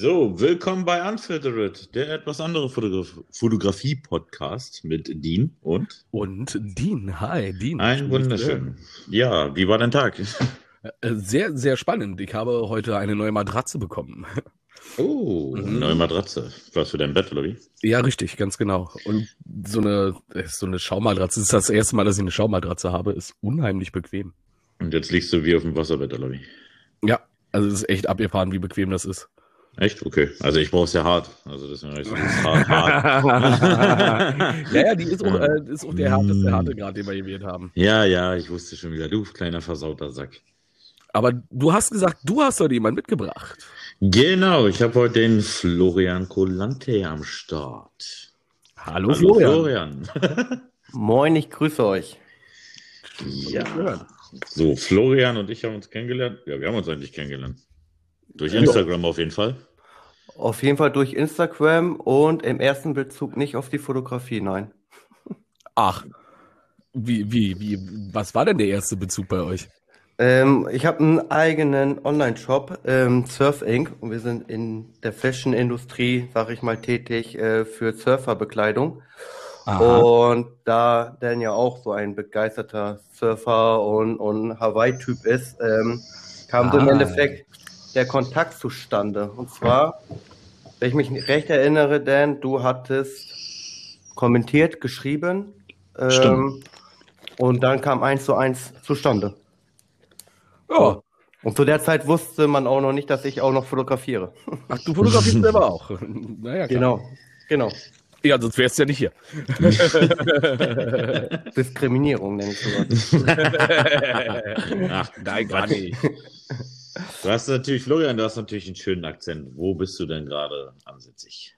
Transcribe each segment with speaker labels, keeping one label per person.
Speaker 1: So, willkommen bei Unfiltered, der etwas andere Fotograf Fotografie-Podcast mit Dean und.
Speaker 2: Und Dean, hi, Dean.
Speaker 1: Ein wunderschön. Ja, wie war dein Tag?
Speaker 2: Äh, sehr, sehr spannend. Ich habe heute eine neue Matratze bekommen.
Speaker 1: Oh, mhm. neue Matratze. Was für dein Bett, oder wie?
Speaker 2: Ja, richtig, ganz genau. Und so eine, so eine Schaumatratze, das ist das erste Mal, dass ich eine Schaumatratze habe, ist unheimlich bequem.
Speaker 1: Und jetzt liegst du wie auf dem Wasserbett, oder wie?
Speaker 2: Ja, also es ist echt abgefahren, wie bequem das ist.
Speaker 1: Echt? Okay. Also ich brauche es ja hart. Also das ist hart. hart.
Speaker 2: ja, ja, die ist auch, äh, ist auch der härteste Härtegrad, den wir gewählt haben.
Speaker 1: Ja, ja, ich wusste schon wieder. Du kleiner versauter Sack.
Speaker 2: Aber du hast gesagt, du hast heute jemanden mitgebracht.
Speaker 1: Genau, ich habe heute den Florian Colante am Start.
Speaker 2: Hallo, Hallo Florian.
Speaker 3: Florian. Moin, ich grüße euch.
Speaker 1: Ja. So, Florian und ich haben uns kennengelernt. Ja, wir haben uns eigentlich kennengelernt. Durch Instagram ja. auf jeden Fall.
Speaker 3: Auf jeden Fall durch Instagram und im ersten Bezug nicht auf die Fotografie, nein.
Speaker 2: Ach, wie, wie, wie, was war denn der erste Bezug bei euch?
Speaker 3: Ähm, ich habe einen eigenen Online-Shop, ähm, Surf Inc. Und wir sind in der Fashion-Industrie, sag ich mal, tätig äh, für Surferbekleidung. Aha. Und da Dan ja auch so ein begeisterter Surfer und, und Hawaii-Typ ist, ähm, kam ah. so im ah. Endeffekt der Kontakt zustande. Und zwar, wenn ich mich recht erinnere, Dan, du hattest kommentiert, geschrieben. Ähm, und dann kam eins zu eins zustande. Ja. Und zu der Zeit wusste man auch noch nicht, dass ich auch noch fotografiere.
Speaker 2: Ach, du fotografierst selber auch.
Speaker 3: Naja, klar. Genau, genau.
Speaker 2: Ja, sonst wärst du ja nicht hier.
Speaker 3: Diskriminierung nenne ich sowas.
Speaker 1: Ach, nein, gar nicht. Du hast natürlich, Florian, du hast natürlich einen schönen Akzent. Wo bist du denn gerade ansässig?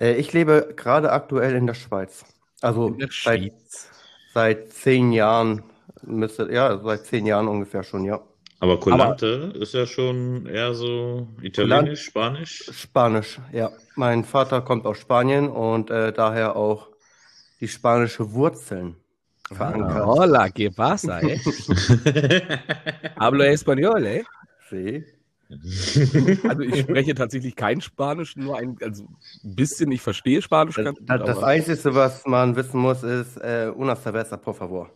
Speaker 3: Äh, ich lebe gerade aktuell in der Schweiz. Also der seit, Schweiz. seit zehn Jahren müsste, ja, seit zehn Jahren ungefähr schon, ja.
Speaker 1: Aber Colante ist ja schon eher so italienisch, Spanisch?
Speaker 3: Spanisch, ja. Mein Vater kommt aus Spanien und äh, daher auch die spanische Wurzeln
Speaker 2: verankert. hola, ¿qué pasa, eh? Hablo español, eh? Sí. Also ich spreche tatsächlich kein Spanisch, nur ein also ein bisschen, ich verstehe Spanisch.
Speaker 3: Das, das, das Einzige, was man wissen muss, ist äh, una cerveza, por favor.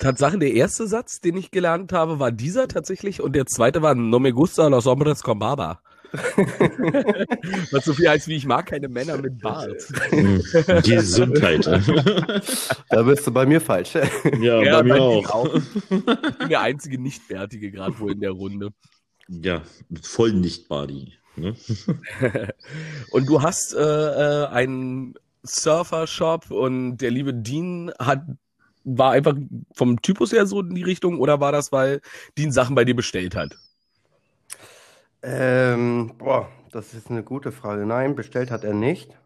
Speaker 2: Tatsache, der erste Satz, den ich gelernt habe, war dieser tatsächlich und der zweite war No me gusta los hombres con barba. Was so viel heißt wie ich mag keine Männer mit Bart.
Speaker 1: Gesundheit.
Speaker 3: da bist du bei mir falsch.
Speaker 1: Ja, ja bei mir auch. auch.
Speaker 2: Ich bin der einzige Nicht-Bärtige gerade wohl in der Runde.
Speaker 1: Ja, voll nicht-Body. Ne?
Speaker 2: und du hast äh, äh, einen Surfer-Shop und der liebe Dean hat war einfach vom Typus her so in die Richtung oder war das, weil Dean Sachen bei dir bestellt hat?
Speaker 3: Ähm, boah, das ist eine gute Frage. Nein, bestellt hat er nicht.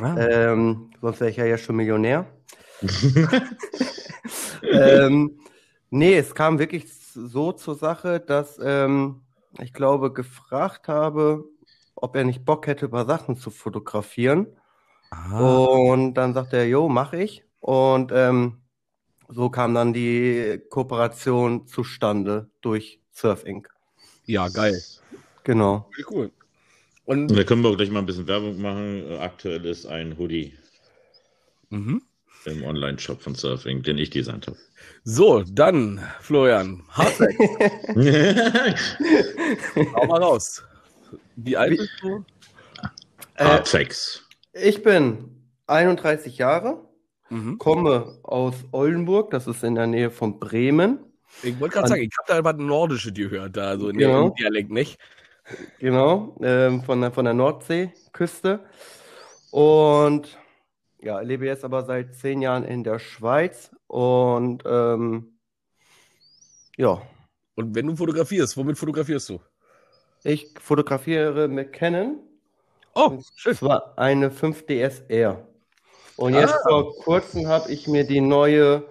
Speaker 3: Ah. Ähm, sonst wäre ich ja jetzt schon Millionär. ähm, nee, es kam wirklich so zur Sache, dass ähm, ich glaube, gefragt habe, ob er nicht Bock hätte, paar Sachen zu fotografieren. Ah. Und dann sagte er, jo, mach ich. Und ähm, so kam dann die Kooperation zustande durch Surf Inc.
Speaker 2: Ja, geil.
Speaker 3: Genau.
Speaker 1: Wie cool. Und da können wir auch gleich mal ein bisschen Werbung machen. Aktuell ist ein Hoodie mhm. im Online-Shop von Surfing, den ich designt habe.
Speaker 2: So, dann, Florian, Hardfacts. Hau mal raus. Wie alt bist du?
Speaker 1: Hardfacts.
Speaker 3: Äh, ich bin 31 Jahre. Mhm. Komme aus Oldenburg, das ist in der Nähe von Bremen.
Speaker 2: Ich wollte gerade sagen, ich habe da was Nordische gehört, da so in genau. dem Dialekt, nicht?
Speaker 3: Genau, ähm, von, der, von der Nordseeküste. Und ja, lebe jetzt aber seit zehn Jahren in der Schweiz und ähm, ja.
Speaker 2: Und wenn du fotografierst, womit fotografierst du?
Speaker 3: Ich fotografiere mit Canon.
Speaker 2: Oh, schön.
Speaker 3: Das war eine 5DSR. Und jetzt ah. vor kurzem habe ich mir die neue,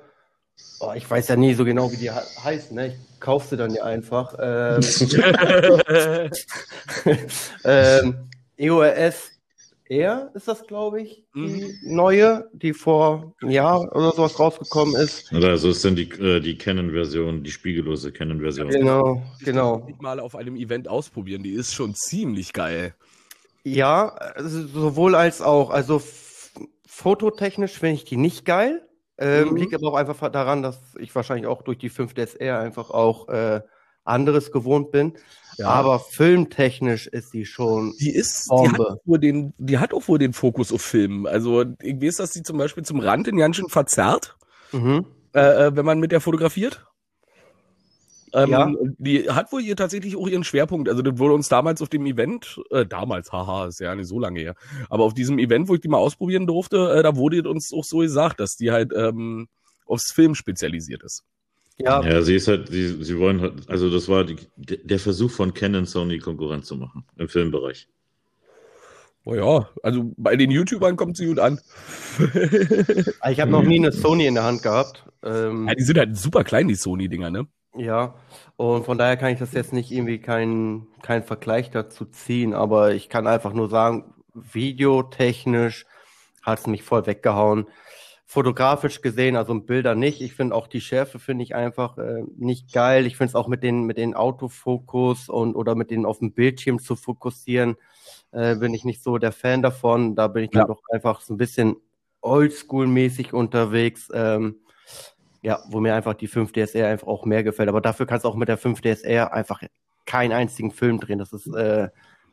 Speaker 3: oh, ich weiß ja nie so genau, wie die heißt, ne? Ich kaufe sie dann ja einfach. Ähm, ähm, EOS R ist das, glaube ich, die mhm. neue, die vor einem Jahr oder sowas rausgekommen ist.
Speaker 1: Also es sind die, äh, die Canon-Version, die spiegellose Canon-Version.
Speaker 3: Genau, genau.
Speaker 2: Ich mal auf einem Event ausprobieren, die ist schon ziemlich geil.
Speaker 3: Ja, also sowohl als auch. Also fototechnisch finde ich die nicht geil. Ähm, mhm. Liegt aber auch einfach daran, dass ich wahrscheinlich auch durch die 5DSR einfach auch äh, anderes gewohnt bin. Ja. Aber filmtechnisch ist sie schon.
Speaker 2: Die ist, die hat, wohl den, die hat auch wohl den Fokus auf Film. Also ich weiß, dass sie zum Beispiel zum Rand in ganz schön verzerrt, mhm. äh, äh wenn man mit der fotografiert. Ähm, ja. Die hat wohl hier tatsächlich auch ihren Schwerpunkt. Also das wurde uns damals auf dem Event, äh, damals, haha, ist ja nicht so lange her, aber auf diesem Event, wo ich die mal ausprobieren durfte, äh, da wurde uns auch so gesagt, dass die halt ähm, aufs Film spezialisiert ist.
Speaker 1: Ja. ja, sie ist halt, sie, sie wollen halt, also das war die, der Versuch von Canon Sony Konkurrenz zu machen im Filmbereich.
Speaker 2: Oh ja, also bei den YouTubern kommt sie gut an.
Speaker 3: ich habe noch nie eine Sony in der Hand gehabt.
Speaker 2: Ähm, ja, die sind halt super klein, die Sony-Dinger, ne?
Speaker 3: Ja, und von daher kann ich das jetzt nicht irgendwie keinen kein Vergleich dazu ziehen, aber ich kann einfach nur sagen, videotechnisch hat es mich voll weggehauen fotografisch gesehen, also Bilder nicht. Ich finde auch die Schärfe finde ich einfach äh, nicht geil. Ich finde es auch mit den mit den Autofokus und oder mit den auf dem Bildschirm zu fokussieren, äh, bin ich nicht so der Fan davon. Da bin ich ja. dann doch einfach so ein bisschen Oldschool-mäßig unterwegs. Ähm, ja, wo mir einfach die 5DSR einfach auch mehr gefällt. Aber dafür kannst du auch mit der 5DSR einfach keinen einzigen Film drehen. Das ist äh,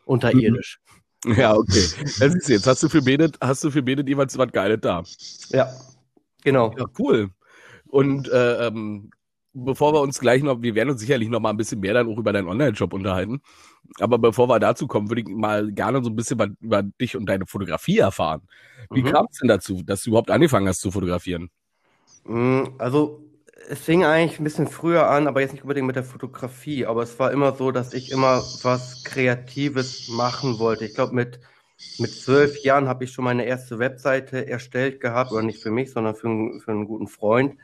Speaker 3: unterirdisch.
Speaker 2: Ja, okay. Das ist jetzt. Hast du für Benet, hast du für Benet jeweils was Geiles da?
Speaker 3: Ja, genau.
Speaker 2: Ja, cool. Und äh, ähm, bevor wir uns gleich noch, wir werden uns sicherlich noch mal ein bisschen mehr dann auch über deinen Online-Shop unterhalten. Aber bevor wir dazu kommen, würde ich mal gerne so ein bisschen über, über dich und deine Fotografie erfahren. Wie mhm. kam es denn dazu, dass du überhaupt angefangen hast zu fotografieren?
Speaker 3: Mm, also es fing eigentlich ein bisschen früher an, aber jetzt nicht unbedingt mit der Fotografie. Aber es war immer so, dass ich immer was Kreatives machen wollte. Ich glaube, mit, mit zwölf Jahren habe ich schon meine erste Webseite erstellt gehabt, oder nicht für mich, sondern für, für einen guten Freund.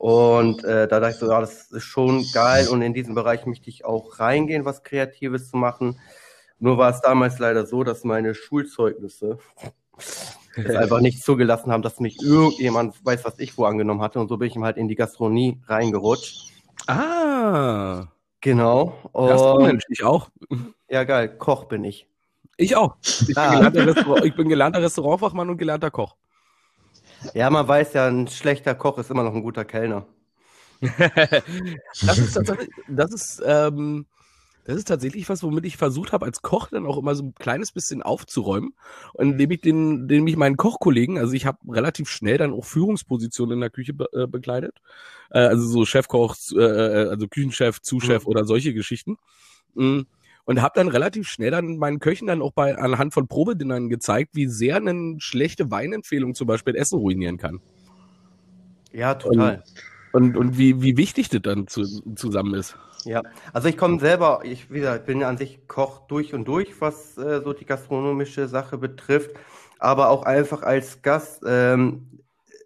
Speaker 3: Und äh, da dachte ich so, ja, das ist schon geil und in diesem Bereich möchte ich auch reingehen, was Kreatives zu machen. Nur war es damals leider so, dass meine Schulzeugnisse es einfach nicht zugelassen haben, dass mich irgendjemand weiß, was ich wo angenommen hatte. Und so bin ich ihm halt in die Gastronomie reingerutscht.
Speaker 2: Ah.
Speaker 3: Genau.
Speaker 2: Gastromensch, ich auch.
Speaker 3: Ja, geil. Koch bin ich.
Speaker 2: Ich auch. Ich, ah. bin, gelernter ich bin gelernter Restaurantfachmann und gelernter Koch.
Speaker 3: Ja, man weiß ja, ein schlechter Koch ist immer noch ein guter Kellner.
Speaker 2: das ist, das ist ähm, das ist tatsächlich was, womit ich versucht habe, als Koch dann auch immer so ein kleines bisschen aufzuräumen. Und indem ich den, indem ich meinen Kochkollegen, also ich habe relativ schnell dann auch Führungspositionen in der Küche be äh, bekleidet. Äh, also so Chefkoch, äh, äh, also Küchenchef, Zuschef mhm. oder solche Geschichten. Mhm. Und habe dann relativ schnell dann meinen Köchen dann auch bei anhand von Probedinnern gezeigt, wie sehr eine schlechte Weinempfehlung zum Beispiel Essen ruinieren kann.
Speaker 3: Ja, total.
Speaker 2: Und, und, und wie, wie wichtig das dann zu, zusammen ist.
Speaker 3: Ja, also ich komme selber, ich wie gesagt, bin an sich Koch durch und durch, was äh, so die gastronomische Sache betrifft, aber auch einfach als Gast. Ähm,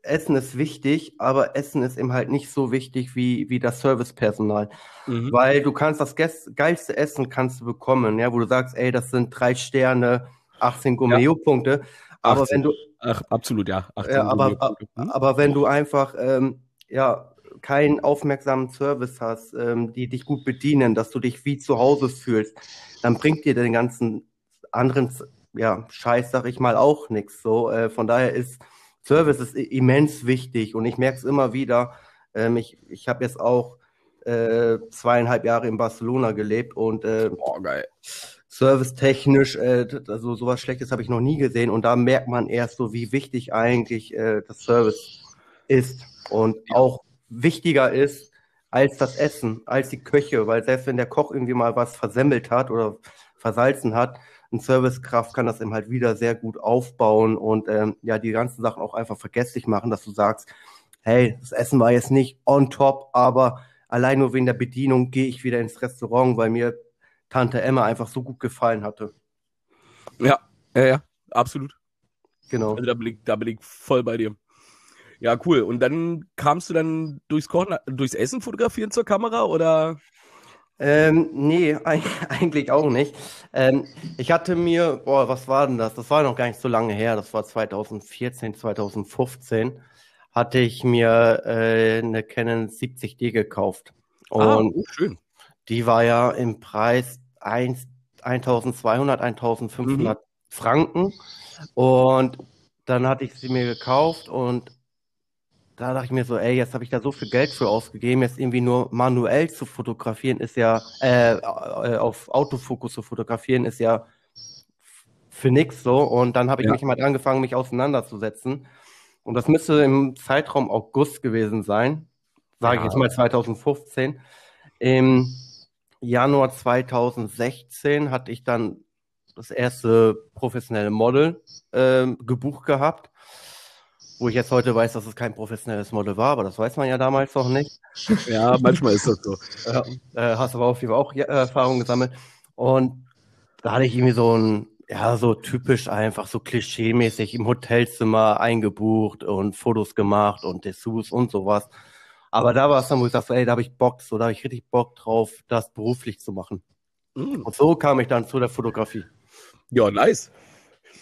Speaker 3: Essen ist wichtig, aber Essen ist eben halt nicht so wichtig wie, wie das Servicepersonal. Mhm. Weil du kannst das geilste Essen kannst du bekommen, ja, wo du sagst, ey, das sind drei Sterne, 18 Gourmet-Punkte. Ja. Aber wenn du.
Speaker 2: Ach, absolut, ja.
Speaker 3: ja aber, aber wenn du einfach, ähm, ja, keinen aufmerksamen Service hast, ähm, die dich gut bedienen, dass du dich wie zu Hause fühlst, dann bringt dir den ganzen anderen ja, Scheiß, sag ich mal, auch nichts. So, äh, von daher ist Service ist immens wichtig und ich merke es immer wieder. Ähm, ich ich habe jetzt auch äh, zweieinhalb Jahre in Barcelona gelebt und äh, oh, geil. Servicetechnisch, äh, also sowas Schlechtes habe ich noch nie gesehen und da merkt man erst so, wie wichtig eigentlich äh, das Service ist und auch wichtiger ist als das Essen, als die Köche, weil selbst wenn der Koch irgendwie mal was versemmelt hat oder versalzen hat, ein Servicekraft kann das eben halt wieder sehr gut aufbauen und ähm, ja, die ganzen Sachen auch einfach vergesslich machen, dass du sagst, hey, das Essen war jetzt nicht on top, aber allein nur wegen der Bedienung gehe ich wieder ins Restaurant, weil mir Tante Emma einfach so gut gefallen hatte.
Speaker 2: Ja, ja, ja, absolut.
Speaker 3: Genau.
Speaker 2: Also da bin ich, da bin ich voll bei dir. Ja, cool. Und dann kamst du dann durchs Kochen, durchs Essen fotografieren zur Kamera oder?
Speaker 3: Ähm, nee, eigentlich auch nicht. Ähm, ich hatte mir, boah, was war denn das? Das war noch gar nicht so lange her. Das war 2014, 2015. Hatte ich mir äh, eine Canon 70D gekauft.
Speaker 2: Ah, Und ah, oh, schön.
Speaker 3: Die war ja im Preis 1, 1200, 1500 mhm. Franken. Und dann hatte ich sie mir gekauft und da dachte ich mir so, ey, jetzt habe ich da so viel Geld für ausgegeben, jetzt irgendwie nur manuell zu fotografieren ist ja, äh, äh auf Autofokus zu fotografieren ist ja für nix so. Und dann habe ich ja. mich mal angefangen, mich auseinanderzusetzen. Und das müsste im Zeitraum August gewesen sein, sage ja. ich jetzt mal 2015. Im Januar 2016 hatte ich dann das erste professionelle Model äh, gebucht gehabt. Wo ich jetzt heute weiß, dass es kein professionelles Model war, aber das weiß man ja damals noch nicht.
Speaker 2: Ja, manchmal ist das so.
Speaker 3: Ja, äh, hast aber auf jeden Fall auch äh, Erfahrung gesammelt. Und da hatte ich irgendwie so ein, ja, so typisch einfach, so klischeemäßig im Hotelzimmer eingebucht und Fotos gemacht und Dessous und sowas. Aber da war es dann, wo ich dachte, ey, da habe ich Bock, so, da habe ich richtig Bock drauf, das beruflich zu machen. Mm. Und so kam ich dann zu der Fotografie.
Speaker 2: Ja, nice.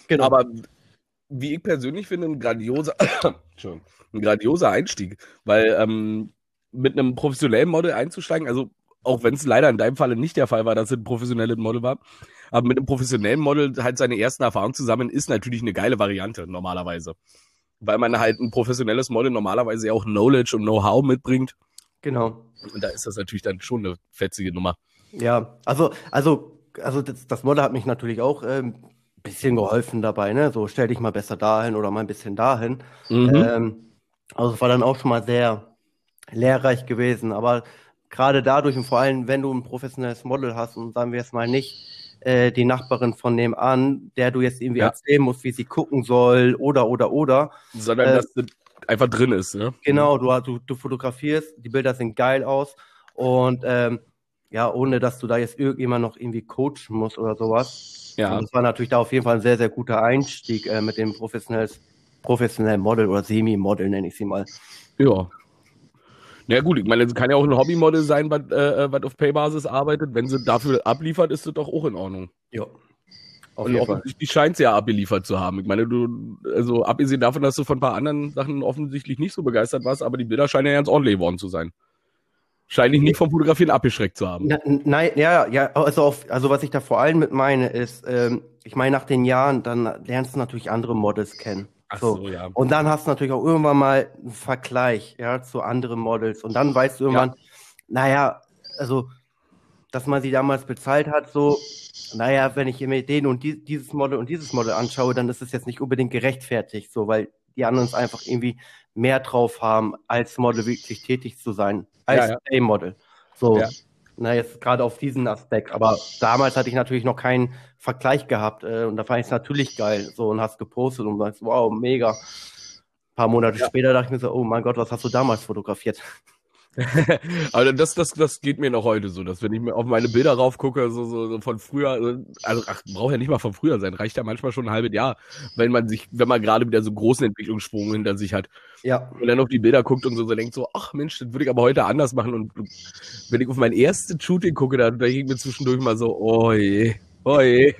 Speaker 2: Genau. Aber wie ich persönlich finde, ein grandioser, ein grandioser Einstieg, weil ähm, mit einem professionellen Model einzusteigen, also auch wenn es leider in deinem Falle nicht der Fall war, dass es ein professionelles Model war, aber mit einem professionellen Model halt seine ersten Erfahrungen zusammen ist natürlich eine geile Variante normalerweise, weil man halt ein professionelles Model normalerweise ja auch Knowledge und Know-how mitbringt.
Speaker 3: Genau.
Speaker 2: Und da ist das natürlich dann schon eine fetzige Nummer.
Speaker 3: Ja, also also also das, das Model hat mich natürlich auch ähm, bisschen geholfen dabei, ne? So stell dich mal besser dahin oder mal ein bisschen dahin. Mhm. Ähm, also es war dann auch schon mal sehr lehrreich gewesen. Aber gerade dadurch und vor allem, wenn du ein professionelles Model hast und sagen wir es mal nicht äh, die Nachbarin von nebenan, der du jetzt irgendwie ja. erzählen musst, wie sie gucken soll oder oder oder.
Speaker 2: Sondern äh, dass das einfach drin ist, ne?
Speaker 3: Genau, du, du, du fotografierst, die Bilder sehen geil aus und ähm, ja, ohne dass du da jetzt irgendjemand noch irgendwie coachen musst oder sowas. Ja. Und das war natürlich da auf jeden Fall ein sehr, sehr guter Einstieg äh, mit dem professionellen Model oder Semi-Model, nenne ich sie mal.
Speaker 2: Ja. Na ja, gut, ich meine, es kann ja auch ein Hobbymodel sein, was, äh, äh auf Pay-Basis arbeitet. Wenn sie dafür abliefert, ist das doch auch in Ordnung.
Speaker 3: Ja.
Speaker 2: Auf Und offensichtlich scheint sie ja abgeliefert zu haben. Ich meine, du, also abgesehen davon, dass du von ein paar anderen Sachen offensichtlich nicht so begeistert warst, aber die Bilder scheinen ja ganz ordentlich geworden zu sein scheine ich nicht vom Fotografieren abgeschreckt zu haben.
Speaker 3: Nein, ja, ja, also, auf, also was ich da vor allem mit meine ist, ähm, ich meine, nach den Jahren, dann lernst du natürlich andere Models kennen. Ach so, so, ja. Und dann hast du natürlich auch irgendwann mal einen Vergleich, ja, zu anderen Models. Und dann weißt du irgendwann, ja. naja, also, dass man sie damals bezahlt hat, so, naja, wenn ich mir den und die, dieses Model und dieses Model anschaue, dann ist es jetzt nicht unbedingt gerechtfertigt, so, weil die anderen es einfach irgendwie mehr drauf haben, als Model wirklich tätig zu sein als ja, ja. A-Model. So, ja. na, jetzt gerade auf diesen Aspekt. Aber damals hatte ich natürlich noch keinen Vergleich gehabt äh, und da fand ich es natürlich geil. So und hast gepostet und sagst, wow, mega. Ein paar Monate später dachte ich mir so, oh mein Gott, was hast du damals fotografiert?
Speaker 2: Aber das, das, das geht mir noch heute so, dass wenn ich mir auf meine Bilder raufgucke, so, so, so von früher, also ach, braucht ja nicht mal von früher sein, reicht ja manchmal schon ein halbes Jahr, wenn man sich, wenn man gerade wieder so großen Entwicklungssprung hinter sich hat.
Speaker 3: Ja.
Speaker 2: Und dann auf die Bilder guckt und so, so denkt so, ach Mensch, das würde ich aber heute anders machen. Und wenn ich auf mein erstes Shooting gucke, da, da ging mir zwischendurch mal so, oh je, oh je,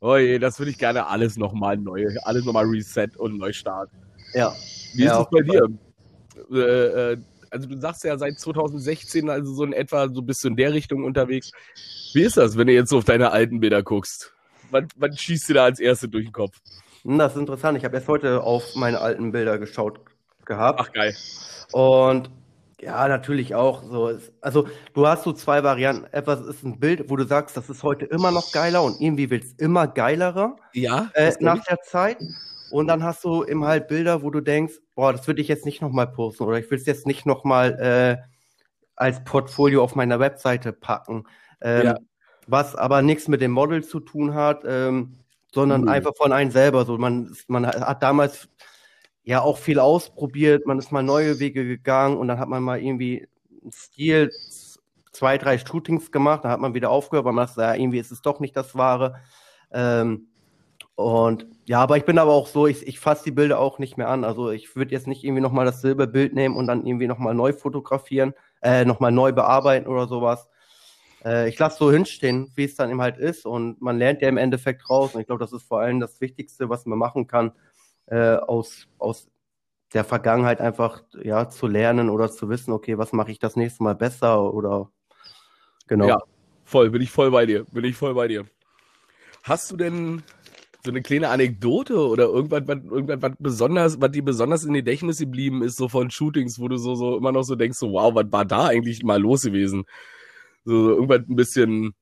Speaker 2: oh je, das würde ich gerne alles nochmal neu, alles nochmal reset und neu starten.
Speaker 3: Ja.
Speaker 2: Wie
Speaker 3: ja,
Speaker 2: ist es bei dir? Äh, äh, also du sagst ja seit 2016, also so in etwa, so bist du in der Richtung unterwegs. Wie ist das, wenn du jetzt so auf deine alten Bilder guckst? Wann, wann schießt du da als Erste durch den Kopf?
Speaker 3: Hm, das ist interessant. Ich habe erst heute auf meine alten Bilder geschaut gehabt.
Speaker 2: Ach geil.
Speaker 3: Und ja, natürlich auch. So, also du hast so zwei Varianten. Etwas ist ein Bild, wo du sagst, das ist heute immer noch geiler und irgendwie wird es immer geilerer.
Speaker 2: Ja.
Speaker 3: Äh, nach der Zeit. Und dann hast du eben halt Bilder, wo du denkst, boah, das würde ich jetzt nicht nochmal posten oder ich will es jetzt nicht nochmal äh, als Portfolio auf meiner Webseite packen. Ähm, ja. Was aber nichts mit dem Model zu tun hat, ähm, sondern mhm. einfach von einem selber. So, man, man hat damals ja auch viel ausprobiert, man ist mal neue Wege gegangen und dann hat man mal irgendwie einen Stil, zwei, drei Shootings gemacht, dann hat man wieder aufgehört, weil man sagt, ja, irgendwie ist es doch nicht das Wahre. Ähm, und ja, aber ich bin aber auch so, ich, ich fasse die Bilder auch nicht mehr an. Also ich würde jetzt nicht irgendwie nochmal das Silberbild nehmen und dann irgendwie nochmal neu fotografieren, äh, nochmal neu bearbeiten oder sowas. äh, ich lasse so hinstehen, wie es dann eben halt ist und man lernt ja im Endeffekt raus und ich glaube, das ist vor allem das Wichtigste, was man machen kann, äh, aus, aus der Vergangenheit einfach ja zu lernen oder zu wissen, okay, was mache ich das nächste Mal besser oder
Speaker 2: genau. Ja, voll, bin ich voll bei dir, bin ich voll bei dir. Hast du denn so eine kleine Anekdote oder irgendwas, was, irgendwas, was besonders, was dir besonders in Gedächtnis geblieben ist, so von Shootings, wo du so, so immer noch so denkst, so, wow, was war da eigentlich mal los gewesen? So, so irgendwas ein bisschen,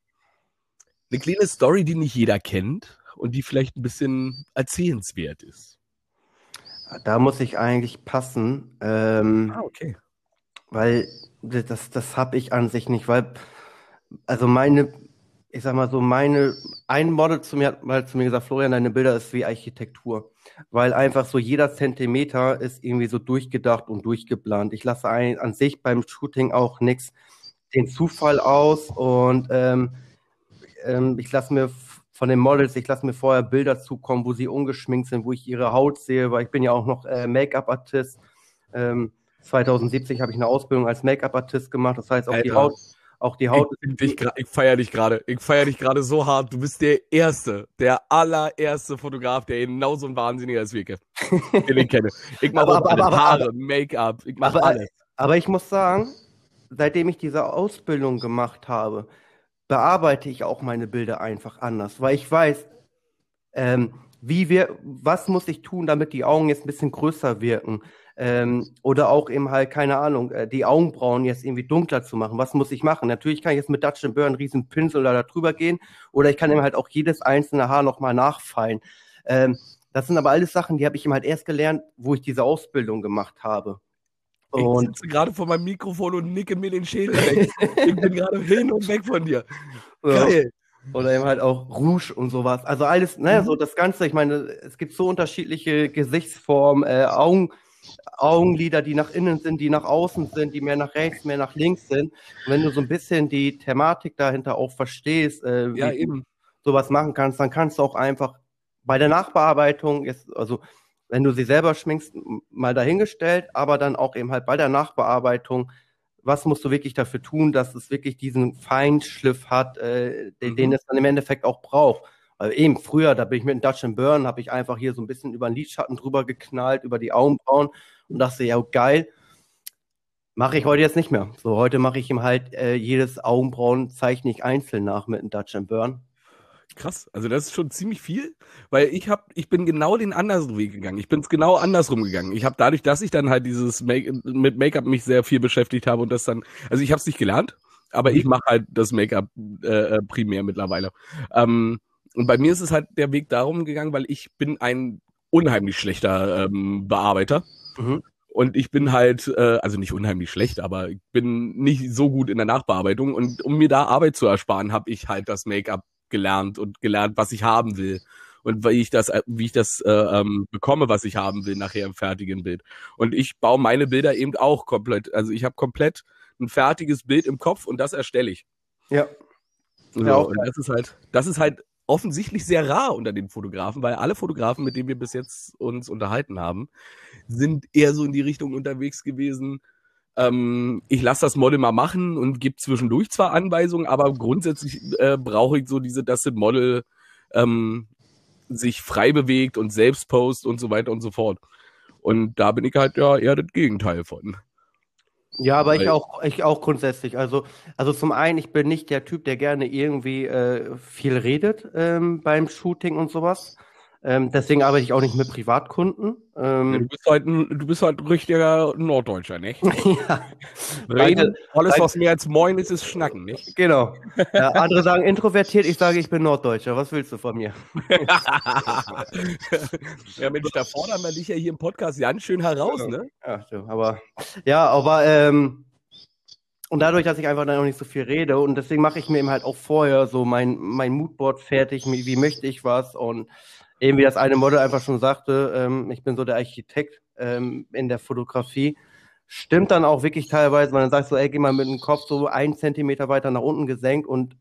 Speaker 2: eine kleine Story, die nicht jeder kennt und die vielleicht ein bisschen erzählenswert ist.
Speaker 3: Da muss ich eigentlich passen. Ähm,
Speaker 2: ah, okay.
Speaker 3: Weil das, das habe ich an sich nicht, weil, also meine, ich sag mal so, meine, ein Model zu mir hat mal zu mir gesagt, Florian, deine Bilder ist wie Architektur. Weil einfach so jeder Zentimeter ist irgendwie so durchgedacht und durchgeplant. Ich lasse ein, an sich beim Shooting auch nichts den Zufall aus und ähm, ähm, ich lasse mir von den Models, ich lasse mir vorher Bilder zukommen, wo sie ungeschminkt sind, wo ich ihre Haut sehe, weil ich bin ja auch noch äh, Make-up-Artist. Ähm, 2070 habe ich eine Ausbildung als Make-up-Artist gemacht, das heißt auch Alter. die Haut auch die Haut.
Speaker 2: Ich, ich, ich feiere dich gerade. Ich feiere dich gerade so hart. Du bist der Erste, der allererste Fotograf, der genauso ein Wahnsinniger ist wie ich, den ich kenne. Ich mache aber, aber, aber, Haare, Make-up, ich mache alles.
Speaker 3: Aber ich muss sagen, seitdem ich diese Ausbildung gemacht habe, bearbeite ich auch meine Bilder einfach anders, weil ich weiß, ähm, wie wir, was muss ich tun, damit die Augen jetzt ein bisschen größer wirken? Ähm, oder auch eben halt, keine Ahnung, äh, die Augenbrauen jetzt irgendwie dunkler zu machen. Was muss ich machen? Natürlich kann ich jetzt mit Dutch Burn einen riesen Pinsel da drüber gehen oder ich kann eben halt auch jedes einzelne Haar nochmal nachfallen. Ähm, das sind aber alles Sachen, die habe ich eben halt erst gelernt, wo ich diese Ausbildung gemacht habe.
Speaker 2: Und ich sitze gerade vor meinem Mikrofon und nicke mir den Schädel weg. ich bin gerade hin und weg von dir.
Speaker 3: Geil. Oder eben halt auch Rouge und sowas. Also alles, naja, mhm. so das Ganze, ich meine, es gibt so unterschiedliche Gesichtsformen, äh, Augen, Augenlider, die nach innen sind, die nach außen sind, die mehr nach rechts, mehr nach links sind. Und wenn du so ein bisschen die Thematik dahinter auch verstehst, äh, wie ja, eben. du sowas machen kannst, dann kannst du auch einfach bei der Nachbearbeitung, jetzt, also wenn du sie selber schminkst, mal dahingestellt, aber dann auch eben halt bei der Nachbearbeitung, was musst du wirklich dafür tun, dass es wirklich diesen Feinschliff hat, äh, den, mhm. den es dann im Endeffekt auch braucht. Also eben früher, da bin ich mit dem Dutch and Burn, habe ich einfach hier so ein bisschen über den Lidschatten drüber geknallt, über die Augenbrauen und dachte, ja, geil. Mache ich heute jetzt nicht mehr. So, heute mache ich ihm halt äh, jedes Augenbrauen zeichne ich einzeln nach mit dem Dutch and Burn.
Speaker 2: Krass, also das ist schon ziemlich viel, weil ich habe, ich bin genau den anderen Weg gegangen. Ich bin es genau andersrum gegangen. Ich habe dadurch, dass ich dann halt dieses Make mit Make-up mich sehr viel beschäftigt habe und das dann, also ich habe es nicht gelernt, aber ich mhm. mache halt das Make-up äh, äh, primär mittlerweile. Ähm, und bei mir ist es halt der Weg darum gegangen, weil ich bin ein unheimlich schlechter ähm, Bearbeiter. Mhm. Und ich bin halt, äh, also nicht unheimlich schlecht, aber ich bin nicht so gut in der Nachbearbeitung. Und um mir da Arbeit zu ersparen, habe ich halt das Make-up gelernt und gelernt, was ich haben will. Und wie ich das, wie ich das äh, ähm, bekomme, was ich haben will, nachher im fertigen Bild. Und ich baue meine Bilder eben auch komplett. Also ich habe komplett ein fertiges Bild im Kopf und das erstelle ich.
Speaker 3: Ja.
Speaker 2: So, ja und das ist halt, das ist halt offensichtlich sehr rar unter den Fotografen, weil alle Fotografen, mit denen wir bis jetzt uns unterhalten haben, sind eher so in die Richtung unterwegs gewesen. Ähm, ich lasse das Model mal machen und gebe zwischendurch zwar Anweisungen, aber grundsätzlich äh, brauche ich so diese, dass das Model ähm, sich frei bewegt und selbst post und so weiter und so fort. Und da bin ich halt ja eher das Gegenteil von.
Speaker 3: Ja, aber ich auch, ich auch grundsätzlich. Also, also zum einen, ich bin nicht der Typ, der gerne irgendwie äh, viel redet ähm, beim Shooting und sowas. Ähm, deswegen arbeite ich auch nicht mit Privatkunden.
Speaker 2: Ähm, du, bist halt ein, du bist halt ein richtiger Norddeutscher, nicht? ja. Reden, alles, was mehr als Moin ist, ist Schnacken, nicht?
Speaker 3: Genau. Ja, andere sagen introvertiert, ich sage, ich bin Norddeutscher. Was willst du von mir?
Speaker 2: ja, Mensch, da fordern wir dich ja hier im Podcast ganz schön heraus, ne?
Speaker 3: Ja, aber, ja, aber, ähm, und dadurch, dass ich einfach dann noch nicht so viel rede und deswegen mache ich mir eben halt auch vorher so mein, mein Moodboard fertig, wie möchte ich was und eben wie das eine Model einfach schon sagte, ähm, ich bin so der Architekt ähm, in der Fotografie. Stimmt dann auch wirklich teilweise, weil dann sagst du, ey, geh mal mit dem Kopf so einen Zentimeter weiter nach unten gesenkt und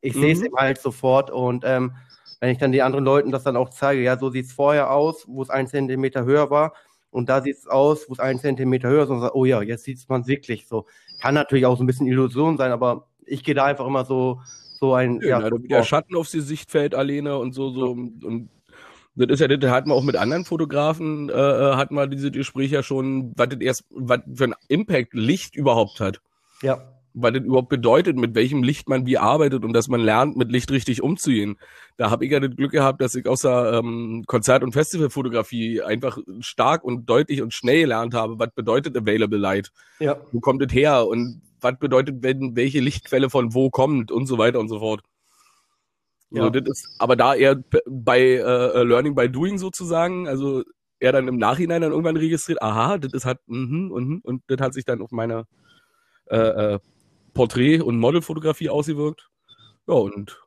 Speaker 3: ich mhm. sehe es eben halt sofort. Und ähm, wenn ich dann die anderen Leuten das dann auch zeige, ja, so sieht es vorher aus, wo es ein Zentimeter höher war. Und da sieht es aus, wo es ein Zentimeter höher ist und sagt, oh ja, jetzt sieht man wirklich so. Kann natürlich auch so ein bisschen Illusion sein, aber ich gehe da einfach immer so, so ein.
Speaker 2: Ja, ja, der Schatten auf die Sicht fällt alleine und so, so. Und das ist ja, das hat man auch mit anderen Fotografen, äh, äh hat man diese Gespräche ja schon, was das erst, was für ein Impact Licht überhaupt hat.
Speaker 3: Ja
Speaker 2: was das überhaupt bedeutet, mit welchem Licht man wie arbeitet und dass man lernt, mit Licht richtig umzugehen. Da habe ich ja das Glück gehabt, dass ich außer ähm, Konzert- und Festivalfotografie einfach stark und deutlich und schnell gelernt habe, was bedeutet Available Light.
Speaker 3: Ja.
Speaker 2: Wo kommt es her und was bedeutet, wenn welche Lichtquelle von wo kommt und so weiter und so fort. Ja. So, das ist aber da eher bei äh, äh, Learning by Doing sozusagen, also er dann im Nachhinein dann irgendwann registriert, aha, das ist halt, mhm, mhm, und das hat sich dann auf meine äh, äh, Porträt- und Modelfotografie ausgewirkt. Ja, und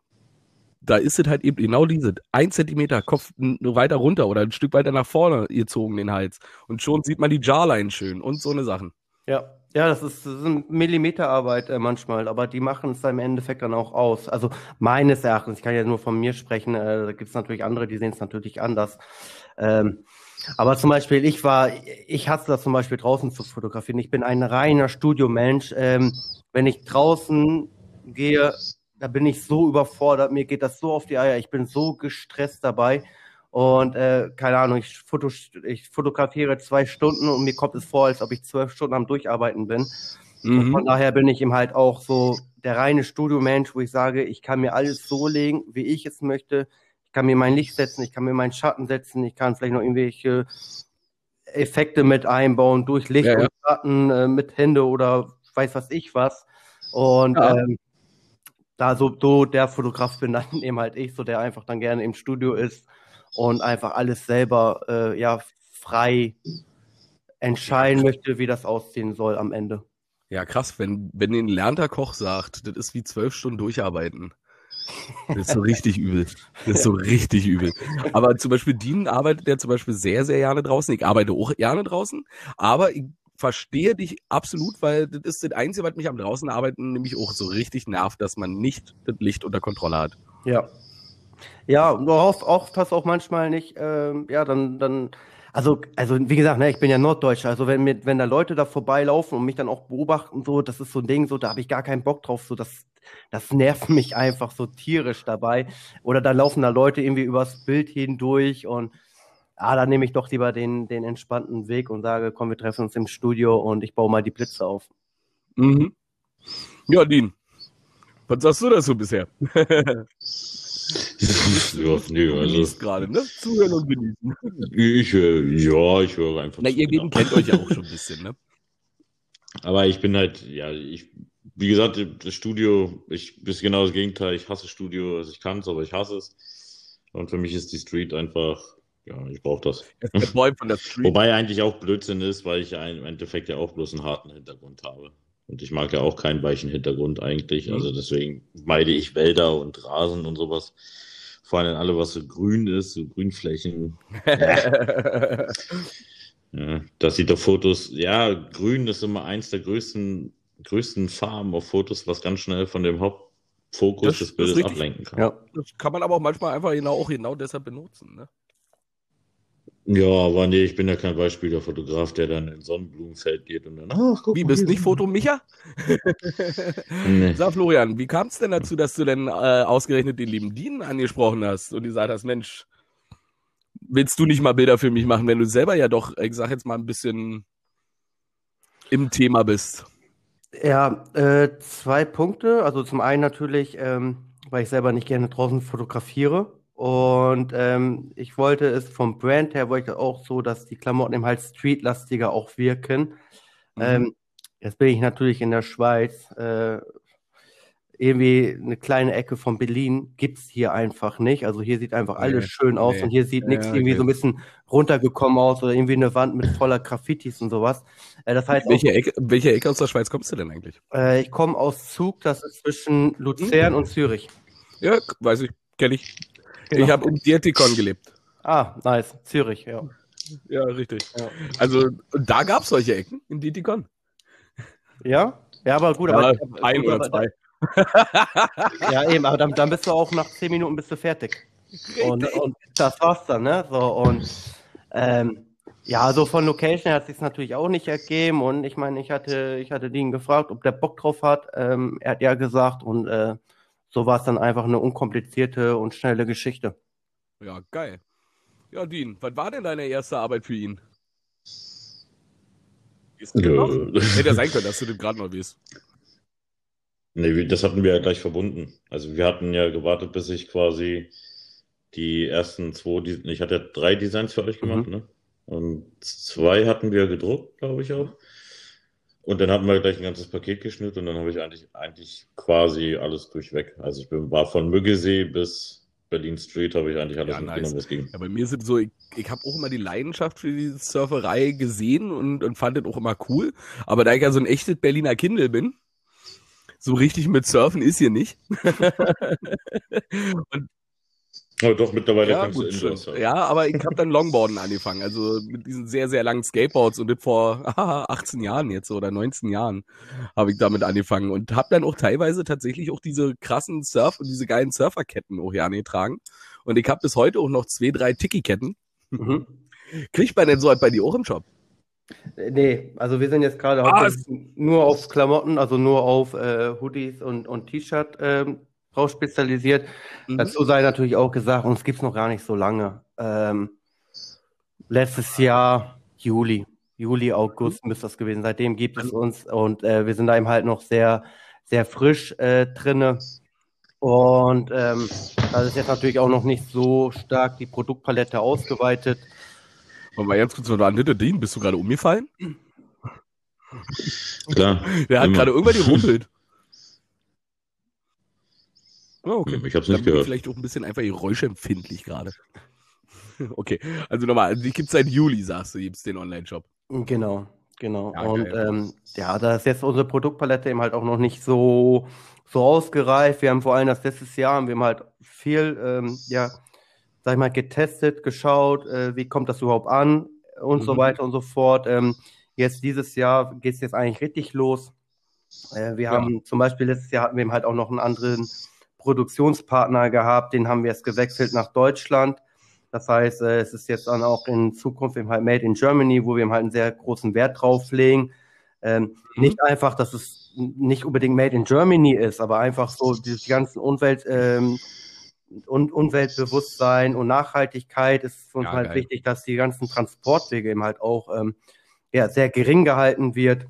Speaker 2: da ist es halt eben genau diese ein Zentimeter Kopf weiter runter oder ein Stück weiter nach vorne gezogen, den Hals. Und schon sieht man die Jawline schön und so eine Sachen.
Speaker 3: Ja, ja, das ist, das ist Millimeterarbeit äh, manchmal, aber die machen es im Endeffekt dann auch aus. Also meines Erachtens, ich kann ja nur von mir sprechen, äh, da gibt es natürlich andere, die sehen es natürlich anders. Ähm, aber zum Beispiel, ich war, ich hasse das zum Beispiel draußen zu fotografieren. Ich bin ein reiner Studiomensch. Ähm, wenn ich draußen gehe, da bin ich so überfordert, mir geht das so auf die Eier, ich bin so gestresst dabei. Und äh, keine Ahnung, ich, foto, ich fotografiere zwei Stunden und mir kommt es vor, als ob ich zwölf Stunden am Durcharbeiten bin. Mhm. von daher bin ich eben halt auch so der reine Studiomensch, wo ich sage, ich kann mir alles so legen, wie ich es möchte. Ich kann mir mein Licht setzen, ich kann mir meinen Schatten setzen, ich kann vielleicht noch irgendwelche Effekte mit einbauen durch Licht ja, ja. und Schatten äh, mit Hände oder weiß was ich was. Und ja. ähm, da so, so der Fotograf bin dann eben halt ich, so der einfach dann gerne im Studio ist und einfach alles selber äh, ja frei entscheiden möchte, wie das aussehen soll am Ende.
Speaker 2: Ja, krass, wenn, wenn ein lernter Koch sagt, das ist wie zwölf Stunden durcharbeiten. Das ist so richtig übel. Das ist so richtig übel. Aber zum Beispiel Dean arbeitet ja zum Beispiel sehr, sehr gerne draußen. Ich arbeite auch gerne draußen, aber ich verstehe dich absolut, weil das ist das Einzige, was mich am draußen arbeiten nämlich auch so richtig nervt, dass man nicht das Licht unter Kontrolle hat.
Speaker 3: Ja. Ja, oft, oft hast du auch manchmal nicht, ähm, ja, dann, dann, also, also wie gesagt, ne, ich bin ja Norddeutscher, also wenn mir, wenn da Leute da vorbeilaufen und mich dann auch beobachten, so, das ist so ein Ding, so, da habe ich gar keinen Bock drauf, so, das, das nervt mich einfach so tierisch dabei. Oder da laufen da Leute irgendwie übers Bild hindurch und ah, dann nehme ich doch lieber den, den entspannten Weg und sage, komm, wir treffen uns im Studio und ich baue mal die Blitze auf.
Speaker 2: Mhm. Ja, Dean, was sagst du dazu bisher? ja,
Speaker 1: nee, also.
Speaker 2: gerade, ne? Zuhören und genießen.
Speaker 1: Ich, äh, ja, ich höre einfach.
Speaker 2: Na, ihr genau. kennt euch ja auch schon ein bisschen, ne?
Speaker 1: Aber ich bin halt, ja, ich, wie gesagt, das Studio, ich bin genau das Gegenteil. Ich hasse Studio, also ich kann es, aber ich hasse es. Und für mich ist die Street einfach ja, ich brauche das. Wobei eigentlich auch Blödsinn ist, weil ich im Endeffekt ja auch bloß einen harten Hintergrund habe. Und ich mag ja auch keinen weichen Hintergrund eigentlich. Mhm. Also deswegen meide ich Wälder und Rasen und sowas. Vor allem alle, was so grün ist, so Grünflächen. ja. das sieht auf Fotos, ja, grün ist immer eins der größten, größten Farben auf Fotos, was ganz schnell von dem Hauptfokus das, des Bildes ablenken kann.
Speaker 2: Ja, das kann man aber auch manchmal einfach genau, auch genau deshalb benutzen. Ne?
Speaker 1: Ja, aber nee, ich bin ja kein Beispiel der Fotograf, der dann in Sonnenblumenfeld geht und dann,
Speaker 2: ach, guck Wie, bist du nicht Foto Micha? nee. Sag Florian, wie kam es denn dazu, dass du denn äh, ausgerechnet den lieben Dean angesprochen hast und gesagt hast, Mensch, willst du nicht mal Bilder für mich machen, wenn du selber ja doch, ich sag jetzt mal, ein bisschen im Thema bist?
Speaker 3: Ja, äh, zwei Punkte. Also zum einen natürlich, ähm, weil ich selber nicht gerne draußen fotografiere. Und ähm, ich wollte es vom Brand her, wollte ich auch so, dass die Klamotten eben halt streetlastiger auch wirken. Mhm. Ähm, jetzt bin ich natürlich in der Schweiz. Äh, irgendwie eine kleine Ecke von Berlin gibt es hier einfach nicht. Also hier sieht einfach alles nee, schön aus nee. und hier sieht nichts ja, irgendwie okay. so ein bisschen runtergekommen aus oder irgendwie eine Wand mit voller Graffitis und sowas.
Speaker 2: Äh, das heißt welche, auch, Ecke, welche Ecke aus der Schweiz kommst du denn eigentlich?
Speaker 3: Äh, ich komme aus Zug, das ist zwischen Luzern mhm. und Zürich.
Speaker 2: Ja, weiß ich, kenne ich. Genau. Ich habe in Dietikon gelebt.
Speaker 3: Ah, nice. Zürich, ja.
Speaker 2: Ja, richtig. Ja. Also, da gab es solche Ecken in Dietikon.
Speaker 3: Ja? Ja, aber gut.
Speaker 2: Ja,
Speaker 3: aber,
Speaker 2: ein oder zwei.
Speaker 3: ja, eben, aber dann, dann bist du auch nach zehn Minuten bist du fertig. Und, und, das war's dann, ne? So, und ähm, Ja, also von Location hat sich natürlich auch nicht ergeben und ich meine, ich hatte, ich hatte Dean gefragt, ob der Bock drauf hat. Ähm, er hat ja gesagt und äh, so war es dann einfach eine unkomplizierte und schnelle Geschichte.
Speaker 2: Ja, geil. Ja, Dean, was war denn deine erste Arbeit für ihn? Ist ja. Hätte ja sein können, dass du den gerade noch weißt.
Speaker 1: Nee, das hatten wir ja gleich verbunden. Also wir hatten ja gewartet, bis ich quasi die ersten zwei, ich hatte drei Designs für euch gemacht, mhm. ne? Und zwei hatten wir gedruckt, glaube ich auch. Und dann hatten wir gleich ein ganzes Paket geschnitten und dann habe ich eigentlich, eigentlich quasi alles durchweg. Also ich bin, war von Müggesee bis Berlin Street habe ich eigentlich alles ja,
Speaker 2: mitgenommen, nice. was ging. Ja, bei mir sind so, ich, ich habe auch immer die Leidenschaft für die Surferei gesehen und, und fand das auch immer cool. Aber da ich ja so ein echtes Berliner Kindle bin, so richtig mit Surfen ist hier nicht.
Speaker 1: und aber doch, mittlerweile
Speaker 2: ja, kannst gut, du Indoors Ja, aber ich habe dann Longboarden angefangen, also mit diesen sehr, sehr langen Skateboards und vor aha, 18 Jahren jetzt oder 19 Jahren habe ich damit angefangen und habe dann auch teilweise tatsächlich auch diese krassen Surf- und diese geilen Surferketten auch hier angetragen. Und ich habe bis heute auch noch zwei, drei Tiki-Ketten. Mhm. Kriegt man denn so halt bei dir auch im Shop?
Speaker 3: Nee, also wir sind jetzt gerade ah, nur auf Klamotten, also nur auf äh, Hoodies und, und T-Shirt ähm, drauf spezialisiert. Mhm. Dazu sei natürlich auch gesagt, uns gibt es noch gar nicht so lange. Ähm, letztes Jahr Juli, Juli, August mhm. müsste das gewesen. Seitdem gibt es uns und äh, wir sind da eben halt noch sehr, sehr frisch äh, drinne. Und ähm, das ist jetzt natürlich auch noch nicht so stark die Produktpalette ausgeweitet.
Speaker 2: Und mal ganz kurz noch an Dean, bist du gerade umgefallen?
Speaker 1: Klar.
Speaker 2: Der hat gerade irgendwann gerumpelt.
Speaker 1: Oh, okay. Hm, ich habe es nicht gehört.
Speaker 2: Vielleicht auch ein bisschen einfach geräuschempfindlich gerade. okay, also nochmal, die gibt es seit Juli, sagst du, gibt es den Online-Shop.
Speaker 3: Genau, genau. Ja, und ähm, ja, da ist jetzt unsere Produktpalette eben halt auch noch nicht so, so ausgereift. Wir haben vor allem das letztes Jahr, wir haben halt viel, ähm, ja, sag ich mal, getestet, geschaut, äh, wie kommt das überhaupt an und mhm. so weiter und so fort. Ähm, jetzt dieses Jahr geht es jetzt eigentlich richtig los. Äh, wir ja. haben zum Beispiel letztes Jahr hatten wir eben halt auch noch einen anderen Produktionspartner gehabt, den haben wir jetzt gewechselt nach Deutschland. Das heißt, äh, es ist jetzt dann auch in Zukunft eben halt Made in Germany, wo wir halt einen sehr großen Wert drauf legen. Ähm, mhm. Nicht einfach, dass es nicht unbedingt Made in Germany ist, aber einfach so die ganzen Umwelt, ähm, und Umweltbewusstsein und Nachhaltigkeit ist für uns ja, halt geil. wichtig, dass die ganzen Transportwege eben halt auch ähm, ja, sehr gering gehalten wird.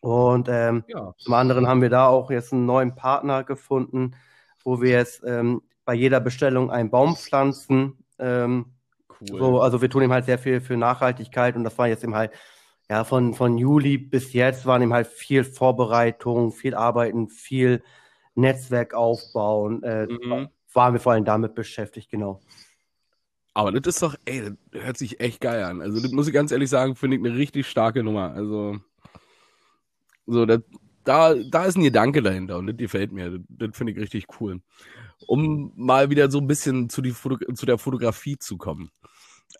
Speaker 3: Und ähm, ja. zum anderen haben wir da auch jetzt einen neuen Partner gefunden, wo wir jetzt ähm, bei jeder Bestellung einen Baum pflanzen. Ähm, cool. So, also wir tun ihm halt sehr viel für Nachhaltigkeit und das war jetzt eben halt, ja, von, von Juli bis jetzt waren ihm halt viel Vorbereitung, viel Arbeiten, viel Netzwerk aufbauen. Äh, mhm. Waren wir vor allem damit beschäftigt, genau.
Speaker 2: Aber das ist doch, ey, das hört sich echt geil an. Also, das muss ich ganz ehrlich sagen, finde ich eine richtig starke Nummer. Also, so, das, da, da ist ein Gedanke dahinter und das gefällt mir. Das, das finde ich richtig cool. Um mal wieder so ein bisschen zu, die Foto, zu der Fotografie zu kommen.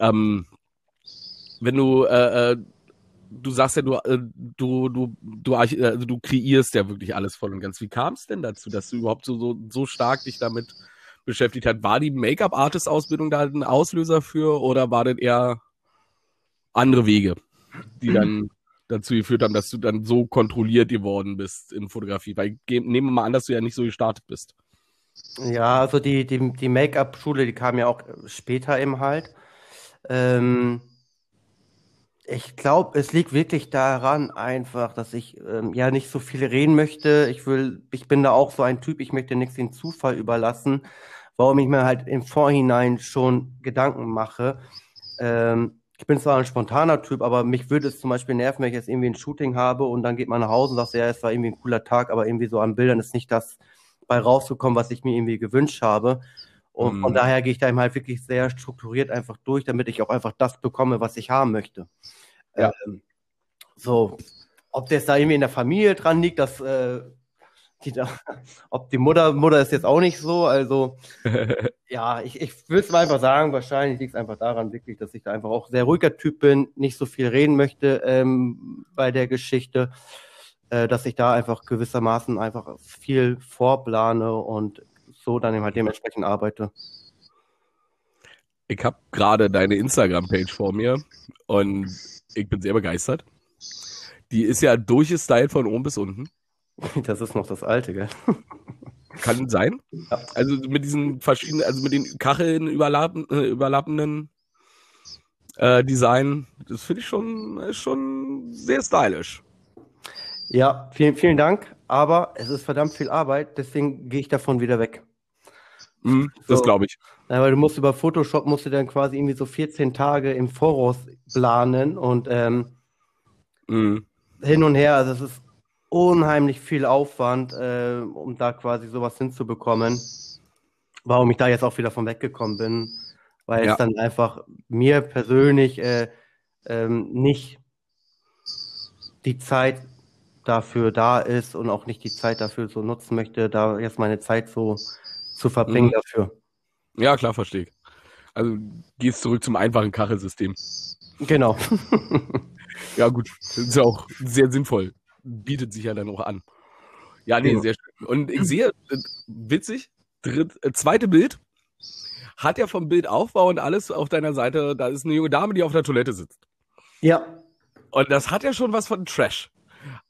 Speaker 2: Ähm, wenn du, äh, äh, du sagst ja, du, äh, du, du, du, also du kreierst ja wirklich alles voll und ganz. Wie kam es denn dazu, dass du überhaupt so, so, so stark dich damit beschäftigt hast? War die Make-up-Artist-Ausbildung da ein Auslöser für oder war das eher andere Wege, die dann dazu geführt haben, dass du dann so kontrolliert geworden bist in Fotografie? Weil nehmen wir mal an, dass du ja nicht so gestartet bist.
Speaker 3: Ja, also die, die, die Make-up-Schule, die kam ja auch später eben halt. Ähm, ich glaube, es liegt wirklich daran einfach, dass ich ähm, ja nicht so viel reden möchte. Ich will, ich bin da auch so ein Typ, ich möchte nichts den Zufall überlassen, warum ich mir halt im Vorhinein schon Gedanken mache. Ähm, ich bin zwar ein spontaner Typ, aber mich würde es zum Beispiel nerven, wenn ich jetzt irgendwie ein Shooting habe und dann geht man nach Hause und sagt, ja, es war irgendwie ein cooler Tag, aber irgendwie so an Bildern ist nicht das bei rausgekommen, was ich mir irgendwie gewünscht habe. Und mm. von mhm. daher gehe ich da eben halt wirklich sehr strukturiert einfach durch, damit ich auch einfach das bekomme, was ich haben möchte. Ja. Ähm, so, ob das da irgendwie in der Familie dran liegt, dass äh, die da, ob die Mutter, Mutter ist jetzt auch nicht so, also ja, ich, ich würde es einfach sagen, wahrscheinlich liegt es einfach daran wirklich, dass ich da einfach auch sehr ruhiger Typ bin, nicht so viel reden möchte ähm, bei der Geschichte, äh, dass ich da einfach gewissermaßen einfach viel vorplane und so dann eben halt dementsprechend arbeite.
Speaker 2: Ich habe gerade deine Instagram-Page vor mir und ich bin sehr begeistert. Die ist ja durchgestylt von oben bis unten.
Speaker 3: Das ist noch das alte, gell?
Speaker 2: Kann sein. Ja. Also mit diesen verschiedenen, also mit den Kacheln überlappen, äh, überlappenden äh, Design, das finde ich schon, schon sehr stylisch.
Speaker 3: Ja, vielen, vielen Dank, aber es ist verdammt viel Arbeit, deswegen gehe ich davon wieder weg.
Speaker 2: Mm, das so, glaube ich.
Speaker 3: Weil du musst über Photoshop musst du dann quasi irgendwie so 14 Tage im Voraus planen und ähm, mm. hin und her. Also es ist unheimlich viel Aufwand, äh, um da quasi sowas hinzubekommen. Warum ich da jetzt auch wieder von weggekommen bin, weil ja. es dann einfach mir persönlich äh, ähm, nicht die Zeit dafür da ist und auch nicht die Zeit dafür so nutzen möchte, da jetzt meine Zeit so zu verbringen mhm. dafür.
Speaker 2: Ja, klar, verstehe ich. Also gehst zurück zum einfachen Kachelsystem.
Speaker 3: Genau.
Speaker 2: ja, gut. Das ist ja auch sehr sinnvoll. Bietet sich ja dann auch an. Ja, nee, sehr schön. Und ich sehe, äh, witzig, dritt, äh, zweite Bild, hat ja vom Bildaufbau und alles auf deiner Seite, da ist eine junge Dame, die auf der Toilette sitzt.
Speaker 3: Ja.
Speaker 2: Und das hat ja schon was von Trash.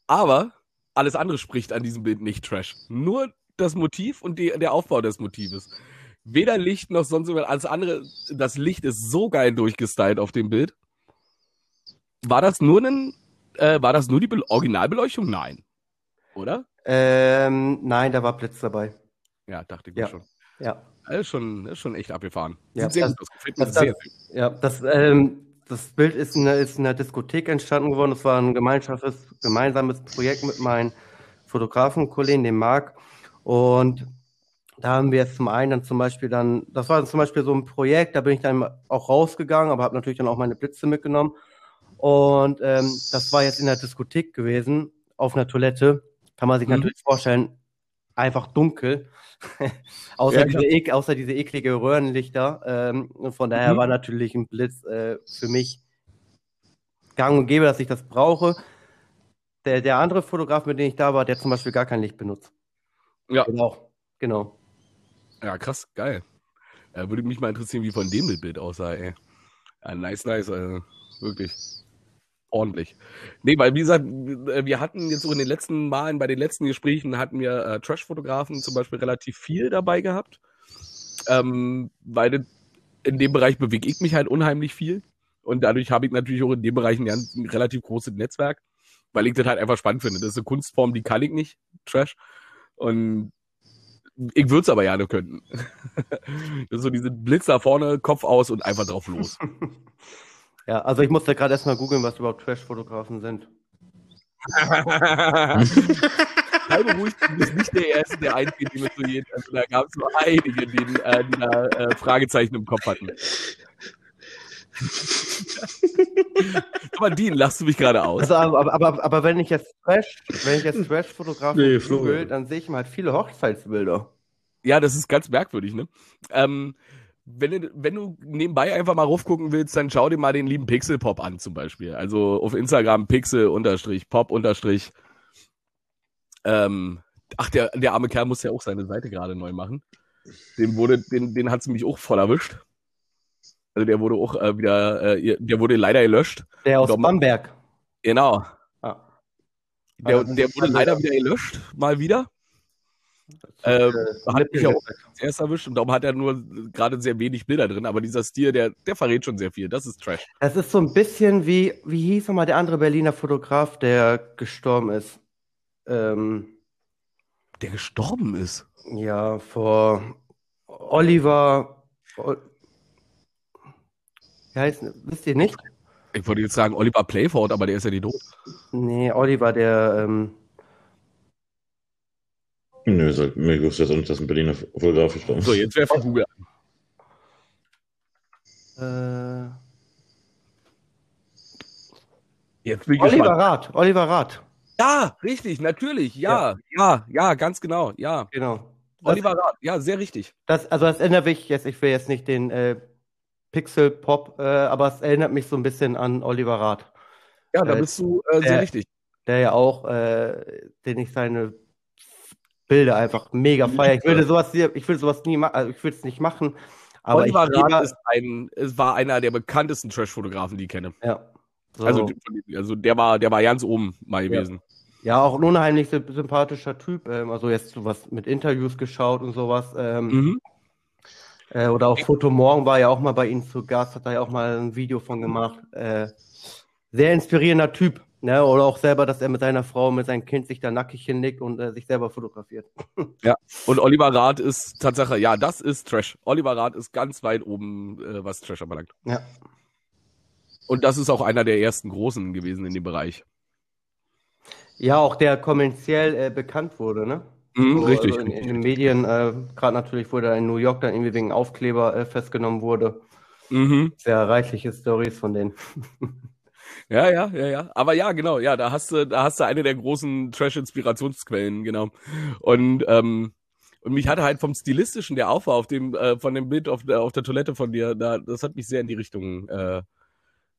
Speaker 2: Aber alles andere spricht an diesem Bild nicht Trash. Nur das Motiv und die, der Aufbau des Motives. Weder Licht noch sonst irgendwas. Alles andere, das Licht ist so geil durchgestylt auf dem Bild. War das nur ein, äh, war das nur die Be Originalbeleuchtung? Nein. Oder?
Speaker 3: Ähm, nein, da war Blitz dabei.
Speaker 2: Ja, dachte ich mir
Speaker 3: ja.
Speaker 2: schon.
Speaker 3: Ja.
Speaker 2: Das ist schon, ist schon echt abgefahren.
Speaker 3: Ja, Sieht sehr das, gut aus. Gefällt mir das, sehr, sehr. Ja, das, ähm, das Bild ist in, der, ist in der Diskothek entstanden geworden. Es war ein gemeinsames, gemeinsames Projekt mit meinen Fotografenkollegen, dem Marc. Und da haben wir jetzt zum einen dann zum Beispiel dann, das war zum Beispiel so ein Projekt, da bin ich dann auch rausgegangen, aber habe natürlich dann auch meine Blitze mitgenommen. Und ähm, das war jetzt in der Diskothek gewesen, auf einer Toilette. Kann man sich mhm. natürlich vorstellen, einfach dunkel. außer, ja, diese ek, außer diese eklige Röhrenlichter. Ähm, von daher mhm. war natürlich ein Blitz äh, für mich gang und gäbe, dass ich das brauche. Der, der andere Fotograf, mit dem ich da war, der zum Beispiel gar kein Licht benutzt.
Speaker 2: Ja.
Speaker 3: Genau. Genau.
Speaker 2: Ja, krass, geil. Äh, würde mich mal interessieren, wie von dem Bild aussah, ey. Ja, nice, nice, also wirklich ordentlich. Nee, weil wie gesagt, wir hatten jetzt so in den letzten Malen, bei den letzten Gesprächen hatten wir äh, Trash-Fotografen zum Beispiel relativ viel dabei gehabt. Ähm, weil in dem Bereich bewege ich mich halt unheimlich viel. Und dadurch habe ich natürlich auch in dem Bereich ein, ein relativ großes Netzwerk, weil ich das halt einfach spannend finde. Das ist eine Kunstform, die kann ich nicht, Trash. Und ich würde es aber gerne können. das ist so diese Blitz da vorne, Kopf aus und einfach drauf los.
Speaker 3: Ja, also ich musste gerade erstmal googeln, was überhaupt Trash-Fotografen sind.
Speaker 2: Sei beruhigt, du bist nicht der Erste, der einzige, die mit so jeden, also da gab es nur einige, die, äh, die da äh, Fragezeichen im Kopf hatten. aber Dean, lachst du mich gerade aus?
Speaker 3: Also, aber, aber, aber, wenn ich jetzt Trash, wenn ich jetzt Trash-Fotografen nee, google, dann sehe ich mal halt viele Hochzeitsbilder.
Speaker 2: Ja, das ist ganz merkwürdig, ne? Ähm, wenn du, wenn du nebenbei einfach mal raufgucken willst, dann schau dir mal den lieben Pixel-Pop an, zum Beispiel. Also auf Instagram Pixel-Pop- unterstrich. Ähm, ach, der, der arme Kerl muss ja auch seine Seite gerade neu machen. Den wurde, den, den hat sie mich auch voll erwischt. Also der wurde auch äh, wieder, äh, der wurde leider gelöscht.
Speaker 3: Der aus Bamberg.
Speaker 2: Genau. Ah. Der, der wurde leider wieder gelöscht, mal wieder. Ähm, äh, hat mich auch zuerst erwischt und darum hat er nur gerade sehr wenig Bilder drin, aber dieser Stil, der, der verrät schon sehr viel. Das ist Trash.
Speaker 3: Es ist so ein bisschen wie, wie hieß nochmal der andere Berliner Fotograf, der gestorben ist? Ähm,
Speaker 2: der gestorben ist?
Speaker 3: Ja, vor Oliver. Wie heißt, wisst ihr nicht?
Speaker 2: Ich wollte jetzt sagen Oliver Playford, aber der ist ja nicht tot.
Speaker 3: Nee, Oliver, der. Ähm,
Speaker 1: Nö, sag, mir wusste jetzt auch nicht, dass ein Berliner Fotograf gestorben
Speaker 2: ist. So, jetzt werfen Google
Speaker 3: an. Äh,
Speaker 2: jetzt bin
Speaker 3: ich Oliver gespannt. Rath, Oliver Rath.
Speaker 2: Ja, richtig, natürlich, ja, ja, ja, ja ganz genau, ja.
Speaker 3: Genau.
Speaker 2: Oliver Rath, ja, sehr richtig.
Speaker 3: Das, also das erinnert mich jetzt, ich will jetzt nicht den äh, Pixel Pop, äh, aber es erinnert mich so ein bisschen an Oliver Rath.
Speaker 2: Ja, da äh, bist du äh, sehr der, richtig.
Speaker 3: Der ja auch, äh, den ich seine Bilder einfach mega feier. Ich würde sowas hier, ich würde sowas nie machen, also ich würde es nicht machen,
Speaker 2: Aber Oliver Rath ist ein, es war einer der bekanntesten Trash-Fotografen, die ich kenne.
Speaker 3: Ja.
Speaker 2: So. Also, also der war, der war ganz oben mal gewesen.
Speaker 3: Ja, auch ein unheimlich sympathischer Typ. Ähm, also jetzt was mit Interviews geschaut und sowas. Ähm, mhm. äh, oder auch Foto Morgen war ja auch mal bei Ihnen zu Gast, hat da ja auch mal ein Video von gemacht. Äh, sehr inspirierender Typ. Ne? Oder auch selber, dass er mit seiner Frau, mit seinem Kind sich da nackig hinlegt und äh, sich selber fotografiert.
Speaker 2: Ja, und Oliver Rath ist Tatsache, ja, das ist Trash. Oliver Rath ist ganz weit oben, äh, was Trash anbelangt.
Speaker 3: Ja.
Speaker 2: Und das ist auch einer der ersten Großen gewesen in dem Bereich.
Speaker 3: Ja, auch der kommerziell äh, bekannt wurde, ne?
Speaker 2: Mhm, so, richtig.
Speaker 3: Also in, in, den Medien, äh, gerade natürlich, wo er in New York dann irgendwie wegen Aufkleber äh, festgenommen wurde. Mhm. Sehr reichliche Stories von denen.
Speaker 2: Ja, ja, ja, ja. Aber ja, genau, ja, da hast du, da hast du eine der großen Trash-Inspirationsquellen, genau. Und, ähm, und mich hatte halt vom Stilistischen der Aufbau auf dem, äh, von dem Bild auf der, auf der Toilette von dir, da, das hat mich sehr in die Richtung äh,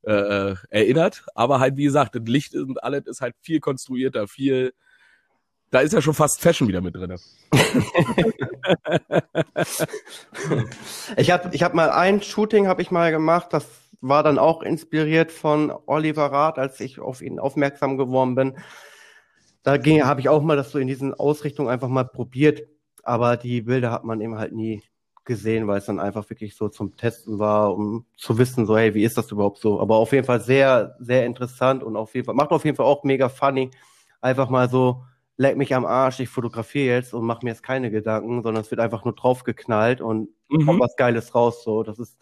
Speaker 2: äh, erinnert. Aber halt, wie gesagt, das Licht und alles ist halt viel konstruierter, viel. Da ist ja schon fast Fashion wieder mit drin.
Speaker 3: ich habe ich hab mal ein Shooting habe ich mal gemacht, das war dann auch inspiriert von Oliver Rath, als ich auf ihn aufmerksam geworden bin. Da habe ich auch mal das so in diesen Ausrichtungen einfach mal probiert, aber die Bilder hat man eben halt nie gesehen, weil es dann einfach wirklich so zum Testen war, um zu wissen, so, hey, wie ist das überhaupt so? Aber auf jeden Fall sehr, sehr interessant und auf jeden Fall, macht auf jeden Fall auch mega funny. Einfach mal so, leck mich am Arsch, ich fotografiere jetzt und mache mir jetzt keine Gedanken, sondern es wird einfach nur draufgeknallt und mhm. kommt was Geiles raus. So, das ist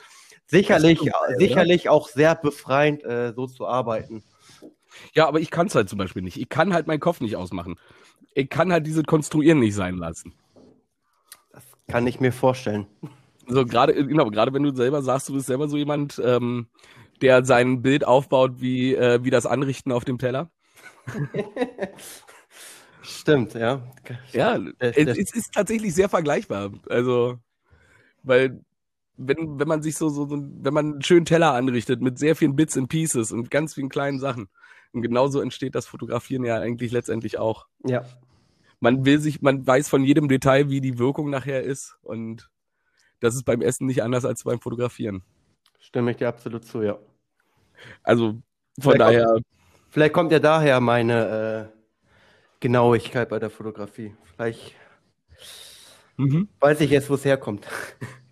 Speaker 3: sicherlich, das ist sicherlich auch sehr befreiend, äh, so zu arbeiten.
Speaker 2: Ja, aber ich kann es halt zum Beispiel nicht. Ich kann halt meinen Kopf nicht ausmachen. Ich kann halt diese Konstruieren nicht sein lassen.
Speaker 3: Kann ich mir vorstellen.
Speaker 2: So gerade, genau, gerade wenn du selber sagst, du bist selber so jemand, ähm, der sein Bild aufbaut wie, äh, wie das Anrichten auf dem Teller.
Speaker 3: Stimmt, ja.
Speaker 2: Ja, es, es, ist tatsächlich sehr vergleichbar. Also, weil wenn, wenn man sich so, so, wenn man einen schönen Teller anrichtet mit sehr vielen Bits and Pieces und ganz vielen kleinen Sachen. Und genauso entsteht das Fotografieren ja eigentlich letztendlich auch.
Speaker 3: Ja
Speaker 2: man will sich, man weiß von jedem Detail, wie die Wirkung nachher ist. Und das ist beim Essen nicht anders als beim Fotografieren.
Speaker 3: Stimme ich dir absolut zu, ja.
Speaker 2: Also von vielleicht daher.
Speaker 3: Kommt, vielleicht kommt ja daher meine äh, Genauigkeit bei der Fotografie. Vielleicht mhm. weiß ich jetzt, wo es herkommt.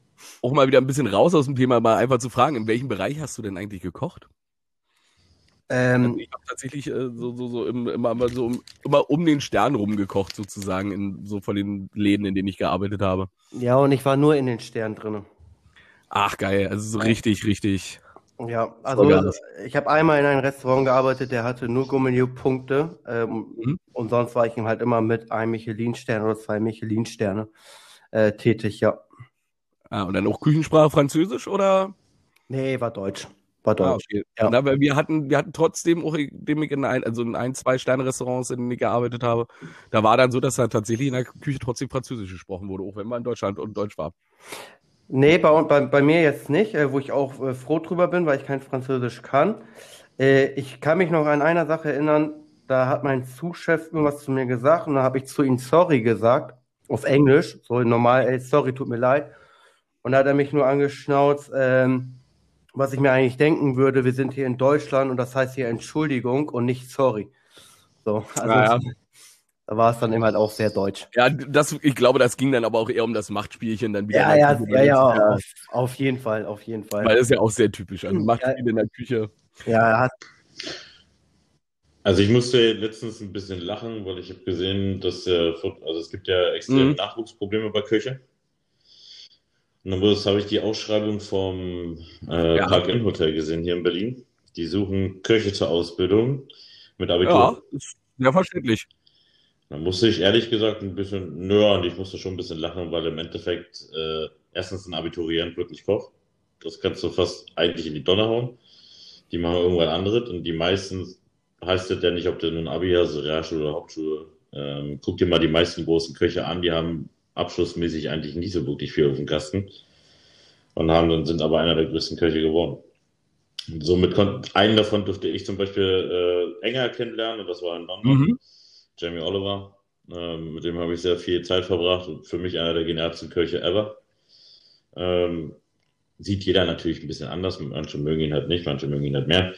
Speaker 2: Auch mal wieder ein bisschen raus aus dem Thema, mal einfach zu fragen, in welchem Bereich hast du denn eigentlich gekocht? Ähm, also ich habe tatsächlich äh, so, so, so im, immer, so um, immer um den Stern rumgekocht, sozusagen, in so von den Läden, in denen ich gearbeitet habe.
Speaker 3: Ja, und ich war nur in den Sternen drin.
Speaker 2: Ach geil, also so richtig, richtig.
Speaker 3: Ja, also ich habe einmal in einem Restaurant gearbeitet, der hatte nur Gourmet-Punkte ähm, mhm. und sonst war ich ihm halt immer mit einem Michelin-Stern oder zwei Michelin-Sterne äh, tätig, ja.
Speaker 2: Ah, und dann auch Küchensprache Französisch oder?
Speaker 3: Nee, war Deutsch. War Deutsch.
Speaker 2: Ah, okay. ja. Aber wir hatten, wir hatten trotzdem auch, indem ich in ein, also in ein, zwei Sterne-Restaurants, in denen ich gearbeitet habe, da war dann so, dass da tatsächlich in der Küche trotzdem Französisch gesprochen wurde, auch wenn man in Deutschland und Deutsch war.
Speaker 3: Nee, bei, bei, bei mir jetzt nicht, äh, wo ich auch äh, froh drüber bin, weil ich kein Französisch kann. Ich kann mich noch an einer Sache erinnern, da hat mein Zuschef irgendwas zu mir gesagt und da habe ich zu ihm sorry gesagt, auf Englisch, so normal, ey, sorry, tut mir leid. Und da hat er mich nur angeschnauzt, ähm, was ich mir eigentlich denken würde, wir sind hier in Deutschland und das heißt hier Entschuldigung und nicht sorry. So, also naja. da war es dann eben halt auch sehr deutsch.
Speaker 2: Ja, das, ich glaube, das ging dann aber auch eher um das Machtspielchen dann
Speaker 3: wieder. Ja, ja, ja, ja, auf, auf, jeden Fall, auf jeden Fall.
Speaker 2: Weil das ist ja auch sehr typisch. Also Machtspiel ja, in der Küche.
Speaker 3: Ja, hat.
Speaker 1: Also ich musste letztens ein bisschen lachen, weil ich habe gesehen, dass der, also es gibt ja extrem mhm. Nachwuchsprobleme bei Küche. Und dann habe ich die Ausschreibung vom äh, ja. Park Inn Hotel gesehen hier in Berlin. Die suchen Köche zur Ausbildung mit Abitur.
Speaker 2: Ja, ist ja verständlich.
Speaker 1: Dann musste ich ehrlich gesagt ein bisschen nörgeln. Ich musste schon ein bisschen lachen, weil im Endeffekt äh, erstens ein Abiturient wirklich kocht. Das kannst du fast eigentlich in die Donner hauen. Die machen irgendwann anderes und die meisten heißt das ja nicht, ob du nun Abi hast, Realschule oder Hauptschule. Ähm, guck dir mal die meisten großen Köche an, die haben abschlussmäßig eigentlich nicht so wirklich viel auf dem Kasten und haben dann sind aber einer der größten Köche geworden. Und somit konnte einen davon durfte ich zum Beispiel äh, enger kennenlernen und das war in London, mhm. Jamie Oliver. Ähm, mit dem habe ich sehr viel Zeit verbracht und für mich einer der genialsten Köche ever. Ähm, sieht jeder natürlich ein bisschen anders. Manche mögen ihn halt nicht, manche mögen ihn halt mehr.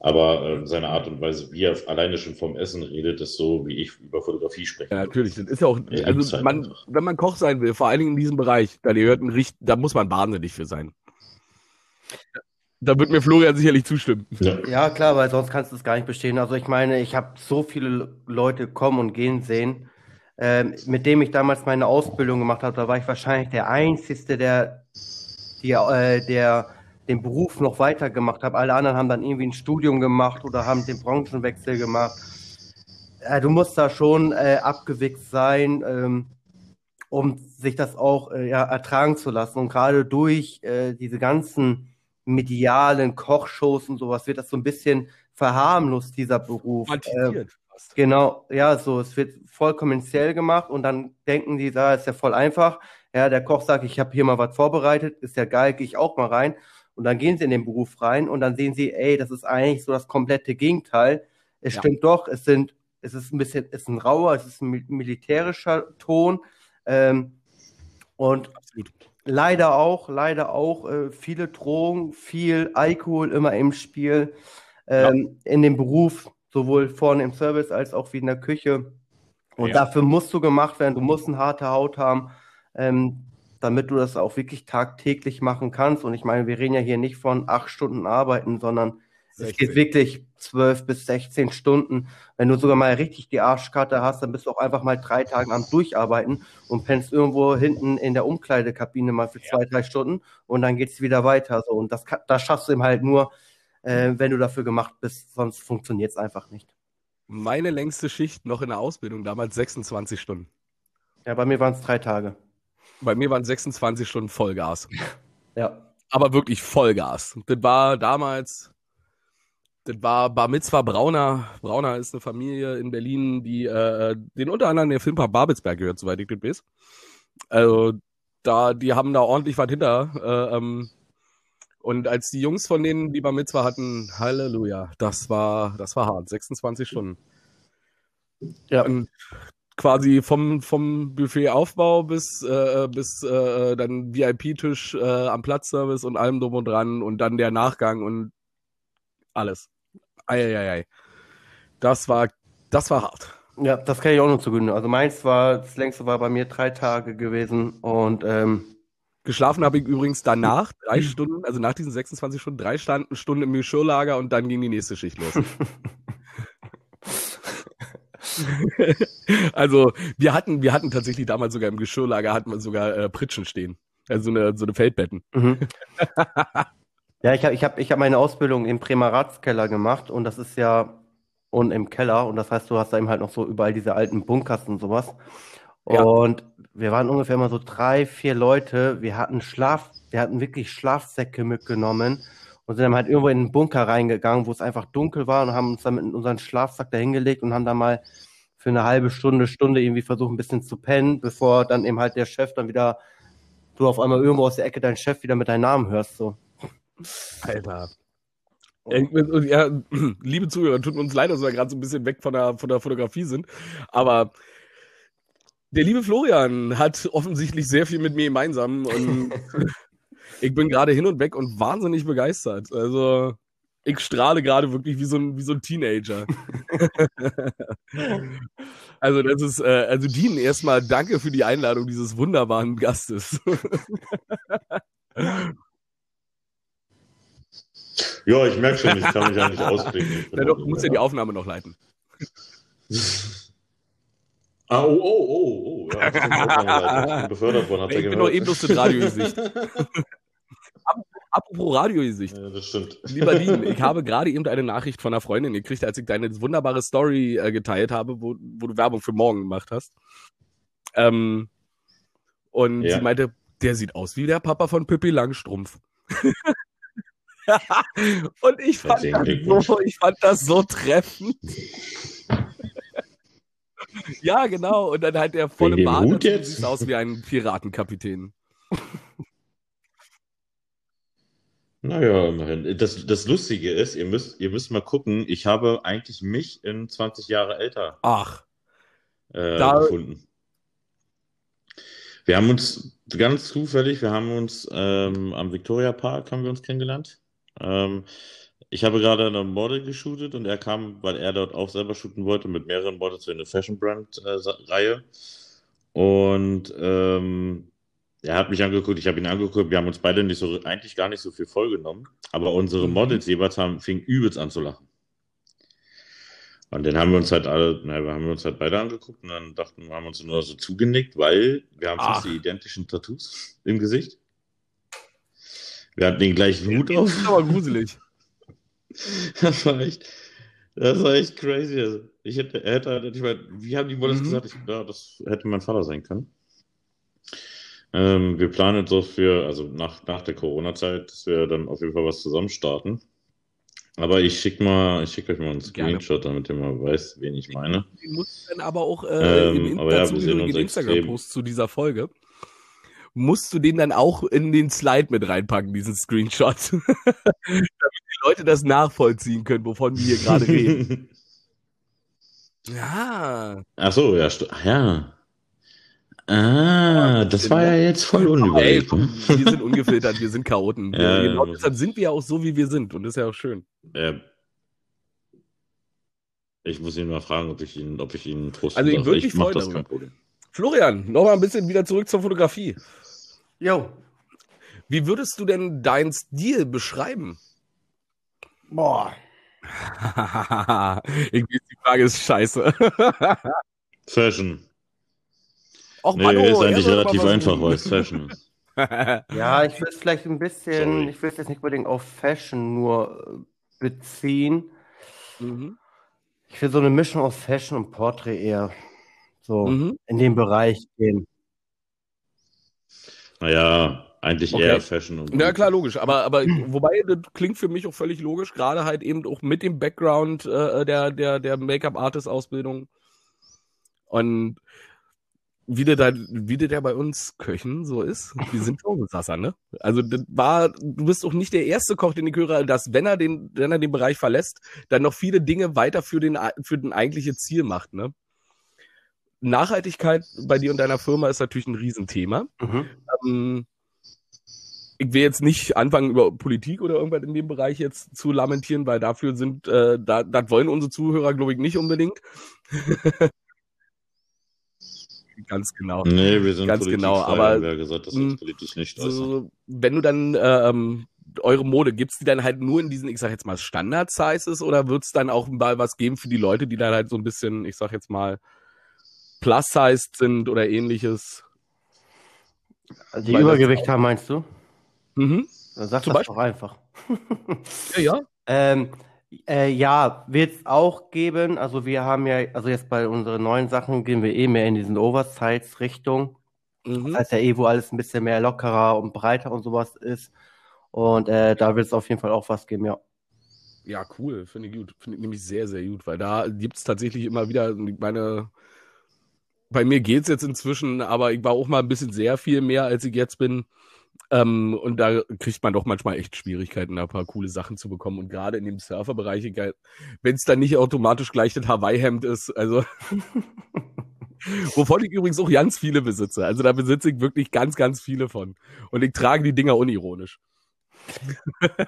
Speaker 1: Aber äh, seine Art und Weise, wie er alleine schon vom Essen redet, ist so, wie ich über Fotografie spreche.
Speaker 2: Ja, natürlich. Das ist ja auch, also halt man, wenn man Koch sein will, vor allen Dingen in diesem Bereich, da, gehört ein Richt, da muss man wahnsinnig für sein. Da wird mir Florian sicherlich zustimmen.
Speaker 3: Ja. ja, klar, weil sonst kannst du es gar nicht bestehen. Also ich meine, ich habe so viele Leute kommen und gehen sehen, ähm, mit dem ich damals meine Ausbildung gemacht habe. Da war ich wahrscheinlich der Einzige, der, die, äh, der den Beruf noch weitergemacht hat. Alle anderen haben dann irgendwie ein Studium gemacht oder haben den Branchenwechsel gemacht. Äh, du musst da schon äh, abgewichst sein, ähm, um sich das auch äh, ja, ertragen zu lassen. Und gerade durch äh, diese ganzen medialen Kochshows und sowas wird das so ein bisschen verharmlost, dieser Beruf. Äh, genau, ja, so, es wird voll kommerziell gemacht und dann denken die, da ist ja voll einfach. Ja, der Koch sagt, ich habe hier mal was vorbereitet, ist ja geil, gehe ich auch mal rein. Und dann gehen sie in den Beruf rein und dann sehen sie, ey, das ist eigentlich so das komplette Gegenteil. Es ja. stimmt doch, es sind, es ist ein bisschen, es ist ein rauer, es ist ein militärischer Ton. Ähm, und Absolut leider auch, leider auch äh, viele Drogen, viel Alkohol immer im Spiel, ähm, ja. in dem Beruf, sowohl vorne im Service als auch wie in der Küche. Und ja. dafür musst du gemacht werden, du musst eine harte Haut haben, ähm, damit du das auch wirklich tagtäglich machen kannst. Und ich meine, wir reden ja hier nicht von acht Stunden Arbeiten, sondern es geht wirklich zwölf bis 16 Stunden. Wenn du sogar mal richtig die Arschkarte hast, dann bist du auch einfach mal drei Tage am Durcharbeiten und pennst irgendwo hinten in der Umkleidekabine mal für zwei, drei Stunden und dann geht es wieder weiter. So. Und das, das schaffst du eben halt nur, äh, wenn du dafür gemacht bist, sonst funktioniert es einfach nicht.
Speaker 2: Meine längste Schicht noch in der Ausbildung, damals 26 Stunden.
Speaker 3: Ja, bei mir waren es drei Tage.
Speaker 2: Bei mir waren 26 Stunden Vollgas. ja. Aber wirklich Vollgas. Das war damals das war Bar Mitzwa Brauner. Brauner ist eine Familie in Berlin, die äh, den unter anderem der Filmpark Babelsberg gehört, soweit ich das weiß. Also da, die haben da ordentlich was hinter. Äh, ähm, und als die Jungs von denen, die Bar Mitzwa hatten, Halleluja, das war, das war hart. 26 Stunden. Ja. Und quasi vom, vom Buffetaufbau bis, äh, bis äh, dann VIP-Tisch äh, am Platzservice und allem drum und dran und dann der Nachgang und alles. Eieiei. Das war, das war hart.
Speaker 3: Ja, das kann ich auch noch zugeben. Also meins war, das längste war bei mir drei Tage gewesen und ähm,
Speaker 2: Geschlafen habe ich übrigens danach drei Stunden, also nach diesen 26 Stunden, drei Stunden im Geschirrlager und dann ging die nächste Schicht los. also wir hatten, wir hatten tatsächlich damals sogar im Geschirrlager hatten wir sogar äh, Pritschen stehen. Also so eine, so eine Feldbetten. Mhm.
Speaker 3: Ja, ich habe ich hab, ich hab meine Ausbildung im Prämaratskeller gemacht und das ist ja und im Keller und das heißt, du hast da eben halt noch so überall diese alten Bunkers und sowas. Ja. Und wir waren ungefähr mal so drei, vier Leute. Wir hatten Schlaf, wir hatten wirklich Schlafsäcke mitgenommen und sind dann halt irgendwo in den Bunker reingegangen, wo es einfach dunkel war und haben uns dann mit unserem Schlafsack da hingelegt und haben da mal für eine halbe Stunde, Stunde irgendwie versucht, ein bisschen zu pennen, bevor dann eben halt der Chef dann wieder, du auf einmal irgendwo aus der Ecke deinen Chef wieder mit deinem Namen hörst, so.
Speaker 2: Alter. Ja, liebe Zuhörer, tut uns leid, dass wir gerade so ein bisschen weg von der, von der Fotografie sind. Aber der liebe Florian hat offensichtlich sehr viel mit mir gemeinsam und ich bin gerade hin und weg und wahnsinnig begeistert. Also ich strahle gerade wirklich wie so ein, wie so ein Teenager. also das ist, äh, also Dean, erstmal danke für die Einladung dieses wunderbaren Gastes.
Speaker 1: Ja, ich merke schon, ich kann mich ja nicht.
Speaker 2: Na doch, du musst ja die Aufnahme noch leiten.
Speaker 1: Ah, oh, oh, oh, oh. Ja, ich bin befördert worden, hat
Speaker 2: er. Ich bin doch eben das Radiogesicht. Apropos Radiogesicht.
Speaker 1: Ja, das stimmt.
Speaker 2: Lieber Dean, ich habe gerade eben eine Nachricht von einer Freundin gekriegt, als ich deine wunderbare Story äh, geteilt habe, wo, wo du Werbung für morgen gemacht hast. Ähm, und ja. sie meinte, der sieht aus wie der Papa von Pippi Langstrumpf. Und ich fand, das so, ich fand das so treffend. ja, genau. Und dann halt der volle Bart. Sieht aus wie ein Piratenkapitän.
Speaker 1: Naja, immerhin. Das, das Lustige ist, ihr müsst, ihr müsst mal gucken, ich habe eigentlich mich in 20 Jahre älter
Speaker 2: Ach,
Speaker 1: äh, da, gefunden. Wir haben uns ganz zufällig, wir haben uns ähm, am Victoria Park haben wir uns kennengelernt. Ähm, ich habe gerade eine Model geshootet und er kam, weil er dort auch selber shooten wollte, mit mehreren Models für eine Fashion Brand äh, Reihe. Und ähm, er hat mich angeguckt, ich habe ihn angeguckt, wir haben uns beide nicht so, eigentlich gar nicht so viel vollgenommen, aber unsere mhm. Models jeweils haben, fingen übelst an zu lachen. Und dann haben wir uns halt alle, na, wir haben uns halt beide angeguckt und dann dachten wir, haben uns nur so zugenickt, weil wir haben fast die identischen Tattoos im Gesicht. Wir hatten den gleichen Hut auf. Das ist
Speaker 2: aber gruselig.
Speaker 1: Das war echt, das war echt crazy. Also ich hätte, hätte halt, ich meine, wie haben die Models mhm. gesagt? Ich, ja, das hätte mein Vater sein können. Ähm, wir planen jetzt auch für, also nach, nach der Corona-Zeit, dass wir dann auf jeden Fall was zusammen starten. Aber ich schicke mal, ich schicke euch mal einen Screenshot, Gerne. damit ihr mal weiß, wen ich meine.
Speaker 2: Den muss dann aber auch äh, ähm, im ja, Instagram-Post zu dieser Folge. Musst du den dann auch in den Slide mit reinpacken, diesen Screenshot. damit die Leute das nachvollziehen können, wovon wir hier gerade reden.
Speaker 1: ja. Ach so, ja, ja. Ah, das war ja jetzt voll unüberlegt.
Speaker 2: Ey, wir sind ungefiltert, wir sind Chaoten. Ja, genau deshalb sind wir ja auch so, wie wir sind. Und das ist ja auch schön. Ja.
Speaker 1: Ich muss ihn mal fragen, ob ich ihn, ob ich ihn
Speaker 2: posten Also ich würde mich freuen das kein Problem. Florian, nochmal ein bisschen wieder zurück zur Fotografie.
Speaker 3: Jo.
Speaker 2: Wie würdest du denn deinen Stil beschreiben?
Speaker 3: Boah.
Speaker 2: Irgendwie die Frage ist scheiße.
Speaker 1: Fashion. Auch nee, Manu, ist eigentlich relativ einfach, weil es Fashion ist.
Speaker 3: ja, ich will es vielleicht ein bisschen, Sorry. ich will es jetzt nicht unbedingt auf Fashion nur äh, beziehen. Mhm. Ich will so eine Mischung aus Fashion und Portrait eher so mhm. in den Bereich gehen.
Speaker 1: Naja, eigentlich okay. eher Fashion. Und
Speaker 2: ja, klar, logisch. Aber, aber wobei, das klingt für mich auch völlig logisch, gerade halt eben auch mit dem Background äh, der, der, der Make-up-Artist-Ausbildung. Und wie der, da, wie der, der bei uns Köchen so ist. Wir sind Tausensasser, ne? Also das war, du bist auch nicht der erste Koch, den ich höre, dass wenn er den, wenn er den Bereich verlässt, dann noch viele Dinge weiter für den, für den eigentliche Ziel macht, ne? Nachhaltigkeit bei dir und deiner Firma ist natürlich ein Riesenthema. Mhm. Ähm, ich will jetzt nicht anfangen, über Politik oder irgendwas in dem Bereich jetzt zu lamentieren, weil dafür sind, äh, da, das wollen unsere Zuhörer, glaube ich, nicht unbedingt. ganz genau.
Speaker 1: Nee, wir sind
Speaker 2: ganz genau. Aber
Speaker 1: wer gesagt, dass uns politisch nicht
Speaker 2: so, wenn du dann ähm, eure Mode, gibt's die dann halt nur in diesen, ich sag jetzt mal, Standard-Sizes oder wird's dann auch mal was geben für die Leute, die dann halt so ein bisschen, ich sag jetzt mal, plus-sized sind oder ähnliches?
Speaker 3: Die Weil Übergewicht haben, meinst du?
Speaker 2: Mhm.
Speaker 3: Dann sag Zum das Beispiel? doch einfach.
Speaker 2: ja, ja.
Speaker 3: Ähm, äh, ja, wird es auch geben. Also wir haben ja, also jetzt bei unseren neuen Sachen gehen wir eh mehr in diesen Oversize-Richtung. Mhm. Das heißt ja eh, wo alles ein bisschen mehr lockerer und breiter und sowas ist. Und äh, da wird es auf jeden Fall auch was geben, ja.
Speaker 2: Ja, cool, finde ich gut. Finde ich nämlich sehr, sehr gut, weil da gibt es tatsächlich immer wieder, meine, bei mir geht es jetzt inzwischen, aber ich war auch mal ein bisschen sehr viel mehr, als ich jetzt bin. Ähm, und da kriegt man doch manchmal echt Schwierigkeiten, da ein paar coole Sachen zu bekommen. Und gerade in dem Surferbereich, wenn es dann nicht automatisch gleich das Hawaii-Hemd ist, also. Wovon ich übrigens auch ganz viele besitze. Also da besitze ich wirklich ganz, ganz viele von. Und ich trage die Dinger unironisch.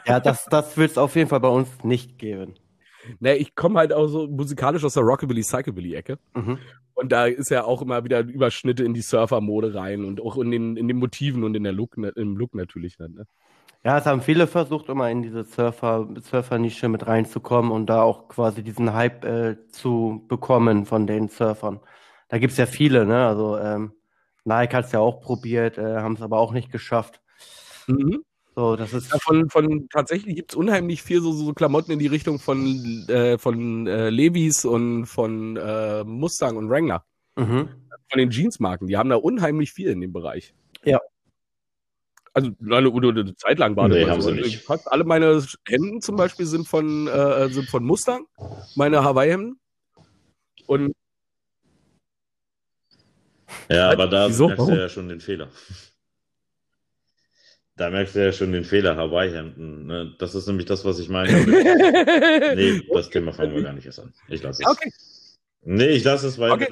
Speaker 3: Ja, das, das wird es auf jeden Fall bei uns nicht geben.
Speaker 2: Ne, ich komme halt auch so musikalisch aus der Rockabilly, Psychobilly-Ecke. Mhm. Und da ist ja auch immer wieder Überschnitte in die Surfer-Mode rein und auch in den, in den Motiven und in der Look, ne, im Look natürlich dann. Ne?
Speaker 3: Ja, es haben viele versucht, immer in diese Surfer, Surfer-Nische mit reinzukommen und da auch quasi diesen Hype äh, zu bekommen von den Surfern. Da gibt es ja viele, ne? Also ähm, Nike hat es ja auch probiert, äh, haben es aber auch nicht geschafft. Mhm. So, das ist
Speaker 2: ja, von, von tatsächlich gibt es unheimlich viel so, so Klamotten in die Richtung von, äh, von äh, Levis und von äh, Mustang und Wrangler. Mhm. Von den Jeansmarken. Die haben da unheimlich viel in dem Bereich.
Speaker 3: Ja.
Speaker 2: Also eine, eine Zeit lang war
Speaker 1: nee, das so. Also,
Speaker 2: fast alle meine Hemden zum Beispiel sind von, äh, sind von Mustang, meine Hawaii-Hemden. Und
Speaker 1: ja, aber da Wieso? merkst du ja schon den Fehler. Da merkst du ja schon den Fehler, Hawaii-Hemden. Ne? Das ist nämlich das, was ich meine. nee, das Thema fangen wir gar nicht erst an. Ich lasse es. Okay. Nee, ich lasse es, weil
Speaker 2: okay.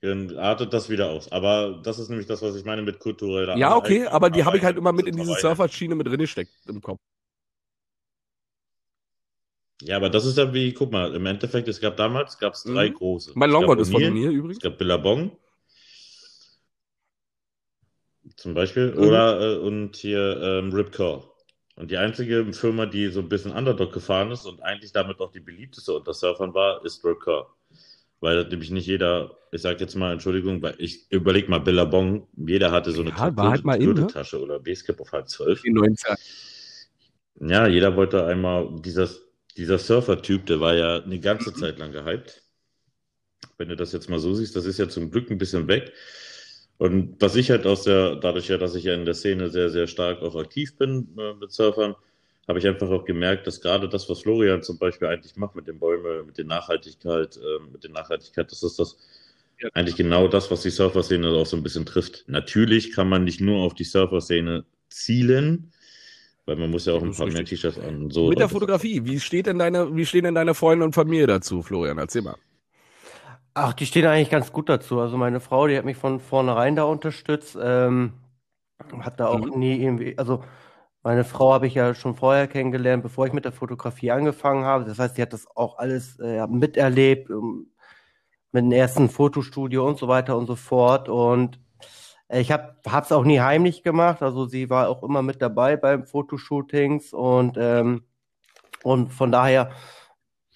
Speaker 1: wenn, dann artet das wieder aus. Aber das ist nämlich das, was ich meine mit kultureller
Speaker 2: Ja, okay, aber die habe ich halt immer mit in diese Surfer-Schiene mit drin gesteckt im Kopf.
Speaker 1: Ja, aber das ist ja wie, guck mal, im Endeffekt, es gab damals, gab es drei
Speaker 2: Mhm.
Speaker 1: große.
Speaker 2: Mein
Speaker 1: Es
Speaker 2: Longboard ist von
Speaker 1: O'Neill,
Speaker 2: mir
Speaker 1: Es
Speaker 2: übrigens.
Speaker 1: gab Billabong. Zum Beispiel.
Speaker 2: Mhm.
Speaker 1: Oder äh, und hier ähm, Ripcore. Und die einzige Firma, die so ein bisschen Underdog gefahren ist und eigentlich damit auch die beliebteste unter Surfern war, ist Ripcore. Weil nämlich nicht jeder, ich sag jetzt mal, Entschuldigung, weil ich überleg mal Billabong, jeder hatte so eine
Speaker 2: Ja, halt in, ne?
Speaker 1: Gürteltasche oder Basecap auf halb zwölf.
Speaker 2: Die 90er.
Speaker 1: Ja, jeder wollte einmal, dieser, dieser Surfer-Typ, der war ja eine ganze Zeit lang gehypt. Wenn du das jetzt mal so siehst, das ist ja zum Glück ein bisschen weg. Und was ich halt aus der, dadurch ja, dass ich ja in der Szene sehr, sehr stark auch aktiv bin äh, mit Surfern, habe ich einfach auch gemerkt, dass gerade das, was Florian zum Beispiel eigentlich macht mit den Bäumen, mit der Nachhaltigkeit, äh, mit der Nachhaltigkeit, das ist das
Speaker 2: Ja.
Speaker 1: eigentlich genau das, was die Surfer-Szene auch so ein bisschen trifft. Natürlich kann man nicht nur auf die Surfer-Szene zielen, weil man muss ja auch ein paar mehr
Speaker 2: richtig.
Speaker 1: T-Shirts an. und So,
Speaker 2: Mit der Fotografie, wie steht denn deine, wie stehen denn deine Freunde und Familie dazu, Florian? Erzähl mal.
Speaker 3: Ach, die stehen eigentlich ganz gut dazu. Also meine Frau, die hat mich von vornherein da unterstützt, ähm, hat da auch
Speaker 2: Mhm.
Speaker 3: nie irgendwie, also meine Frau habe ich ja schon vorher kennengelernt, bevor ich mit der Fotografie angefangen habe. Das heißt, sie hat das auch alles äh, miterlebt, ähm, mit dem ersten Fotostudio und so weiter und so fort. Und äh, ich habe es auch nie heimlich gemacht. Also sie war auch immer mit dabei beim Fotoshootings und ähm, und von daher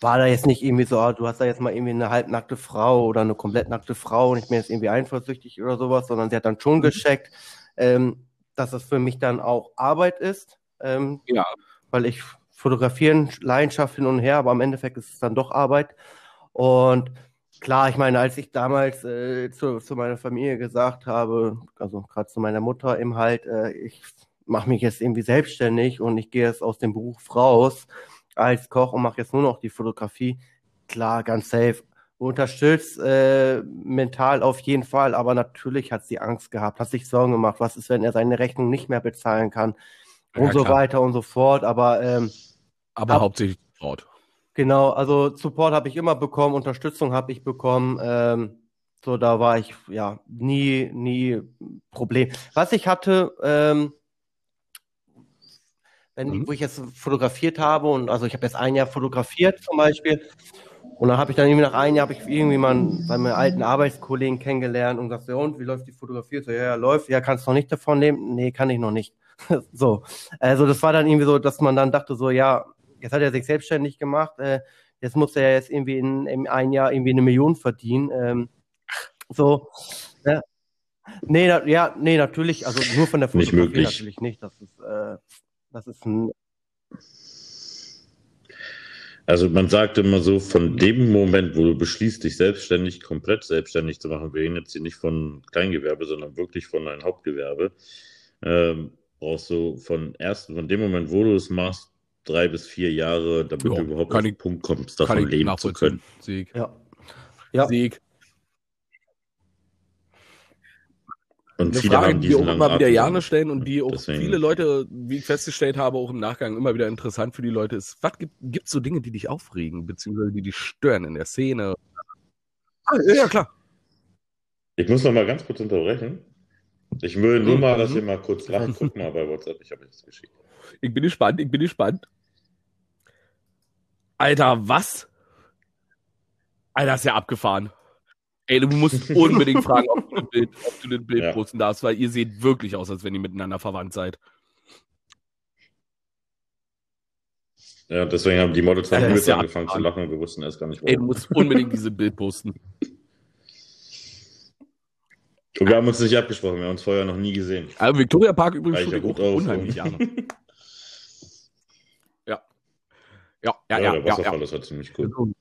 Speaker 3: war da jetzt nicht irgendwie so, ah, du hast da jetzt mal irgendwie eine halbnackte Frau oder eine komplett nackte Frau und ich bin jetzt irgendwie eifersüchtig oder sowas, sondern sie hat dann schon gecheckt, ähm, dass es für mich dann auch Arbeit ist, ähm,
Speaker 2: Ja.
Speaker 3: weil ich fotografieren, Leidenschaft hin und her, aber im Endeffekt ist es dann doch Arbeit. Und klar, ich meine, als ich damals äh, zu, zu meiner Familie gesagt habe, also gerade zu meiner Mutter eben halt, äh, ich mache mich jetzt irgendwie selbstständig und ich gehe jetzt aus dem Beruf raus als Koch und mache jetzt nur noch die Fotografie. Klar, ganz safe. Unterstützt äh, mental auf jeden Fall, aber natürlich hat sie Angst gehabt, hat sich Sorgen gemacht, was ist, wenn er seine Rechnung nicht mehr bezahlen kann
Speaker 2: Ja,
Speaker 3: und so
Speaker 2: klar.
Speaker 3: weiter und so fort. Aber ähm,
Speaker 2: Aber
Speaker 3: Hab-
Speaker 2: hauptsächlich Sport.
Speaker 3: Genau, also Support habe ich immer bekommen, Unterstützung habe ich bekommen. Ähm, so, da war ich ja nie, nie Problem. Was ich hatte, ähm, wenn,
Speaker 2: Mhm.
Speaker 3: wo ich jetzt fotografiert habe und also ich habe jetzt ein Jahr fotografiert zum Beispiel und dann habe ich dann irgendwie nach einem Jahr habe ich irgendwie mal bei meinen alten Arbeitskollegen kennengelernt und gesagt, ja und, wie läuft die Fotografie? So, ja, ja, läuft. Ja, kannst du noch nicht davon leben? Nee, kann ich noch nicht. So, also das war dann irgendwie so, dass man dann dachte so, ja, jetzt hat er sich selbstständig gemacht, äh, jetzt muss er jetzt irgendwie in, in ein Jahr irgendwie eine Million verdienen. Ähm, so, ja. Nee, na, ja, nee, natürlich, also nur von der
Speaker 1: Nicht
Speaker 3: Fotografie
Speaker 1: möglich.
Speaker 3: natürlich nicht. Das ist, äh, das ist ein,
Speaker 1: Also man sagt immer so, von dem Moment, wo du beschließt, dich selbstständig, komplett selbstständig zu machen, wir reden jetzt hier nicht von Kleingewerbe, sondern wirklich von einem Hauptgewerbe, ähm, brauchst du von ersten, von dem Moment, wo du es machst, drei bis vier Jahre, damit
Speaker 2: Ja,
Speaker 1: du überhaupt auf den Punkt kommst, davon leben zu können.
Speaker 2: Sieg.
Speaker 3: ja. Ja,
Speaker 2: Sieg.
Speaker 1: Und
Speaker 2: Eine
Speaker 1: viele
Speaker 2: Frage,
Speaker 1: haben
Speaker 2: die
Speaker 1: diesen
Speaker 2: auch immer wieder
Speaker 1: nicht.
Speaker 2: stellen und die auch
Speaker 1: Deswegen-
Speaker 2: viele Leute, wie ich festgestellt habe, auch im Nachgang immer wieder interessant für die Leute ist, was gibt gibt's so Dinge, die dich aufregen, beziehungsweise die dich stören in der Szene? Ah, ja, ja, klar.
Speaker 1: Ich muss noch mal ganz kurz unterbrechen. Ich will nur
Speaker 2: Mhm.
Speaker 1: mal, dass ihr mal kurz lacht. Guck mal bei WhatsApp, ich habe jetzt geschickt.
Speaker 2: Ich bin gespannt, ich bin gespannt. Alter, was? Alter, ist ja abgefahren. Ey, du musst unbedingt fragen, ob du ein Bild, ob du ein Bild
Speaker 1: Ja.
Speaker 2: posten darfst, weil ihr seht wirklich aus, als wenn ihr miteinander verwandt seid.
Speaker 1: Ja, deswegen haben die Models
Speaker 2: ist
Speaker 1: mit
Speaker 2: ja
Speaker 1: angefangen zu lachen. Wir wussten erst gar nicht,
Speaker 2: Ey, du
Speaker 1: warum.
Speaker 2: musst unbedingt diese Bild posten.
Speaker 1: Und wir haben uns nicht abgesprochen, wir haben uns vorher noch nie gesehen.
Speaker 2: Also Victoria Park übrigens
Speaker 1: ja gut
Speaker 2: auch unheimlich Jahre. Ja. Ja, ja,
Speaker 1: Ja,
Speaker 2: ja,
Speaker 1: der
Speaker 2: ja,
Speaker 1: Wasserfall
Speaker 2: ja.
Speaker 1: ist halt ziemlich cool.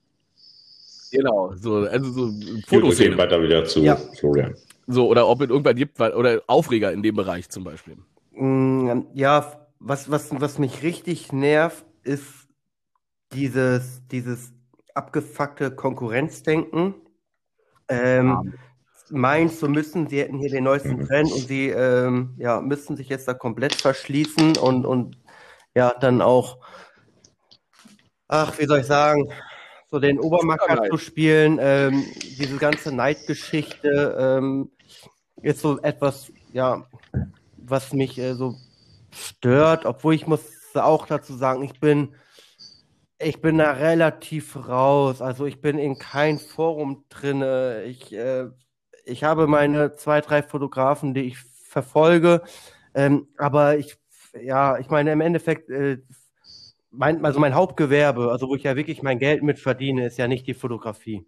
Speaker 2: Genau, so, also so
Speaker 1: okay,
Speaker 2: Fotoszene.
Speaker 1: weiter wieder zu
Speaker 3: Ja.
Speaker 1: Florian.
Speaker 2: So, oder ob es irgendwann gibt, weil, oder Aufreger in dem Bereich zum Beispiel.
Speaker 3: Mm, Ja, was, was, was mich richtig nervt, ist dieses, dieses abgefuckte Konkurrenzdenken. Ähm, meinst, so müssen, sie hätten hier den neuesten
Speaker 1: Mhm.
Speaker 3: Trend und sie ähm, ja, müssten sich jetzt da komplett verschließen und, und ja, dann auch, ach, wie soll ich sagen, so den Obermacker zu spielen, ähm, diese ganze Neidgeschichte ähm, ist so etwas, ja, was mich äh, so stört, obwohl ich muss auch dazu sagen, ich bin ich bin da relativ raus. Also ich bin in kein Forum drinne. Ich, äh, ich habe meine zwei, drei Fotografen, die ich verfolge. Ähm, aber ich, ja, ich meine, im Endeffekt, äh, mein, also mein Hauptgewerbe, also wo ich ja wirklich mein Geld mit verdiene, ist ja nicht die Fotografie.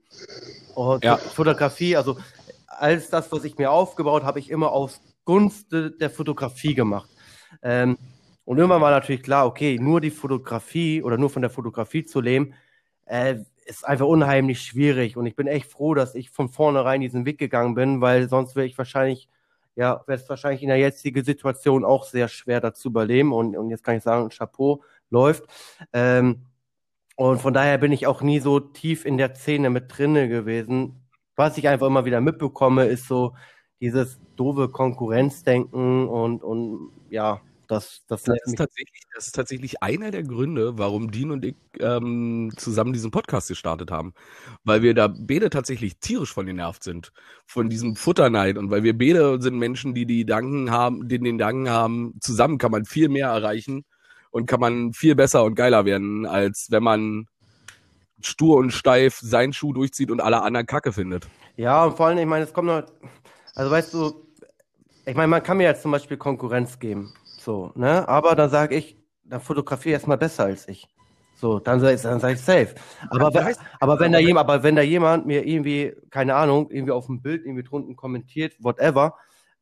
Speaker 3: Und ja. Fotografie, also alles das, was ich mir aufgebaut habe, ich immer aus Gunst der Fotografie gemacht. Ähm, und irgendwann war natürlich klar, okay, nur die Fotografie oder nur von der Fotografie zu leben, äh, ist einfach unheimlich schwierig. Und ich bin echt froh, dass ich von vornherein diesen Weg gegangen bin, weil sonst wäre ich wahrscheinlich, ja, wäre es wahrscheinlich in der jetzigen Situation auch sehr schwer dazu überleben. Und, und jetzt kann ich sagen, Chapeau läuft. Ähm, und von daher bin ich auch nie so tief in der Szene mit drinne gewesen. Was ich einfach immer wieder mitbekomme, ist so dieses doofe Konkurrenzdenken und, und ja, das, das,
Speaker 2: das, ist tatsächlich, das ist tatsächlich einer der Gründe, warum Dean und ich ähm, zusammen diesen Podcast gestartet haben. Weil wir da beide tatsächlich tierisch von genervt sind. Von diesem Futterneid. Und weil wir beide sind Menschen, die die Danken haben, die den Danken haben, zusammen kann man viel mehr erreichen und kann man viel besser und geiler werden, als wenn man stur und steif seinen Schuh durchzieht und alle anderen Kacke findet.
Speaker 3: Ja, und vor allem, ich meine, es kommt noch, also weißt du, ich meine, man kann mir jetzt zum Beispiel Konkurrenz geben. So, ne? Aber dann sage ich, dann fotografiere erstmal besser als ich. So, dann sage ich, dann sag ich safe. Aber, ja, wenn, aber, wenn da jemand, aber wenn da jemand mir irgendwie, keine Ahnung, irgendwie auf dem Bild irgendwie drunten kommentiert, whatever,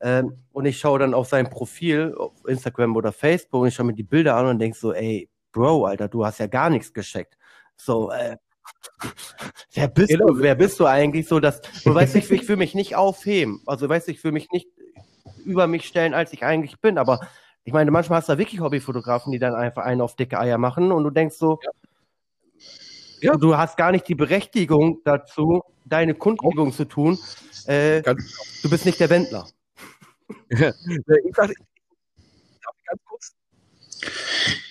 Speaker 3: ähm, und ich schaue dann auf sein Profil, auf Instagram oder Facebook und ich schaue mir die Bilder an und denke so, ey, Bro, Alter, du hast ja gar nichts gescheckt. So, äh, wer bist genau. du? Wer bist du eigentlich so, dass du weißt, ich, ich will mich nicht aufheben. Also weißt du, ich will mich nicht über mich stellen, als ich eigentlich bin, aber ich meine, manchmal hast du da wirklich Hobbyfotografen, die dann einfach einen auf dicke Eier machen und du denkst so, ja. Ja. du hast gar nicht die Berechtigung dazu, deine Kundgebung zu tun. Äh, du bist nicht der Wendler. ich sag,
Speaker 1: ganz kurz.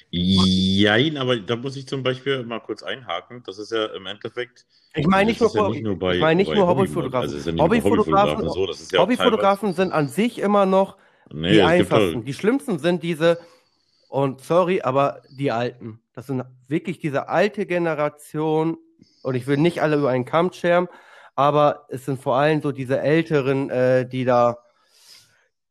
Speaker 1: Jein, aber da muss ich zum Beispiel mal kurz einhaken. Das ist ja im Endeffekt.
Speaker 3: Ich meine nicht, nur, ja nicht nur bei, ich meine nicht nur Hobbyfotografen. Also ja Hobbyfotografen, Hobbyfotografen, so, Hobbyfotografen sind an sich immer noch Nee, die einfachsten. Die schlimmsten sind diese, und sorry, aber die Alten. Das sind wirklich diese alte Generation, und ich will nicht alle über einen Kamm scheren, aber es sind vor allem so diese Älteren, äh, die da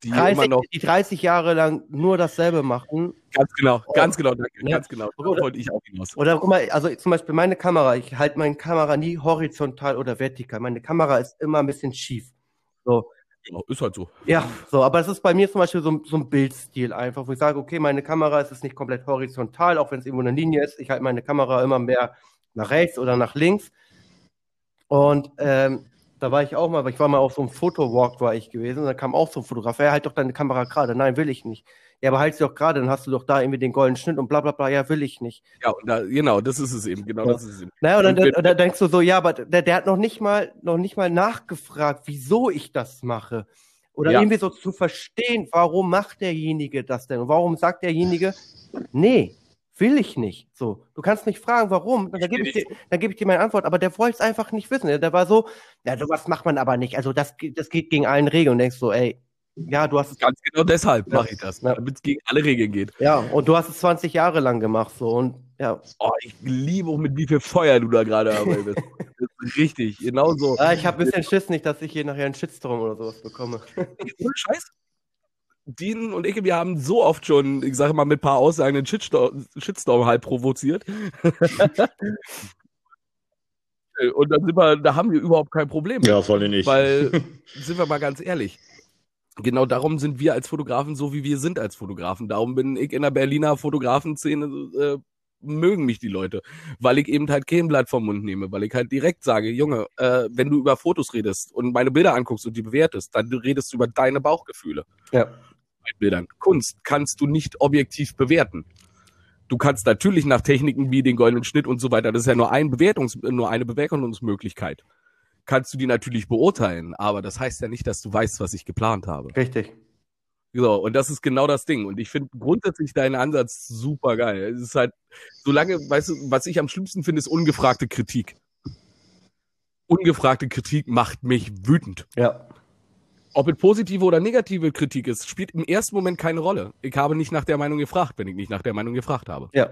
Speaker 3: die 30, noch, die 30 Jahre lang nur dasselbe machen.
Speaker 2: Ganz genau, ganz genau, danke, ja. ganz genau.
Speaker 3: Oder, wollte ich auch hinaus. Oder guck mal, also zum Beispiel meine Kamera, ich halte meine Kamera nie horizontal oder vertikal. Meine Kamera ist immer ein bisschen schief. So,
Speaker 2: Genau, ist halt so.
Speaker 3: Ja, so, aber es ist bei mir zum Beispiel so, so ein Bildstil einfach, wo ich sage, okay, meine Kamera ist nicht komplett horizontal, auch wenn es irgendwo eine Linie ist. Ich halte meine Kamera immer mehr nach rechts oder nach links. Und ähm, da war ich auch mal, ich war mal auf so einem Fotowalk war ich gewesen, und da kam auch so ein Fotograf, er halt doch deine Kamera gerade. Nein, will ich nicht. Ja, aber halt sie doch gerade, dann hast du doch da irgendwie den goldenen Schnitt und bla bla bla, ja, will ich nicht.
Speaker 2: Ja, und da, genau, das ist es eben, genau ja. das ist es eben.
Speaker 3: Naja, und dann, und dann denkst du so, ja, aber der, der hat noch nicht mal, noch nicht mal nachgefragt, wieso ich das mache. Oder ja. irgendwie so zu verstehen, warum macht derjenige das denn? Und warum sagt derjenige, nee, will ich nicht. So, du kannst mich fragen, warum. Dann gebe ich, dir, dann gebe ich dir meine Antwort. Aber der wollte es einfach nicht wissen. Der war so, ja, sowas macht man aber nicht. Also das, das geht gegen allen Regeln. Und denkst so, ey, ja, du hast es.
Speaker 2: Ganz genau deshalb mache ich das, ja. damit es gegen alle Regeln geht.
Speaker 3: Ja, und du hast es 20 Jahre lang gemacht, so und ja.
Speaker 2: Oh, ich liebe auch, mit wie viel Feuer du da gerade arbeitest. richtig, genau so.
Speaker 3: Ja, ich habe ein bisschen Schiss nicht, dass ich hier nachher einen Shitstorm oder sowas bekomme.
Speaker 2: Ohne Scheiß. Dean und ich, wir haben so oft schon, ich sage mal, mit ein paar Aussagen den Shitstorm, Shitstorm halt provoziert. und dann sind wir, da haben wir überhaupt kein Problem.
Speaker 1: Ja, vor allem nicht.
Speaker 2: Weil, sind wir mal ganz ehrlich, genau darum sind wir als Fotografen so, wie wir sind als Fotografen. Darum bin ich in der Berliner Fotografenszene, äh, mögen mich die Leute, weil ich eben halt kein Blatt vom Mund nehme, weil ich halt direkt sage, Junge, äh, wenn du über Fotos redest und meine Bilder anguckst und die bewertest, dann redest du über deine Bauchgefühle.
Speaker 3: Ja.
Speaker 2: Bildern. Kunst kannst du nicht objektiv bewerten. Du kannst natürlich nach Techniken wie den goldenen Schnitt und so weiter, das ist ja nur, ein Bewertungs nur eine Bewertungsmöglichkeit kannst du die natürlich beurteilen, aber das heißt ja nicht, dass du weißt, was ich geplant habe.
Speaker 3: Richtig.
Speaker 2: So, und das ist genau das Ding. Und ich finde grundsätzlich deinen Ansatz super geil. Es ist halt, solange, weißt du, was ich am schlimmsten finde, ist ungefragte Kritik. ungefragte Kritik macht mich wütend.
Speaker 3: Ja.
Speaker 2: Ob es positive oder negative Kritik ist, spielt im ersten Moment keine Rolle. Ich habe nicht nach der Meinung gefragt, wenn ich nicht nach der Meinung gefragt habe.
Speaker 3: Ja.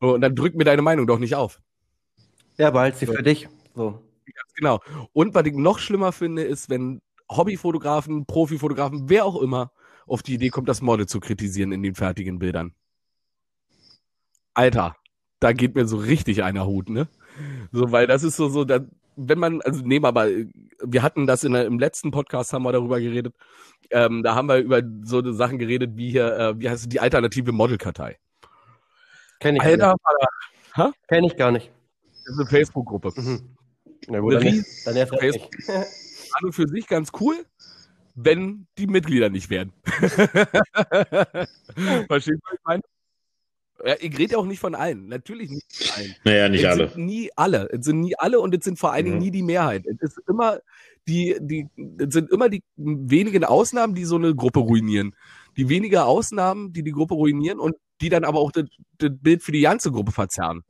Speaker 2: Und dann drück mir deine Meinung doch nicht auf.
Speaker 3: Ja, behalt sie für dich. So.
Speaker 2: Ganz genau. Und was ich noch schlimmer finde, ist, wenn Hobbyfotografen, Profifotografen, wer auch immer, auf die Idee kommt, das Model zu kritisieren in den fertigen Bildern. Alter, da geht mir so richtig einer Hut, ne? So, weil das ist so, so, da, wenn man, also nehmen wir mal, wir hatten das in im letzten Podcast, haben wir darüber geredet, ähm, da haben wir über so Sachen geredet, wie hier, äh, wie heißt es, die alternative Modelkartei.
Speaker 3: Kenn ich
Speaker 2: Alter,
Speaker 3: gar nicht. Kenn ich gar nicht.
Speaker 2: das ist eine Facebook-Gruppe.
Speaker 3: Mhm. Na gut,
Speaker 2: Eine
Speaker 3: dann, dann erst recht
Speaker 2: Facebook-. An und für sich ganz cool, wenn die Mitglieder nicht werden. Verstehst du, was ich meine? Ja, ich rede auch nicht von allen. Natürlich nicht von allen.
Speaker 1: Naja, nicht
Speaker 2: es
Speaker 1: alle.
Speaker 2: sind nie alle. Es sind nie alle und es sind vor allen Dingen
Speaker 3: Mhm.
Speaker 2: nie die Mehrheit. Es ist immer die, die, es sind immer die wenigen Ausnahmen, die so eine Gruppe ruinieren. Die wenigen Ausnahmen, die die Gruppe ruinieren und die dann aber auch das, das Bild für die ganze Gruppe verzerren.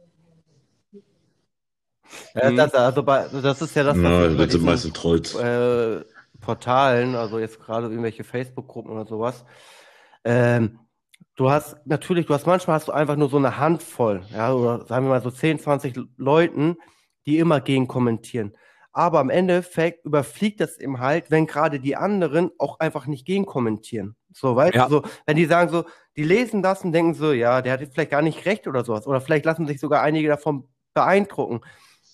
Speaker 3: Ja,
Speaker 2: Mhm.
Speaker 3: das, also bei, das ist ja das, was
Speaker 1: Ja, sind
Speaker 3: diesen,
Speaker 1: meistens Trolls.
Speaker 3: äh, Portalen, also jetzt gerade irgendwelche Facebook-Gruppen oder sowas. Ähm, du hast natürlich, du hast manchmal hast du einfach nur so eine Handvoll, ja, oder sagen wir mal so 10, 20 Leuten, die immer gegen kommentieren. Aber am Endeffekt überfliegt das eben halt, wenn gerade die anderen auch einfach nicht gegen kommentieren. So, weißt
Speaker 2: Ja.
Speaker 3: du, so, wenn die sagen so, die lesen das und denken so, ja, der hat vielleicht gar nicht recht oder sowas. Oder vielleicht lassen sich sogar einige davon beeindrucken.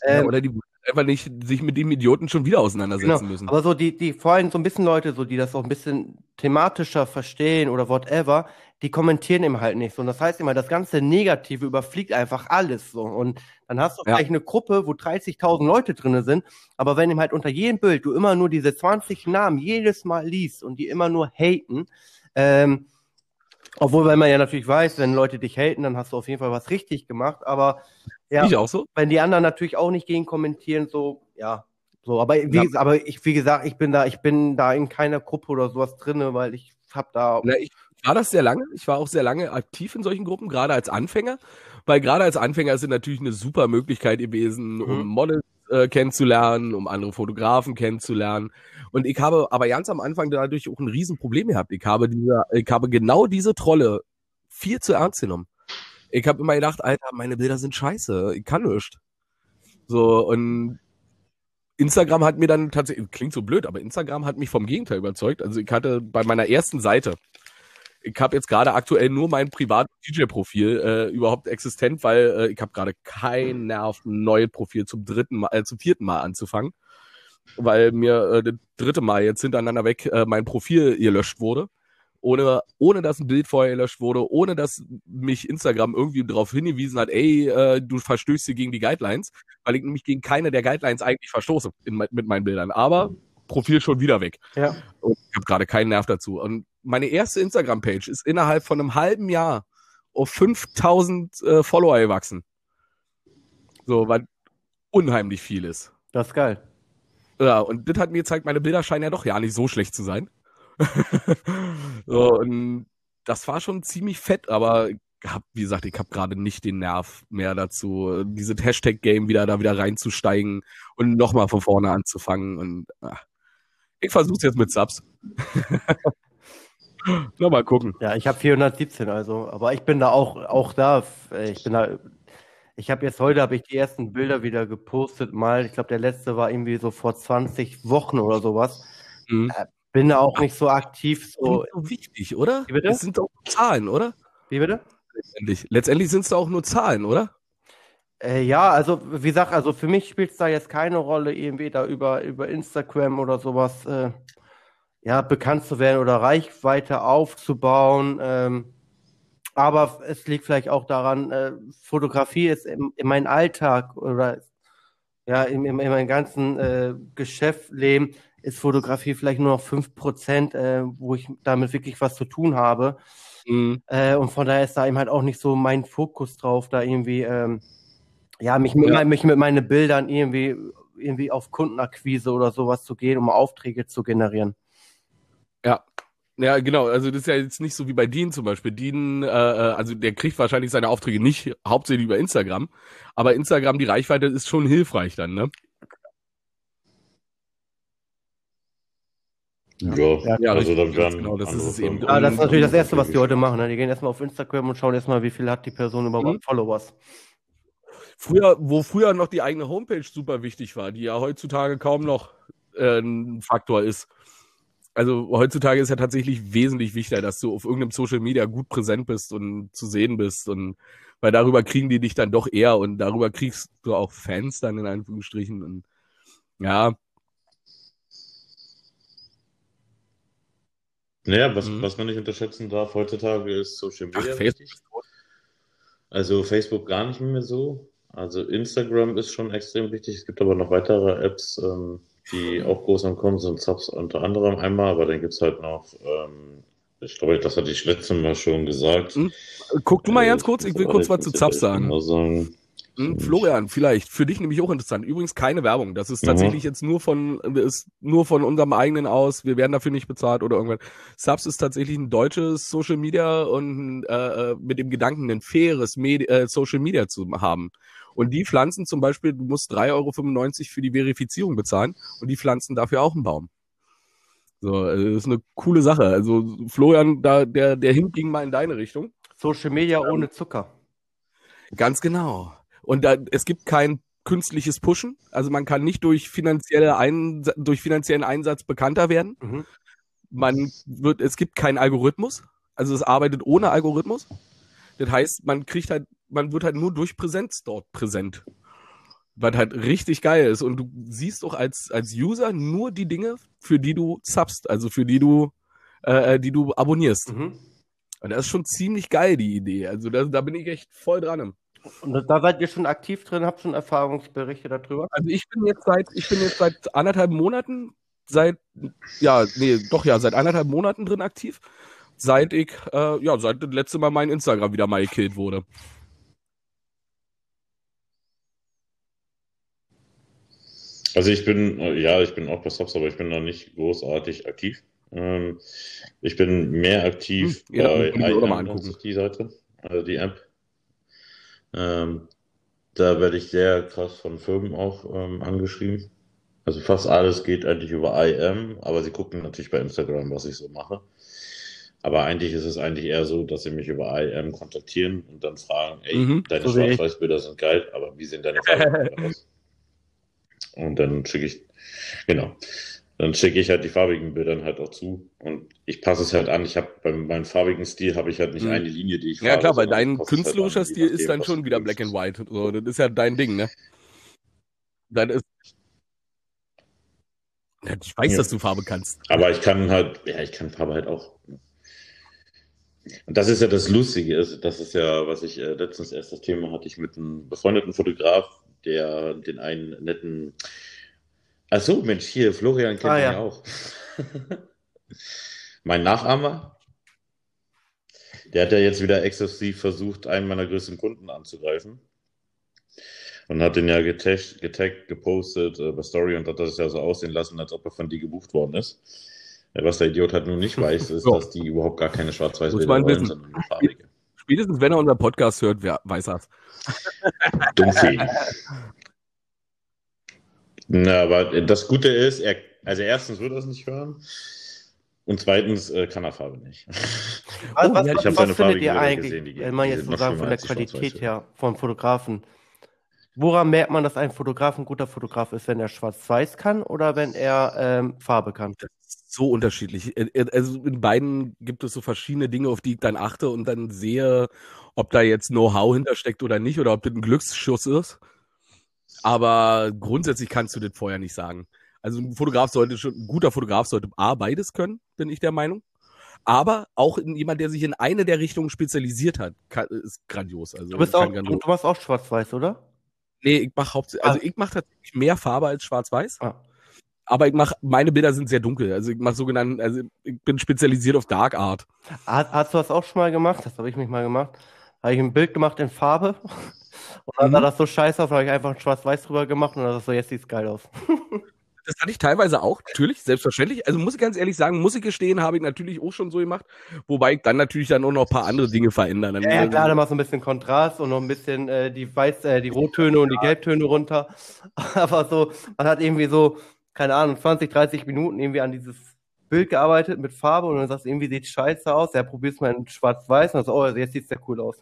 Speaker 2: Ja,
Speaker 3: Ähm,
Speaker 2: oder die einfach nicht sich mit dem Idioten schon wieder auseinandersetzen
Speaker 3: Genau,
Speaker 2: müssen.
Speaker 3: aber so die, die, vor allem so ein bisschen Leute, so die das auch ein bisschen thematischer verstehen oder whatever, die kommentieren eben halt nicht so. Und das heißt immer, das ganze Negative überfliegt einfach alles so. Und dann hast du
Speaker 2: Ja.
Speaker 3: vielleicht eine Gruppe, wo 30.000 Leute drinne sind, aber wenn eben halt unter jedem Bild du immer nur diese 20 Namen jedes Mal liest und die immer nur haten, ähm, obwohl, weil man ja natürlich weiß, wenn Leute dich haten, dann hast du auf jeden Fall was richtig gemacht, aber ja,
Speaker 2: Ich auch so?
Speaker 3: wenn die anderen natürlich auch nicht gegen kommentieren, so, ja, so, aber wie,
Speaker 2: Ja.
Speaker 3: aber ich, wie gesagt, ich bin da, ich bin da in keiner Gruppe oder sowas drinne, weil ich hab da,
Speaker 2: Na, ich war das sehr lange. Ich war auch sehr lange aktiv in solchen Gruppen, gerade als Anfänger. Weil gerade als Anfänger ist es natürlich eine super Möglichkeit gewesen, um
Speaker 3: Mhm.
Speaker 2: Models äh, kennenzulernen, um andere Fotografen kennenzulernen. Und ich habe aber ganz am Anfang dadurch auch ein Riesenproblem gehabt. Ich habe diese, ich habe genau diese Trolle viel zu ernst genommen. Ich habe immer gedacht, Alter, meine Bilder sind scheiße, ich kann nichts. So, und Instagram hat mir dann tatsächlich, klingt so blöd, aber Instagram hat mich vom Gegenteil überzeugt. Also ich hatte bei meiner ersten Seite, ich habe jetzt gerade aktuell nur mein privates DJ-Profil äh, überhaupt existent, weil äh, ich habe gerade keinen Nerv, ein neues Profil zum dritten Mal, äh, zum vierten Mal anzufangen, weil mir äh, das dritte Mal jetzt hintereinander weg äh, mein Profil gelöscht wurde, ohne ohne dass ein Bild vorher gelöscht wurde, ohne dass mich Instagram irgendwie darauf hingewiesen hat, ey, äh, du verstößt hier gegen die Guidelines, weil ich nämlich gegen keine der Guidelines eigentlich verstoße in, mit meinen Bildern, aber Profil schon wieder weg.
Speaker 3: ja,
Speaker 2: Und ich habe gerade keinen Nerv dazu. Und meine erste Instagram-Page ist innerhalb von einem halben Jahr auf 5000 äh, Follower gewachsen. So, was unheimlich viel ist.
Speaker 3: das ist geil.
Speaker 2: Ja, und das hat mir gezeigt, meine Bilder scheinen ja doch ja nicht so schlecht zu sein. so, und das war schon ziemlich fett, aber hab, wie gesagt, ich habe gerade nicht den Nerv mehr dazu, dieses Hashtag-Game wieder da wieder reinzusteigen und nochmal von vorne anzufangen. Und ach, ich versuch's jetzt mit Subs. Nochmal gucken.
Speaker 3: Ja, ich habe 417, also, aber ich bin da auch, auch da, äh, ich bin da, ich habe jetzt heute, habe ich die ersten Bilder wieder gepostet, mal, ich glaube, der letzte war irgendwie so vor 20 Wochen oder sowas.
Speaker 2: Mhm.
Speaker 3: Bin da auch nicht so aktiv, so,
Speaker 2: Nicht so wichtig, oder?
Speaker 3: Wie bitte?
Speaker 2: Es sind doch Zahlen, oder?
Speaker 3: wie bitte?
Speaker 2: Letztendlich, Letztendlich sind es doch auch nur Zahlen, oder?
Speaker 3: Äh, ja, also wie gesagt, also für mich spielt es da jetzt keine Rolle, irgendwie da über, über Instagram oder sowas äh, ja, bekannt zu werden oder Reichweite aufzubauen. Ähm, aber es liegt vielleicht auch daran, äh, Fotografie ist in, in meinem Alltag oder ja, in, in, in meinem ganzen äh, Geschäftsleben ist Fotografie vielleicht nur noch 5%, äh, wo ich damit wirklich was zu tun habe.
Speaker 2: Mhm.
Speaker 3: Äh, und von daher ist da eben halt auch nicht so mein Fokus drauf, da irgendwie, ähm, ja, mich mit,
Speaker 2: Ja.
Speaker 3: mich mit meinen Bildern irgendwie, irgendwie auf Kundenakquise oder sowas zu gehen, um Aufträge zu generieren.
Speaker 2: Ja. Ja, genau. Also das ist ja jetzt nicht so wie bei Dean zum Beispiel. Dean, äh, äh, also der kriegt wahrscheinlich seine Aufträge nicht hauptsächlich über Instagram, aber Instagram, die Reichweite ist schon hilfreich dann, ne?
Speaker 1: Ja, also das, dann
Speaker 2: genau, das ist es eben.
Speaker 3: Ja, ah, das ist natürlich das Erste, was die heute machen. Ne? Die gehen erstmal auf Instagram und schauen erstmal, wie viel hat die Person überhaupt mhm. Followers.
Speaker 2: Früher, wo früher noch die eigene Homepage super wichtig war, die ja heutzutage kaum noch äh, ein Faktor ist. Also heutzutage ist ja tatsächlich wesentlich wichtiger, dass du auf irgendeinem Social Media gut präsent bist und zu sehen bist und weil darüber kriegen die dich dann doch eher und darüber kriegst du auch Fans dann in Anführungsstrichen und ja.
Speaker 1: Naja, was, mhm. was man nicht unterschätzen darf heutzutage ist Social Media. Ach, Facebook. Also Facebook gar nicht mehr so. Also Instagram ist schon extrem wichtig. Es gibt aber noch weitere Apps, ähm, die auch groß am Kommen sind. Subs unter anderem einmal, aber dann gibt es halt noch, ähm, ich glaube, das hatte ich letztes Mal schon gesagt. Hm?
Speaker 2: Guck du mal äh, ganz kurz, ich will kurz was zu Subs sagen. sagen. Hm, Florian, vielleicht für dich nämlich auch interessant. Übrigens keine Werbung. Das ist tatsächlich mhm. jetzt nur von ist nur von unserem eigenen aus. Wir werden dafür nicht bezahlt oder irgendwas. Subs ist tatsächlich ein deutsches Social Media und äh, äh mit dem Gedanken, ein faires Medi äh, Social Media zu haben. Und die pflanzen zum Beispiel, du musst 3,95 Euro für die Verifizierung bezahlen und die pflanzen dafür auch einen Baum. So, also das ist eine coole Sache. Also Florian, da, der, der Hint ging mal in deine Richtung.
Speaker 3: Social Media ähm, ohne Zucker.
Speaker 2: Ganz genau. Und da, es gibt kein künstliches Pushen. Also man kann nicht durch, finanzielle Ein durch finanziellen Einsatz bekannter werden. Mhm. Man wird, es gibt keinen Algorithmus. Also es arbeitet ohne Algorithmus. Das heißt, man kriegt halt man wird halt nur durch Präsenz dort präsent. Was halt richtig geil ist. Und du siehst auch als, als User nur die Dinge, für die du subst, also für die du, äh, äh, die du abonnierst. Mhm. Und das ist schon ziemlich geil, die Idee. Also da, da bin ich echt voll dran.
Speaker 3: Und da seid ihr schon aktiv drin, habt schon Erfahrungsberichte darüber?
Speaker 2: Also ich bin jetzt seit, ich bin jetzt seit anderthalb Monaten, seit, ja, nee, doch ja, seit anderthalb Monaten drin aktiv. Seit ich, äh, ja, seit das letzte Mal mein Instagram wieder mal gekillt wurde.
Speaker 1: Also ich bin, ja, ich bin auch bei Subs, aber ich bin noch nicht großartig aktiv. Ähm, ich bin mehr aktiv hm, bei IM, die Seite, also die App. Ähm, da werde ich sehr krass von Firmen auch ähm, angeschrieben. Also fast alles geht eigentlich über IM, aber sie gucken natürlich bei Instagram, was ich so mache. Aber eigentlich ist es eigentlich eher so, dass sie mich über IM kontaktieren und dann fragen, ey, mhm, deine so Schwarz-Weiß-Bilder sind geil, aber wie sehen deine Farben aus? Und dann schicke ich, genau, dann schicke ich halt die farbigen Bilder halt auch zu. Und ich passe es halt an. Ich habe bei meinem farbigen Stil habe ich halt nicht mhm. eine Linie, die ich
Speaker 2: Ja, klar, weil dein halt künstlerischer halt Stil ist dann schon wieder Black and White. So, das ist ja dein Ding, ne? Dann ist. Ich weiß, ja. dass du Farbe kannst.
Speaker 1: Aber ich kann halt, ja, ich kann Farbe halt auch. Und das ist ja das Lustige, das ist ja, was ich äh, letztens erst das Thema hatte ich mit einem befreundeten Fotograf, der den einen netten. Ach so, Mensch, hier, Florian kennt ah, ja. auch. mein Nachahmer, der hat ja jetzt wieder exzessiv versucht, einen meiner größten Kunden anzugreifen. Und hat den ja getaggt, getaggt gepostet äh, bei Story und hat das ja so aussehen lassen, als ob er von die gebucht worden ist. Was der Idiot halt nur nicht weiß, ist, so. dass die überhaupt gar keine Schwarz-Weiß-Bilder wollen, sondern farbige.
Speaker 2: Spätestens wenn er unseren Podcast hört, wer weiß das.
Speaker 1: Dummfee. Na, aber das Gute ist, er, also erstens wird er es nicht hören. Und zweitens äh, kann er Farbe nicht.
Speaker 3: Was, was, ich habe seine Farbe ihr eigentlich, gesehen, wenn man jetzt so sagen, von der Qualität her, vom Fotografen, woran merkt man, dass ein Fotograf ein guter Fotograf ist, wenn er schwarz-weiß kann oder wenn er ähm, Farbe kann?
Speaker 2: Das ist so unterschiedlich. Also in beiden gibt es so verschiedene Dinge, auf die ich dann achte und dann sehe, ob da jetzt Know-how hintersteckt oder nicht oder ob das ein Glücksschuss ist. Aber grundsätzlich kannst du das vorher nicht sagen. Also ein Fotograf sollte schon, ein guter Fotograf sollte A, beides können, bin ich der Meinung. Aber auch jemand, der sich in eine der Richtungen spezialisiert hat, kann, ist grandios. Also
Speaker 3: du bist auch, du machst auch schwarz-weiß, oder?
Speaker 2: Nee, ich mache hauptsächlich, also ah. ich mache tatsächlich mehr Farbe als schwarz-weiß. Ah. Aber ich mache, meine Bilder sind sehr dunkel. Also ich mache sogenannten, also ich bin spezialisiert auf Dark Art.
Speaker 3: Hast du das auch schon mal gemacht? Das habe ich mich mal gemacht. Habe ich ein Bild gemacht in Farbe und dann mhm. sah das so scheiße aus, habe ich einfach ein Schwarz-Weiß drüber gemacht und dann so, jetzt sieht's geil aus.
Speaker 2: das hatte ich teilweise auch, natürlich, selbstverständlich. Also muss ich ganz ehrlich sagen, muss ich gestehen, habe ich natürlich auch schon so gemacht, wobei ich dann natürlich dann auch noch ein paar andere Dinge verändern.
Speaker 3: Ja, ja klar, dann machst du ein bisschen Kontrast und noch ein bisschen äh, die Weiß, äh, die Rottöne und die Gelbtöne runter. Aber so, man hat irgendwie so, keine Ahnung, 20, 30 Minuten irgendwie an dieses Bild gearbeitet mit Farbe und dann sagst du, irgendwie sieht scheiße aus. Ja, probier's mal in schwarz-weiß und dann sagst, oh, jetzt sieht's ja cool aus.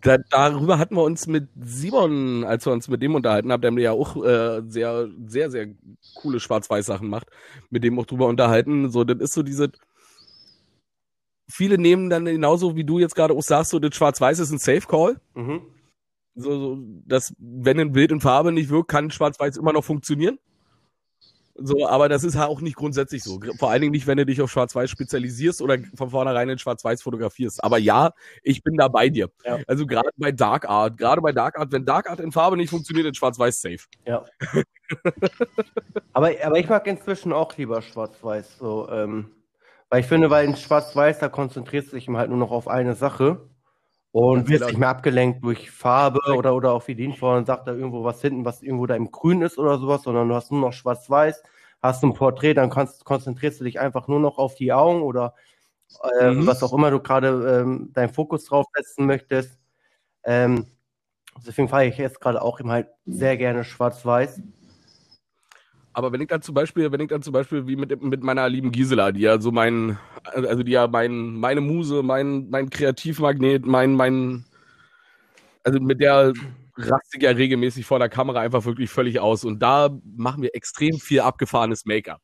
Speaker 2: Da, darüber hatten wir uns mit Simon, als wir uns mit dem unterhalten haben, der ja auch äh, sehr, sehr, sehr coole Schwarz-Weiß-Sachen macht, mit dem auch drüber unterhalten. So, das ist so diese. Viele nehmen dann genauso, wie du jetzt gerade auch sagst, so das Schwarz-Weiß ist ein Safe Call. Mhm. So, so, dass, wenn ein Bild in Farbe nicht wirkt, kann Schwarz-Weiß immer noch funktionieren. So, aber das ist halt auch nicht grundsätzlich so. Vor allen Dingen nicht, wenn du dich auf Schwarz-Weiß spezialisierst oder von vornherein in Schwarz-Weiß fotografierst. Aber ja, ich bin da bei dir. Ja. Also gerade bei Dark Art, gerade bei Dark Art, wenn Dark Art in Farbe nicht funktioniert, in Schwarz-Weiß safe.
Speaker 3: Ja. aber, aber ich mag inzwischen auch lieber Schwarz-Weiß. So, ähm, weil ich finde, weil in Schwarz-Weiß, da konzentrierst du dich halt nur noch auf eine Sache. Und wirst nicht mehr abgelenkt durch Farbe oder, oder auch wie Dean vorhin sagt, da irgendwo was hinten, was irgendwo da im Grün ist oder sowas, sondern du hast nur noch schwarz-weiß, hast ein Porträt, dann kannst, konzentrierst du dich einfach nur noch auf die Augen oder äh, mhm. was auch immer du gerade ähm, deinen Fokus drauf setzen möchtest. Ähm, deswegen fahre ich jetzt gerade auch eben halt sehr gerne schwarz-weiß.
Speaker 2: Aber wenn ich dann zum Beispiel, wenn ich dann zum Beispiel wie mit, mit meiner lieben Gisela, die ja so mein, also die ja mein, meine Muse, mein, mein Kreativmagnet, mein, mein, also mit der rastig ja regelmäßig vor der Kamera einfach wirklich völlig aus. Und da machen wir extrem viel abgefahrenes Make-up.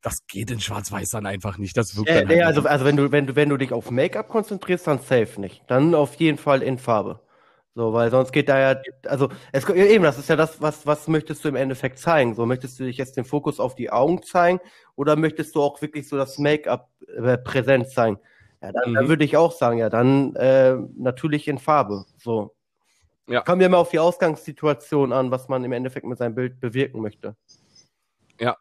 Speaker 2: Das geht in Schwarz-Weiß dann einfach nicht. Das wirkt
Speaker 3: äh,
Speaker 2: dann
Speaker 3: nee, halt also, also wenn du, wenn du, wenn du dich auf Make-up konzentrierst, dann safe nicht. Dann auf jeden Fall in Farbe. So, weil sonst geht da ja, also es eben, das ist ja das, was, was möchtest du im Endeffekt zeigen? So, möchtest du dich jetzt den Fokus auf die Augen zeigen oder möchtest du auch wirklich so das Make-up äh, präsent zeigen? Ja, dann, mhm. dann würde ich auch sagen, ja, dann äh, natürlich in Farbe. So. Ja. Kommen wir mal auf die Ausgangssituation an, was man im Endeffekt mit seinem Bild bewirken möchte.
Speaker 2: Ja,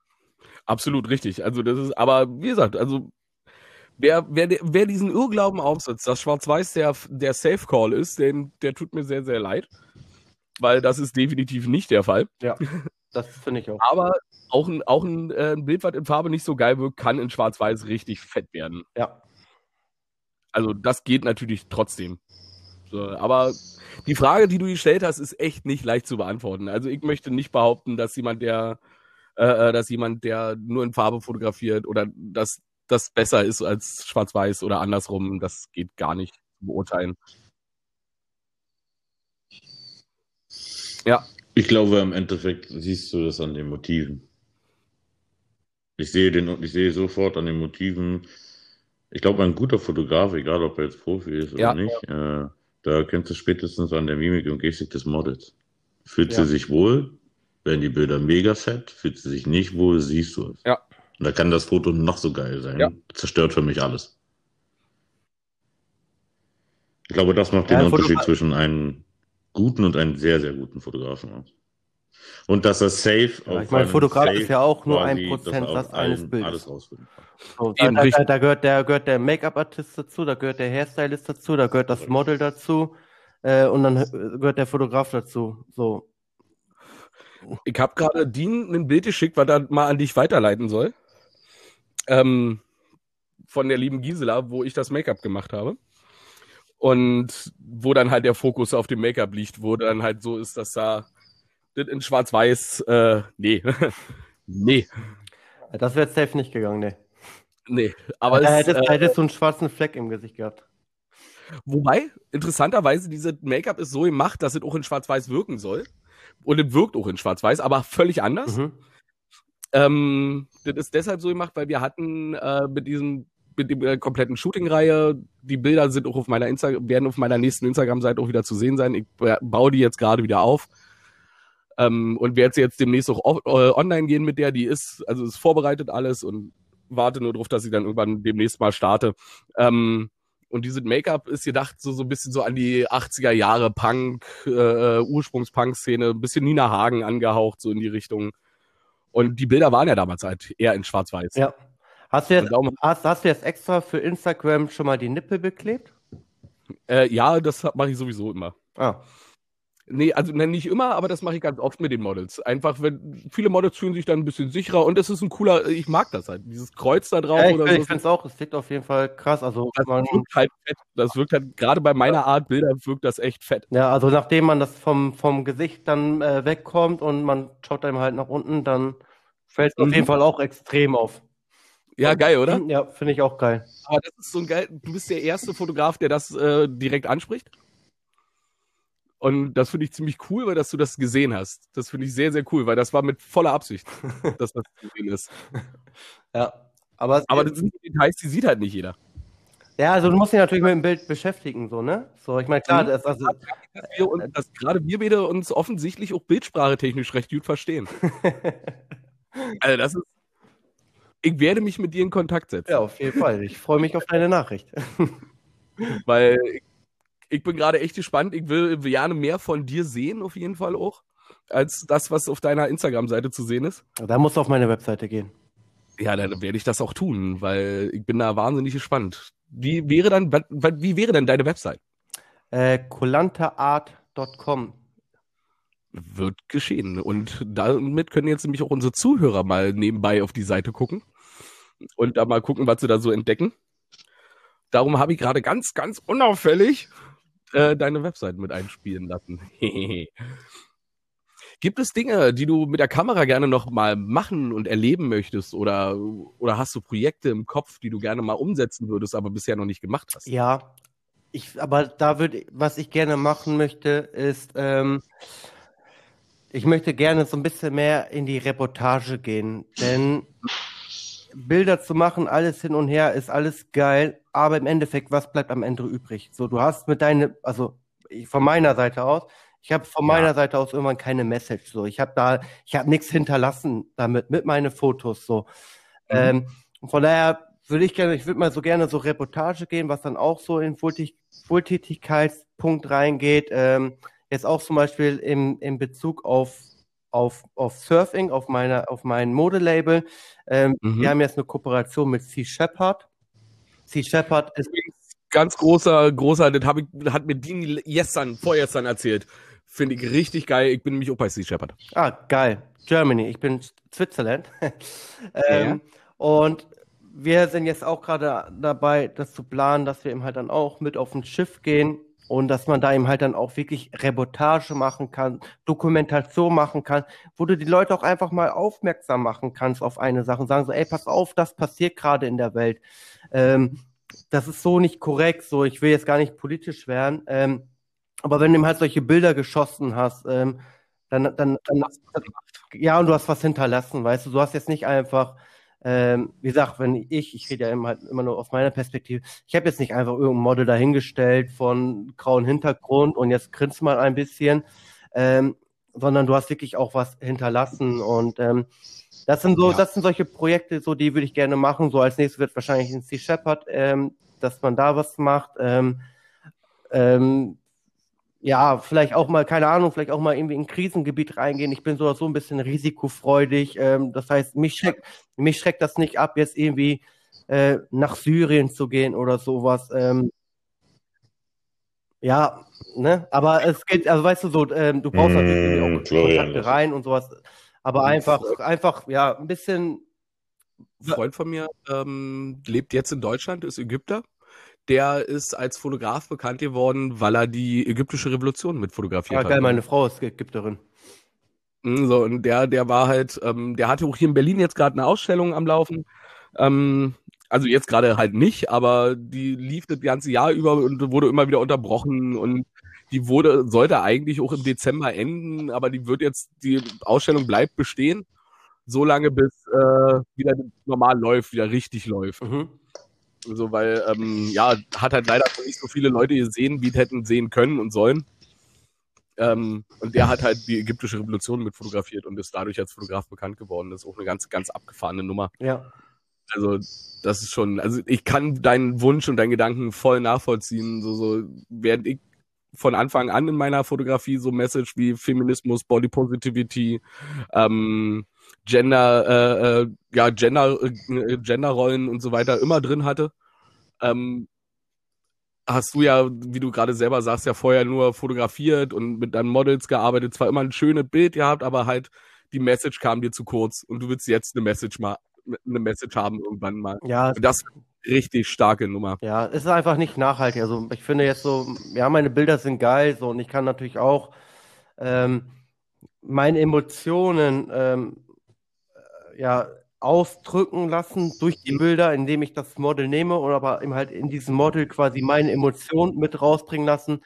Speaker 2: absolut richtig. Also das ist, aber wie gesagt, also Wer, wer, wer diesen Irrglauben aufsetzt, dass Schwarz-Weiß der, der Safe Call ist, den, der tut mir sehr, sehr leid. Weil das ist definitiv nicht der Fall.
Speaker 3: Ja, das finde ich auch.
Speaker 2: Aber auch ein, auch ein, äh, ein Bild, was in Farbe nicht so geil wirkt, kann in Schwarz-Weiß richtig fett werden.
Speaker 3: Ja.
Speaker 2: Also das geht natürlich trotzdem. So, aber die Frage, die du gestellt hast, ist echt nicht leicht zu beantworten. Also ich möchte nicht behaupten, dass jemand, der, äh, äh dass jemand, der nur in Farbe fotografiert oder dass das besser ist als Schwarz-Weiß oder andersrum. Das geht gar nicht zu beurteilen.
Speaker 1: Ja. Ich glaube, im Endeffekt siehst du das an den Motiven. Ich sehe, den, ich sehe sofort an den Motiven. Ich glaube, ein guter Fotograf, egal ob er jetzt Profi ist ja. oder nicht, äh, da kennst du spätestens an der Mimik und Gestik des Models. Fühlt ja. sie sich wohl, werden die Bilder mega fett, fühlt sie sich nicht wohl, siehst du es.
Speaker 2: Ja.
Speaker 1: Und da kann das Foto noch so geil sein. Ja. Zerstört für mich alles. Ich glaube, das macht den ja, Unterschied zwischen einem guten und einem sehr, sehr guten Fotografen aus. Und dass er safe
Speaker 3: ja, Ich meine, Fotograf ist ja auch nur ein Prozentsatz eines Bildes. So, da, da, da, gehört der, gehört der Make-up-Artist dazu, da gehört der Hairstylist dazu, da gehört das Model dazu äh, und dann gehört der Fotograf dazu. So.
Speaker 2: Ich habe gerade Dean ein Bild geschickt, was er mal an dich weiterleiten soll ähm, von der lieben Gisela, wo ich das Make-up gemacht habe. Und wo dann halt der Fokus auf dem Make-up liegt, wo dann halt so ist, dass da das in Schwarz-Weiß, äh, nee. nee.
Speaker 3: Das wäre safe nicht gegangen, nee.
Speaker 2: Nee,
Speaker 3: aber da hättest, äh, hättest du einen schwarzen Fleck im Gesicht gehabt.
Speaker 2: Wobei, interessanterweise, diese Make-up ist so gemacht, dass es auch in Schwarz-Weiß wirken soll. Und es wirkt auch in Schwarz-Weiß, aber völlig anders. Mhm. Ähm, das ist deshalb so gemacht, weil wir hatten äh, mit diesem mit der kompletten Shooting-Reihe. Die Bilder sind auch auf meiner Insta werden auf meiner nächsten Instagram-Seite auch wieder zu sehen sein. Ich baue die jetzt gerade wieder auf. Ähm, und werde jetzt demnächst auch äh, online gehen mit der. Die ist, also ist vorbereitet alles und warte nur darauf, dass ich dann irgendwann demnächst mal starte. Ähm, und dieses Make-up ist gedacht so, so ein bisschen so an die 80er Jahre Punk, äh, Ursprungs-Punk-Szene, ein bisschen Nina Hagen angehaucht, so in die Richtung. Und die Bilder waren ja damals halt eher in Schwarz-Weiß.
Speaker 3: Ja. Hast du, jetzt, hast, hast du jetzt extra für Instagram schon mal die Nippel beklebt?
Speaker 2: Äh, ja, das mache ich sowieso immer. Ah. Nee, also ne, nicht immer, aber das mache ich ganz oft mit den Models. Einfach, wenn viele Models fühlen sich dann ein bisschen sicherer und es ist ein cooler, ich mag das halt, dieses Kreuz da drauf. Ja,
Speaker 3: ich, oder ich so. finde es auch, es wirkt auf jeden Fall krass. Also
Speaker 2: das wirkt halt fett. Das wirkt halt, gerade bei meiner Art Bilder wirkt das echt fett.
Speaker 3: Ja, also nachdem man das vom, vom Gesicht dann äh, wegkommt und man schaut dann halt nach unten, dann fällt es mhm. auf jeden Fall auch extrem auf.
Speaker 2: Ja, geil, oder?
Speaker 3: Ja, finde ich auch geil.
Speaker 2: Aber das ist so ein geil. Du bist der erste Fotograf, der das äh, direkt anspricht. Und das finde ich ziemlich cool, weil dass du das gesehen hast. Das finde ich sehr, sehr cool, weil das war mit voller Absicht, dass das gesehen ist.
Speaker 3: Ja. Aber,
Speaker 2: Aber das sind Details, die sieht halt nicht jeder.
Speaker 3: ja, also du musst dich natürlich mit dem Bild beschäftigen, so, ne? So, ich meine, klar,
Speaker 2: Mhm.
Speaker 3: das, also,
Speaker 2: Dass, wir uns, dass gerade wir beide uns offensichtlich auch bildsprache technisch recht gut verstehen. Also das ist. Ich werde mich mit dir in Kontakt setzen.
Speaker 3: ja, auf jeden Fall. Ich freue mich auf deine Nachricht.
Speaker 2: Weil ich, ich bin gerade echt gespannt. Ich will gerne mehr von dir sehen, auf jeden Fall auch, als das, was auf deiner Instagram-Seite zu sehen ist.
Speaker 3: Da musst du auf meine Webseite gehen.
Speaker 2: Ja, dann werde ich das auch tun, weil ich bin da wahnsinnig gespannt. Wie wäre dann, wie wäre denn deine Website?
Speaker 3: Äh, colantaart.com.
Speaker 2: Wird geschehen. Und damit können jetzt nämlich auch unsere Zuhörer mal nebenbei auf die Seite gucken und da mal gucken, was sie da so entdecken. Darum habe ich gerade ganz, ganz unauffällig äh, deine Website mit einspielen lassen. Gibt es Dinge, die du mit der Kamera gerne noch mal machen und erleben möchtest? Oder, oder hast du Projekte im Kopf, die du gerne mal umsetzen würdest, aber bisher noch nicht gemacht hast?
Speaker 3: Ja, ich, aber da würde, was ich gerne machen möchte, ist, ähm, ich möchte gerne so ein bisschen mehr in die Reportage gehen, denn Bilder zu machen, alles hin und her, ist alles geil, aber im Endeffekt, was bleibt am Ende übrig? So, du hast mit deine, also ich- von meiner Seite aus, ich habe von
Speaker 2: Ja.
Speaker 3: meiner Seite aus irgendwann keine Message. So, ich habe da, ich habe nichts hinterlassen damit, mit meinen Fotos. So,
Speaker 2: Mhm.
Speaker 3: ähm, von daher würde ich gerne, ich würde mal so gerne so Reportage gehen, was dann auch so in Wohltä- Wohltätigkeitspunkt reingeht. Ähm, jetzt auch zum Beispiel im, in Bezug auf, auf, auf Surfing, auf meine, auf mein Modelabel. Ähm,
Speaker 2: Mhm.
Speaker 3: Wir haben jetzt eine Kooperation mit Sea Shepherd. Sea Shepherd ist
Speaker 2: Ganz großer, großer, das hab ich, hat mir Dini gestern, vorgestern erzählt. Finde ich richtig geil. Ich bin nämlich auch bei Sea Shepherd.
Speaker 3: Ah, geil. Germany. Ich bin Switzerland. ähm, Und wir sind jetzt auch gerade dabei, das zu planen, dass wir eben halt dann auch mit auf ein Schiff gehen und dass man da eben halt dann auch wirklich Reportage machen kann, Dokumentation machen kann, wo du die Leute auch einfach mal aufmerksam machen kannst auf eine Sache und sagen so, ey, pass auf, das passiert gerade in der Welt. Ähm, das ist so nicht korrekt, so, ich will jetzt gar nicht politisch werden, ähm, aber wenn du eben halt solche Bilder geschossen hast, ähm, dann, dann, dann, ja, und du hast was hinterlassen, weißt du, du hast jetzt nicht einfach, ähm, wie gesagt, wenn ich, ich rede ja immer, halt immer nur aus meiner Perspektive, ich habe jetzt nicht einfach irgendein Model dahingestellt von grauen Hintergrund und jetzt grinst mal ein bisschen, ähm, sondern du hast wirklich auch was hinterlassen und ähm, das sind so,
Speaker 2: Ja.
Speaker 3: das sind solche Projekte, so die würde ich gerne machen. So als nächstes wird wahrscheinlich ein Sea Shepherd, ähm, dass man da was macht. Ähm, ähm, ja, vielleicht auch mal, keine Ahnung, vielleicht auch mal irgendwie in ein Krisengebiet reingehen. Ich bin so so ein bisschen risikofreudig. Ähm, das heißt, mich schreckt, mich schreckt das nicht ab, jetzt irgendwie äh, nach Syrien zu gehen oder sowas. Ähm, ja, ne? Aber es geht, also weißt du so, ähm, du brauchst natürlich irgendwie
Speaker 1: Mm,
Speaker 3: auch
Speaker 1: Florian,
Speaker 3: Kontakte rein und sowas. Aber einfach, einfach, ja, ein bisschen,
Speaker 2: Ein Freund von mir ähm, lebt jetzt in Deutschland, ist Ägypter. Der ist als Fotograf bekannt geworden, weil er die ägyptische Revolution mit fotografiert
Speaker 3: ah,
Speaker 2: hat.
Speaker 3: geil, meine Frau ist Ägypterin.
Speaker 2: Mm, So, und der, der war halt, ähm, der hatte auch hier in Berlin jetzt gerade eine Ausstellung am Laufen. Ähm, also jetzt gerade halt nicht, aber die lief das ganze Jahr über und wurde immer wieder unterbrochen und die wurde, sollte eigentlich auch im Dezember enden, aber die wird jetzt, die Ausstellung bleibt bestehen, so lange bis äh, wieder normal läuft, wieder richtig läuft.
Speaker 3: Mhm.
Speaker 2: So, weil, ähm, ja, hat halt leider nicht so viele Leute gesehen, wie es hätten sehen können und sollen. Ähm, und der hat halt die ägyptische Revolution mit fotografiert und ist dadurch als Fotograf bekannt geworden. Das ist auch eine ganz, ganz abgefahrene Nummer.
Speaker 3: Ja.
Speaker 2: Also, das ist schon, also ich kann deinen Wunsch und deinen Gedanken voll nachvollziehen. So, so, während ich von Anfang an in meiner Fotografie so Message wie Feminismus, Body Positivity, ähm, Gender, äh, äh, ja, Gender, äh, Genderrollen und so weiter immer drin hatte, ähm, hast du ja, wie du gerade selber sagst, ja vorher nur fotografiert und mit deinen Models gearbeitet, zwar immer ein schönes Bild gehabt, aber halt die Message kam dir zu kurz und du willst jetzt eine Message mal, eine Message haben irgendwann mal.
Speaker 3: Ja,
Speaker 2: Und das richtig starke Nummer.
Speaker 3: Ja, es ist einfach nicht nachhaltig. Also ich finde jetzt so, ja, meine Bilder sind geil so und ich kann natürlich auch ähm, meine Emotionen ähm, äh, ja ausdrücken lassen durch die Bilder, indem ich das Model nehme und aber eben halt in diesem Model quasi meine Emotionen mit rausbringen lassen.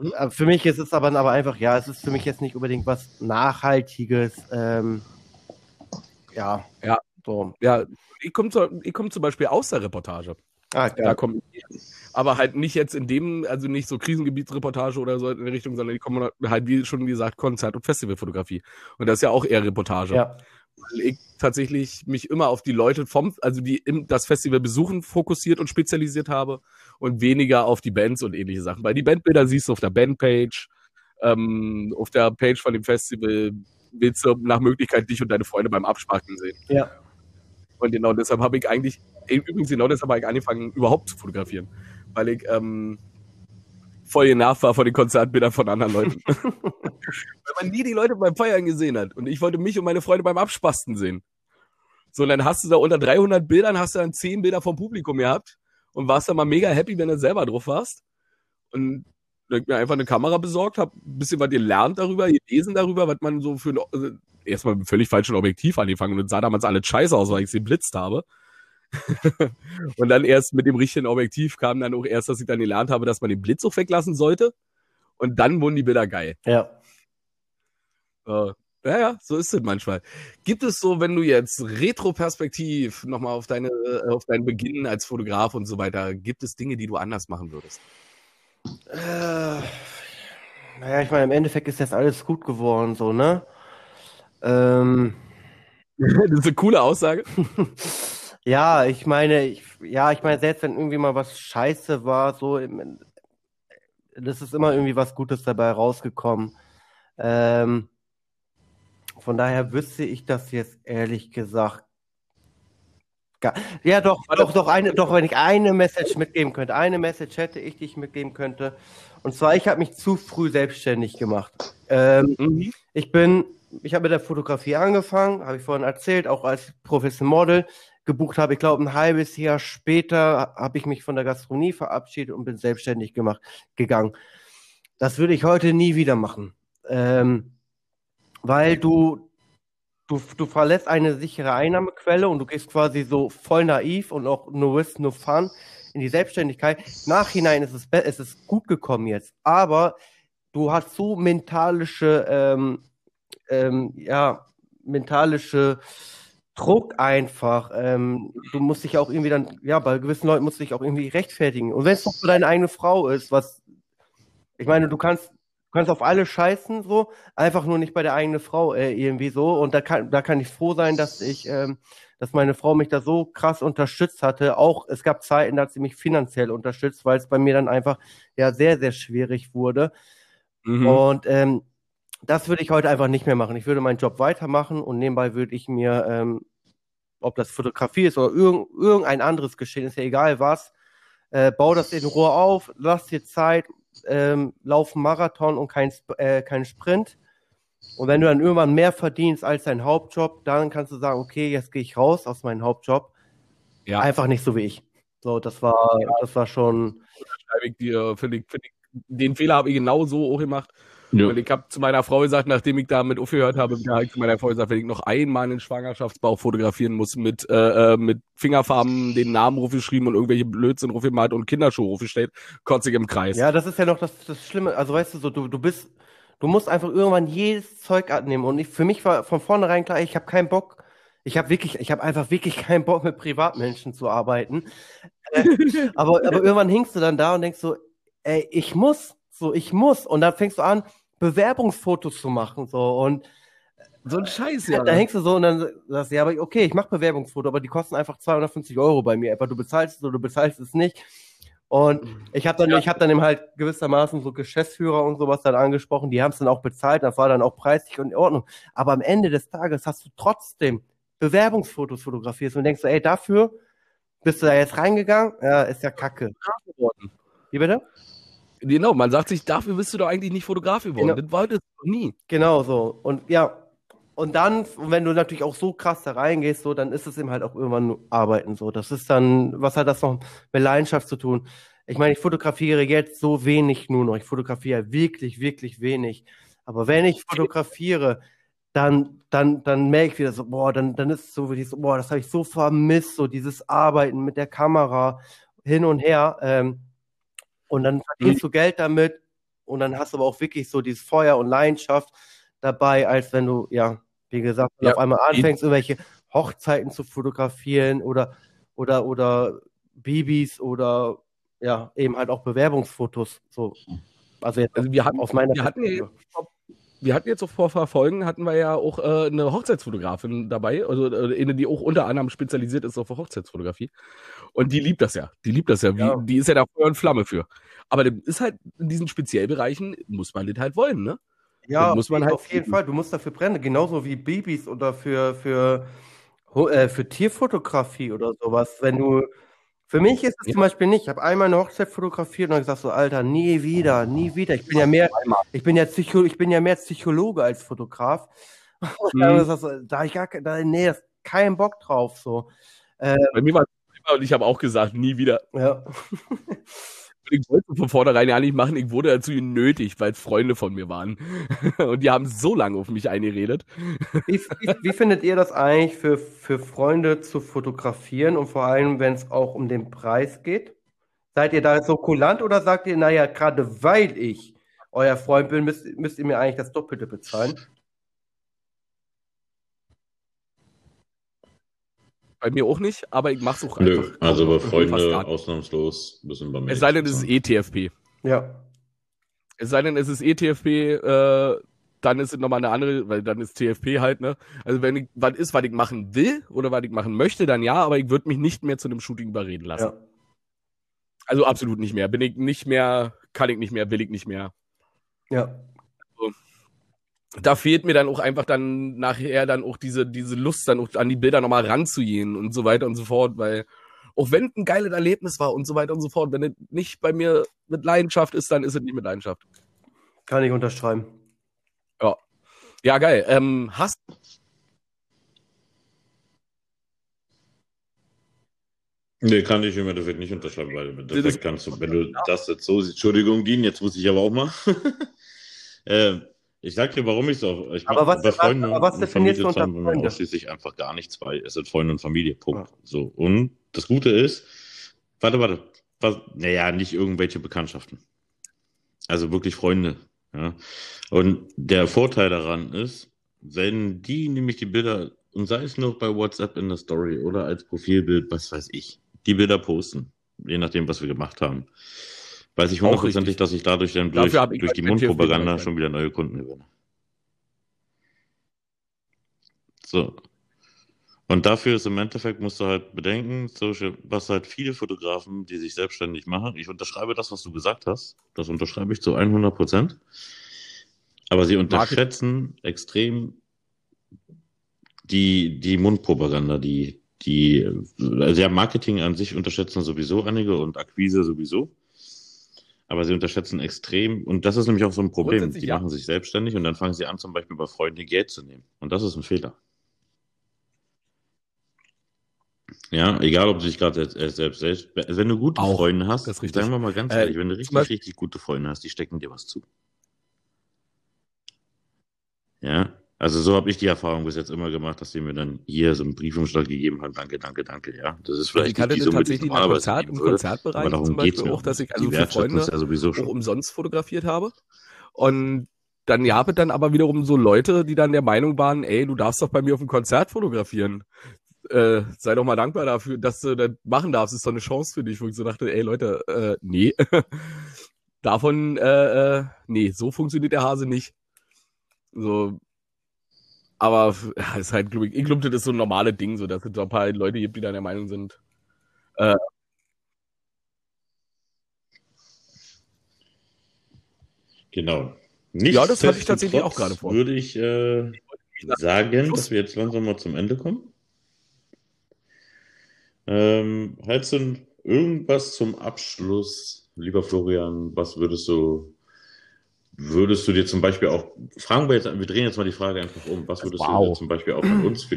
Speaker 3: Mhm. Äh, für mich ist es aber, aber einfach, ja, es ist für mich jetzt nicht unbedingt was Nachhaltiges. Ähm, ja.
Speaker 2: Ja. So. Ja, ich komme komm zum Beispiel aus der Reportage. Ah, da kommen aber halt nicht jetzt in dem, also nicht so Krisengebietsreportage oder so in der Richtung, sondern die kommen halt, wie schon gesagt, Konzert- und Festivalfotografie. Und das ist ja auch eher Reportage. Ja. Weil ich tatsächlich mich immer auf die Leute vom, also die im, das Festival besuchen, fokussiert und spezialisiert habe und weniger auf die Bands und ähnliche Sachen. Weil die Bandbilder siehst du auf der Bandpage, ähm, auf der Page von dem Festival willst du nach Möglichkeit dich und deine Freunde beim Abspacken sehen.
Speaker 3: Ja.
Speaker 2: Und genau deshalb habe ich eigentlich, übrigens genau deshalb habe ich angefangen, überhaupt zu fotografieren. Weil ich ähm, voll genervt war von den Konzertbildern von anderen Leuten. Weil man nie die Leute beim Feiern gesehen hat. Und ich wollte mich und meine Freunde beim Abspasten sehen. So, und dann hast du da unter 300 Bildern, hast du dann 10 Bilder vom Publikum gehabt und warst dann mal mega happy, wenn du selber drauf warst. Und dann mir einfach eine Kamera besorgt, hab ein bisschen was gelernt darüber, gelesen darüber, was man so für ein, also erstmal mit völlig falschen Objektiv angefangen und sah damals alles scheiße aus, weil ich sie blitzt habe. und dann erst mit dem richtigen Objektiv kam dann auch erst, dass ich dann gelernt habe, dass man den Blitz auch weglassen sollte. Und dann wurden die Bilder geil.
Speaker 3: Ja.
Speaker 2: Äh, ja, ja, so ist es manchmal. Gibt es so, wenn du jetzt retroperspektiv nochmal auf deine, äh, auf deinen Beginn als Fotograf und so weiter, gibt es Dinge, die du anders machen würdest?
Speaker 3: Äh, naja, ich meine, im Endeffekt ist jetzt alles gut geworden, so, ne? Ähm.
Speaker 2: das ist eine coole Aussage.
Speaker 3: ja, ich meine, ich, ja, ich meine, selbst wenn irgendwie mal was scheiße war, so, das ist immer irgendwie was Gutes dabei rausgekommen. Ähm, von daher wüsste ich das jetzt ehrlich gesagt ja, doch, doch, doch, eine, doch, wenn ich eine Message mitgeben könnte, eine Message hätte ich, die ich mitgeben könnte. Und zwar, ich habe mich zu früh selbstständig gemacht. Ähm, mhm. Ich bin, ich habe mit der Fotografie angefangen, habe ich vorhin erzählt, auch als Professional Model. Gebucht habe, ich glaube, ein halbes Jahr später habe ich mich von der Gastronomie verabschiedet und bin selbstständig gemacht, gegangen. Das würde ich heute nie wieder machen. Ähm, weil du du, du verlässt eine sichere Einnahmequelle und du gehst quasi so voll naiv und auch no risk, no fun in die Selbstständigkeit. Nachhinein ist es, es ist gut gekommen jetzt, aber du hast so mentalische, ähm, ähm, ja, mentalische Druck einfach. Ähm, du musst dich auch irgendwie dann, ja, bei gewissen Leuten musst du dich auch irgendwie rechtfertigen. Und wenn es doch für deine eigene Frau ist, was, ich meine, du kannst Du kannst auf alle scheißen, so, einfach nur nicht bei der eigenen Frau äh, irgendwie so. Und da kann, da kann ich froh sein, dass ich, ähm, dass meine Frau mich da so krass unterstützt hatte. Auch es gab Zeiten, da hat sie mich finanziell unterstützt, weil es bei mir dann einfach ja sehr, sehr schwierig wurde. Mhm. Und ähm, das würde ich heute einfach nicht mehr machen. Ich würde meinen Job weitermachen und nebenbei würde ich mir, ähm, ob das Fotografie ist oder irgend, irgendein anderes Geschehen, ist ja egal was, äh, bau das in Ruhe auf, lass dir Zeit, ähm, laufen Marathon und kein, äh, kein Sprint. Und wenn du dann irgendwann mehr verdienst als dein Hauptjob, dann kannst du sagen, okay, jetzt gehe ich raus aus meinem Hauptjob. Ja. Einfach nicht so wie ich. So, das war, das war schon.
Speaker 2: Den Fehler habe ich genau so auch gemacht. Ja. Und ich habe zu meiner Frau gesagt, nachdem ich damit aufgehört habe, habe ich zu meiner Frau gesagt, wenn ich noch einmal einen Schwangerschaftsbauch fotografieren muss, mit, äh, äh mit Fingerfarben den Namen geschrieben und irgendwelche Blödsinn gemalt und Kinderschuhe aufgestellt, kotze ich im Kreis.
Speaker 3: Ja, das ist ja noch das, das Schlimme. Also weißt du, so, du, du bist, du musst einfach irgendwann jedes Zeug annehmen. Und ich, für mich war von vornherein klar, ich habe keinen Bock, ich habe wirklich, ich habe einfach wirklich keinen Bock mit Privatmenschen zu arbeiten. Äh, aber, aber irgendwann hingst du dann da und denkst so, ey, ich muss, so, ich muss. Und dann fängst du an, Bewerbungsfotos zu machen. So und
Speaker 2: so ein Scheiß, ja.
Speaker 3: Da hängst du so und dann sagst du, ja, aber okay, ich mache Bewerbungsfoto, aber die kosten einfach 250 Euro bei mir. Einfach du bezahlst es oder du bezahlst es nicht. Und ich habe dann, ja. ich habe dann eben halt gewissermaßen so Geschäftsführer und sowas dann angesprochen, die haben es dann auch bezahlt, das war dann auch preislich und in Ordnung. Aber am Ende des Tages hast du trotzdem Bewerbungsfotos fotografiert und denkst du, ey, dafür bist du da jetzt reingegangen? Ja, ist ja kacke.
Speaker 2: Wie bitte? Genau, man sagt sich, dafür bist du doch eigentlich nicht Fotograf geworden. Genau. Das wolltest du nie.
Speaker 3: Genau so. Und ja, und dann, wenn du natürlich auch so krass da reingehst, so, dann ist es eben halt auch irgendwann nur Arbeiten so. Das ist dann, was hat das noch mit Leidenschaft zu tun? Ich meine, ich fotografiere jetzt so wenig nur noch. Ich fotografiere wirklich, wirklich wenig. Aber wenn ich fotografiere, dann, dann, dann merke ich wieder so, boah, dann, dann ist es so, wie so, boah, das habe ich so vermisst, so dieses Arbeiten mit der Kamera hin und her. Ähm, und dann verdienst mhm. du Geld damit und dann hast du aber auch wirklich so dieses Feuer und Leidenschaft dabei, als wenn du, ja, wie gesagt, ja. auf einmal anfängst, irgendwelche Hochzeiten zu fotografieren oder, oder, oder Babys oder ja, eben halt auch Bewerbungsfotos. So.
Speaker 2: Also, jetzt also wir hatten, aus meiner wir hatten, ja, wir hatten jetzt so vor Verfolgen, hatten wir ja auch äh, eine Hochzeitsfotografin dabei, also äh, eine, die auch unter anderem spezialisiert ist auf Hochzeitsfotografie. Und die liebt das ja. Die liebt das ja. ja. Die ist ja da Feuer und Flamme für. Aber das ist halt in diesen Speziellbereichen, muss man das halt wollen, ne?
Speaker 3: Ja, muss man halt auf jeden Fall. Du musst dafür brennen, genauso wie Babys oder für, für, äh, für Tierfotografie oder sowas. Wenn du für mich ist es ja. zum Beispiel nicht. Ich habe einmal eine Hochzeit fotografiert und dann gesagt so, Alter, nie wieder, nie wieder. Ich bin ja mehr, ich bin ja Psycho, ich bin ja mehr Psychologe als Fotograf. Mhm. da habe ich gar, da, nee, das, keinen Bock drauf so.
Speaker 2: Ähm, Bei mir war und ich habe auch gesagt, nie wieder. Ja. ich wollte von vornherein ja nicht machen. Ich wurde dazu nötig, weil es Freunde von mir waren. Und die haben so lange auf mich eingeredet.
Speaker 3: Wie, wie, wie, findet ihr das eigentlich für, für Freunde zu fotografieren und vor allem, wenn es auch um den Preis geht? Seid ihr da so kulant oder sagt ihr, naja, gerade weil ich euer Freund bin, müsst, müsst ihr mir eigentlich das Doppelte bezahlen?
Speaker 2: Bei mir auch nicht, aber ich mache es auch
Speaker 1: Nö, einfach. Also bei Freunde ausnahmslos müssen bei mir.
Speaker 2: Es sei denn, es ist ETFP.
Speaker 3: Ja.
Speaker 2: Es sei denn, es ist ETFP, äh, dann ist es nochmal eine andere, weil dann ist TFP halt, ne? Also wenn ich, was ist, was ich machen will oder was ich machen möchte, dann ja, aber ich würde mich nicht mehr zu einem Shooting überreden lassen. Ja. Also absolut nicht mehr. Bin ich nicht mehr, kann ich nicht mehr, will ich nicht mehr.
Speaker 3: Ja
Speaker 2: da fehlt mir dann auch einfach dann nachher dann auch diese, diese Lust, dann auch an die Bilder nochmal ranzugehen und so weiter und so fort, weil auch wenn ein geiles Erlebnis war und so weiter und so fort, wenn es nicht bei mir mit Leidenschaft ist, dann ist es nicht mit Leidenschaft.
Speaker 3: Kann ich unterschreiben.
Speaker 2: Ja. Ja, geil. Ähm, hast
Speaker 1: Nee, kann ich im Endeffekt nicht unterschreiben, weil im Endeffekt kannst du, wenn du das jetzt so siehst, Entschuldigung, Dean, jetzt muss ich aber auch mal. äh, ich sag dir, warum ich so. Ich
Speaker 3: aber was, bei Freunden aber was definierst du unter
Speaker 1: Freunde? Ausschließlich einfach gar nichts, weil es sind Freunde und Familie. Punkt. Ja. So. Und das Gute ist, warte, warte. Was, naja, nicht irgendwelche Bekanntschaften. Also wirklich Freunde. Ja. Und der Vorteil daran ist, wenn die nämlich die Bilder, und sei es nur bei WhatsApp in der Story oder als Profilbild, was weiß ich, die Bilder posten, je nachdem, was wir gemacht haben weiß ich hundertprozentig, dass ich dadurch dann durch, durch die Mundpropaganda schon wieder neue Kunden gewinne. So. Und dafür ist im Endeffekt, musst du halt bedenken, was halt viele Fotografen, die sich selbstständig machen, ich unterschreibe das, was du gesagt hast, das unterschreibe ich zu 100 Prozent, aber sie unterschätzen Marketing. extrem die, die Mundpropaganda, die, die, also ja, Marketing an sich unterschätzen sowieso einige und Akquise sowieso aber sie unterschätzen extrem, und das ist nämlich auch so ein Problem. Die ja. machen sich selbstständig und dann fangen sie an, zum Beispiel bei Freunden Geld zu nehmen. Und das ist ein Fehler. Ja, egal ob du dich gerade selbst, selbst, wenn du gute auch, Freunde hast, sagen wir mal ganz äh, ehrlich, wenn du richtig, richtig gute Freunde hast, die stecken dir was zu. Ja, also so habe ich die Erfahrung bis jetzt immer gemacht, dass sie mir dann hier so einen Briefumschlag gegeben haben, danke, danke, danke, ja. Das ist vielleicht
Speaker 2: ich hatte nicht so tatsächlich im, Konzert, im Konzertbereich zum Beispiel auch, dass ich also für Freunde ja sowieso auch umsonst fotografiert habe. Und dann gab es dann aber wiederum so Leute, die dann der Meinung waren, ey, du darfst doch bei mir auf dem Konzert fotografieren. Äh, sei doch mal dankbar dafür, dass du das machen darfst. Das ist doch eine Chance für dich, wo ich so dachte, ey Leute, äh, nee. Davon, äh, äh, nee, so funktioniert der Hase nicht. So, aber ja, ist halt, ich, glaube, das ist so ein normales Ding, so dass es so ein paar Leute gibt, die da der Meinung sind. Äh,
Speaker 1: genau.
Speaker 2: ja, das hatte ich tatsächlich auch gerade vor.
Speaker 1: Würde ich äh, sagen, dass wir jetzt langsam mal zum Ende kommen. Ähm, halt du irgendwas zum Abschluss, lieber Florian, was würdest du Würdest du dir zum Beispiel auch, fragen wir jetzt, wir drehen jetzt mal die Frage einfach um, was würdest wow. du dir zum Beispiel auch von uns für den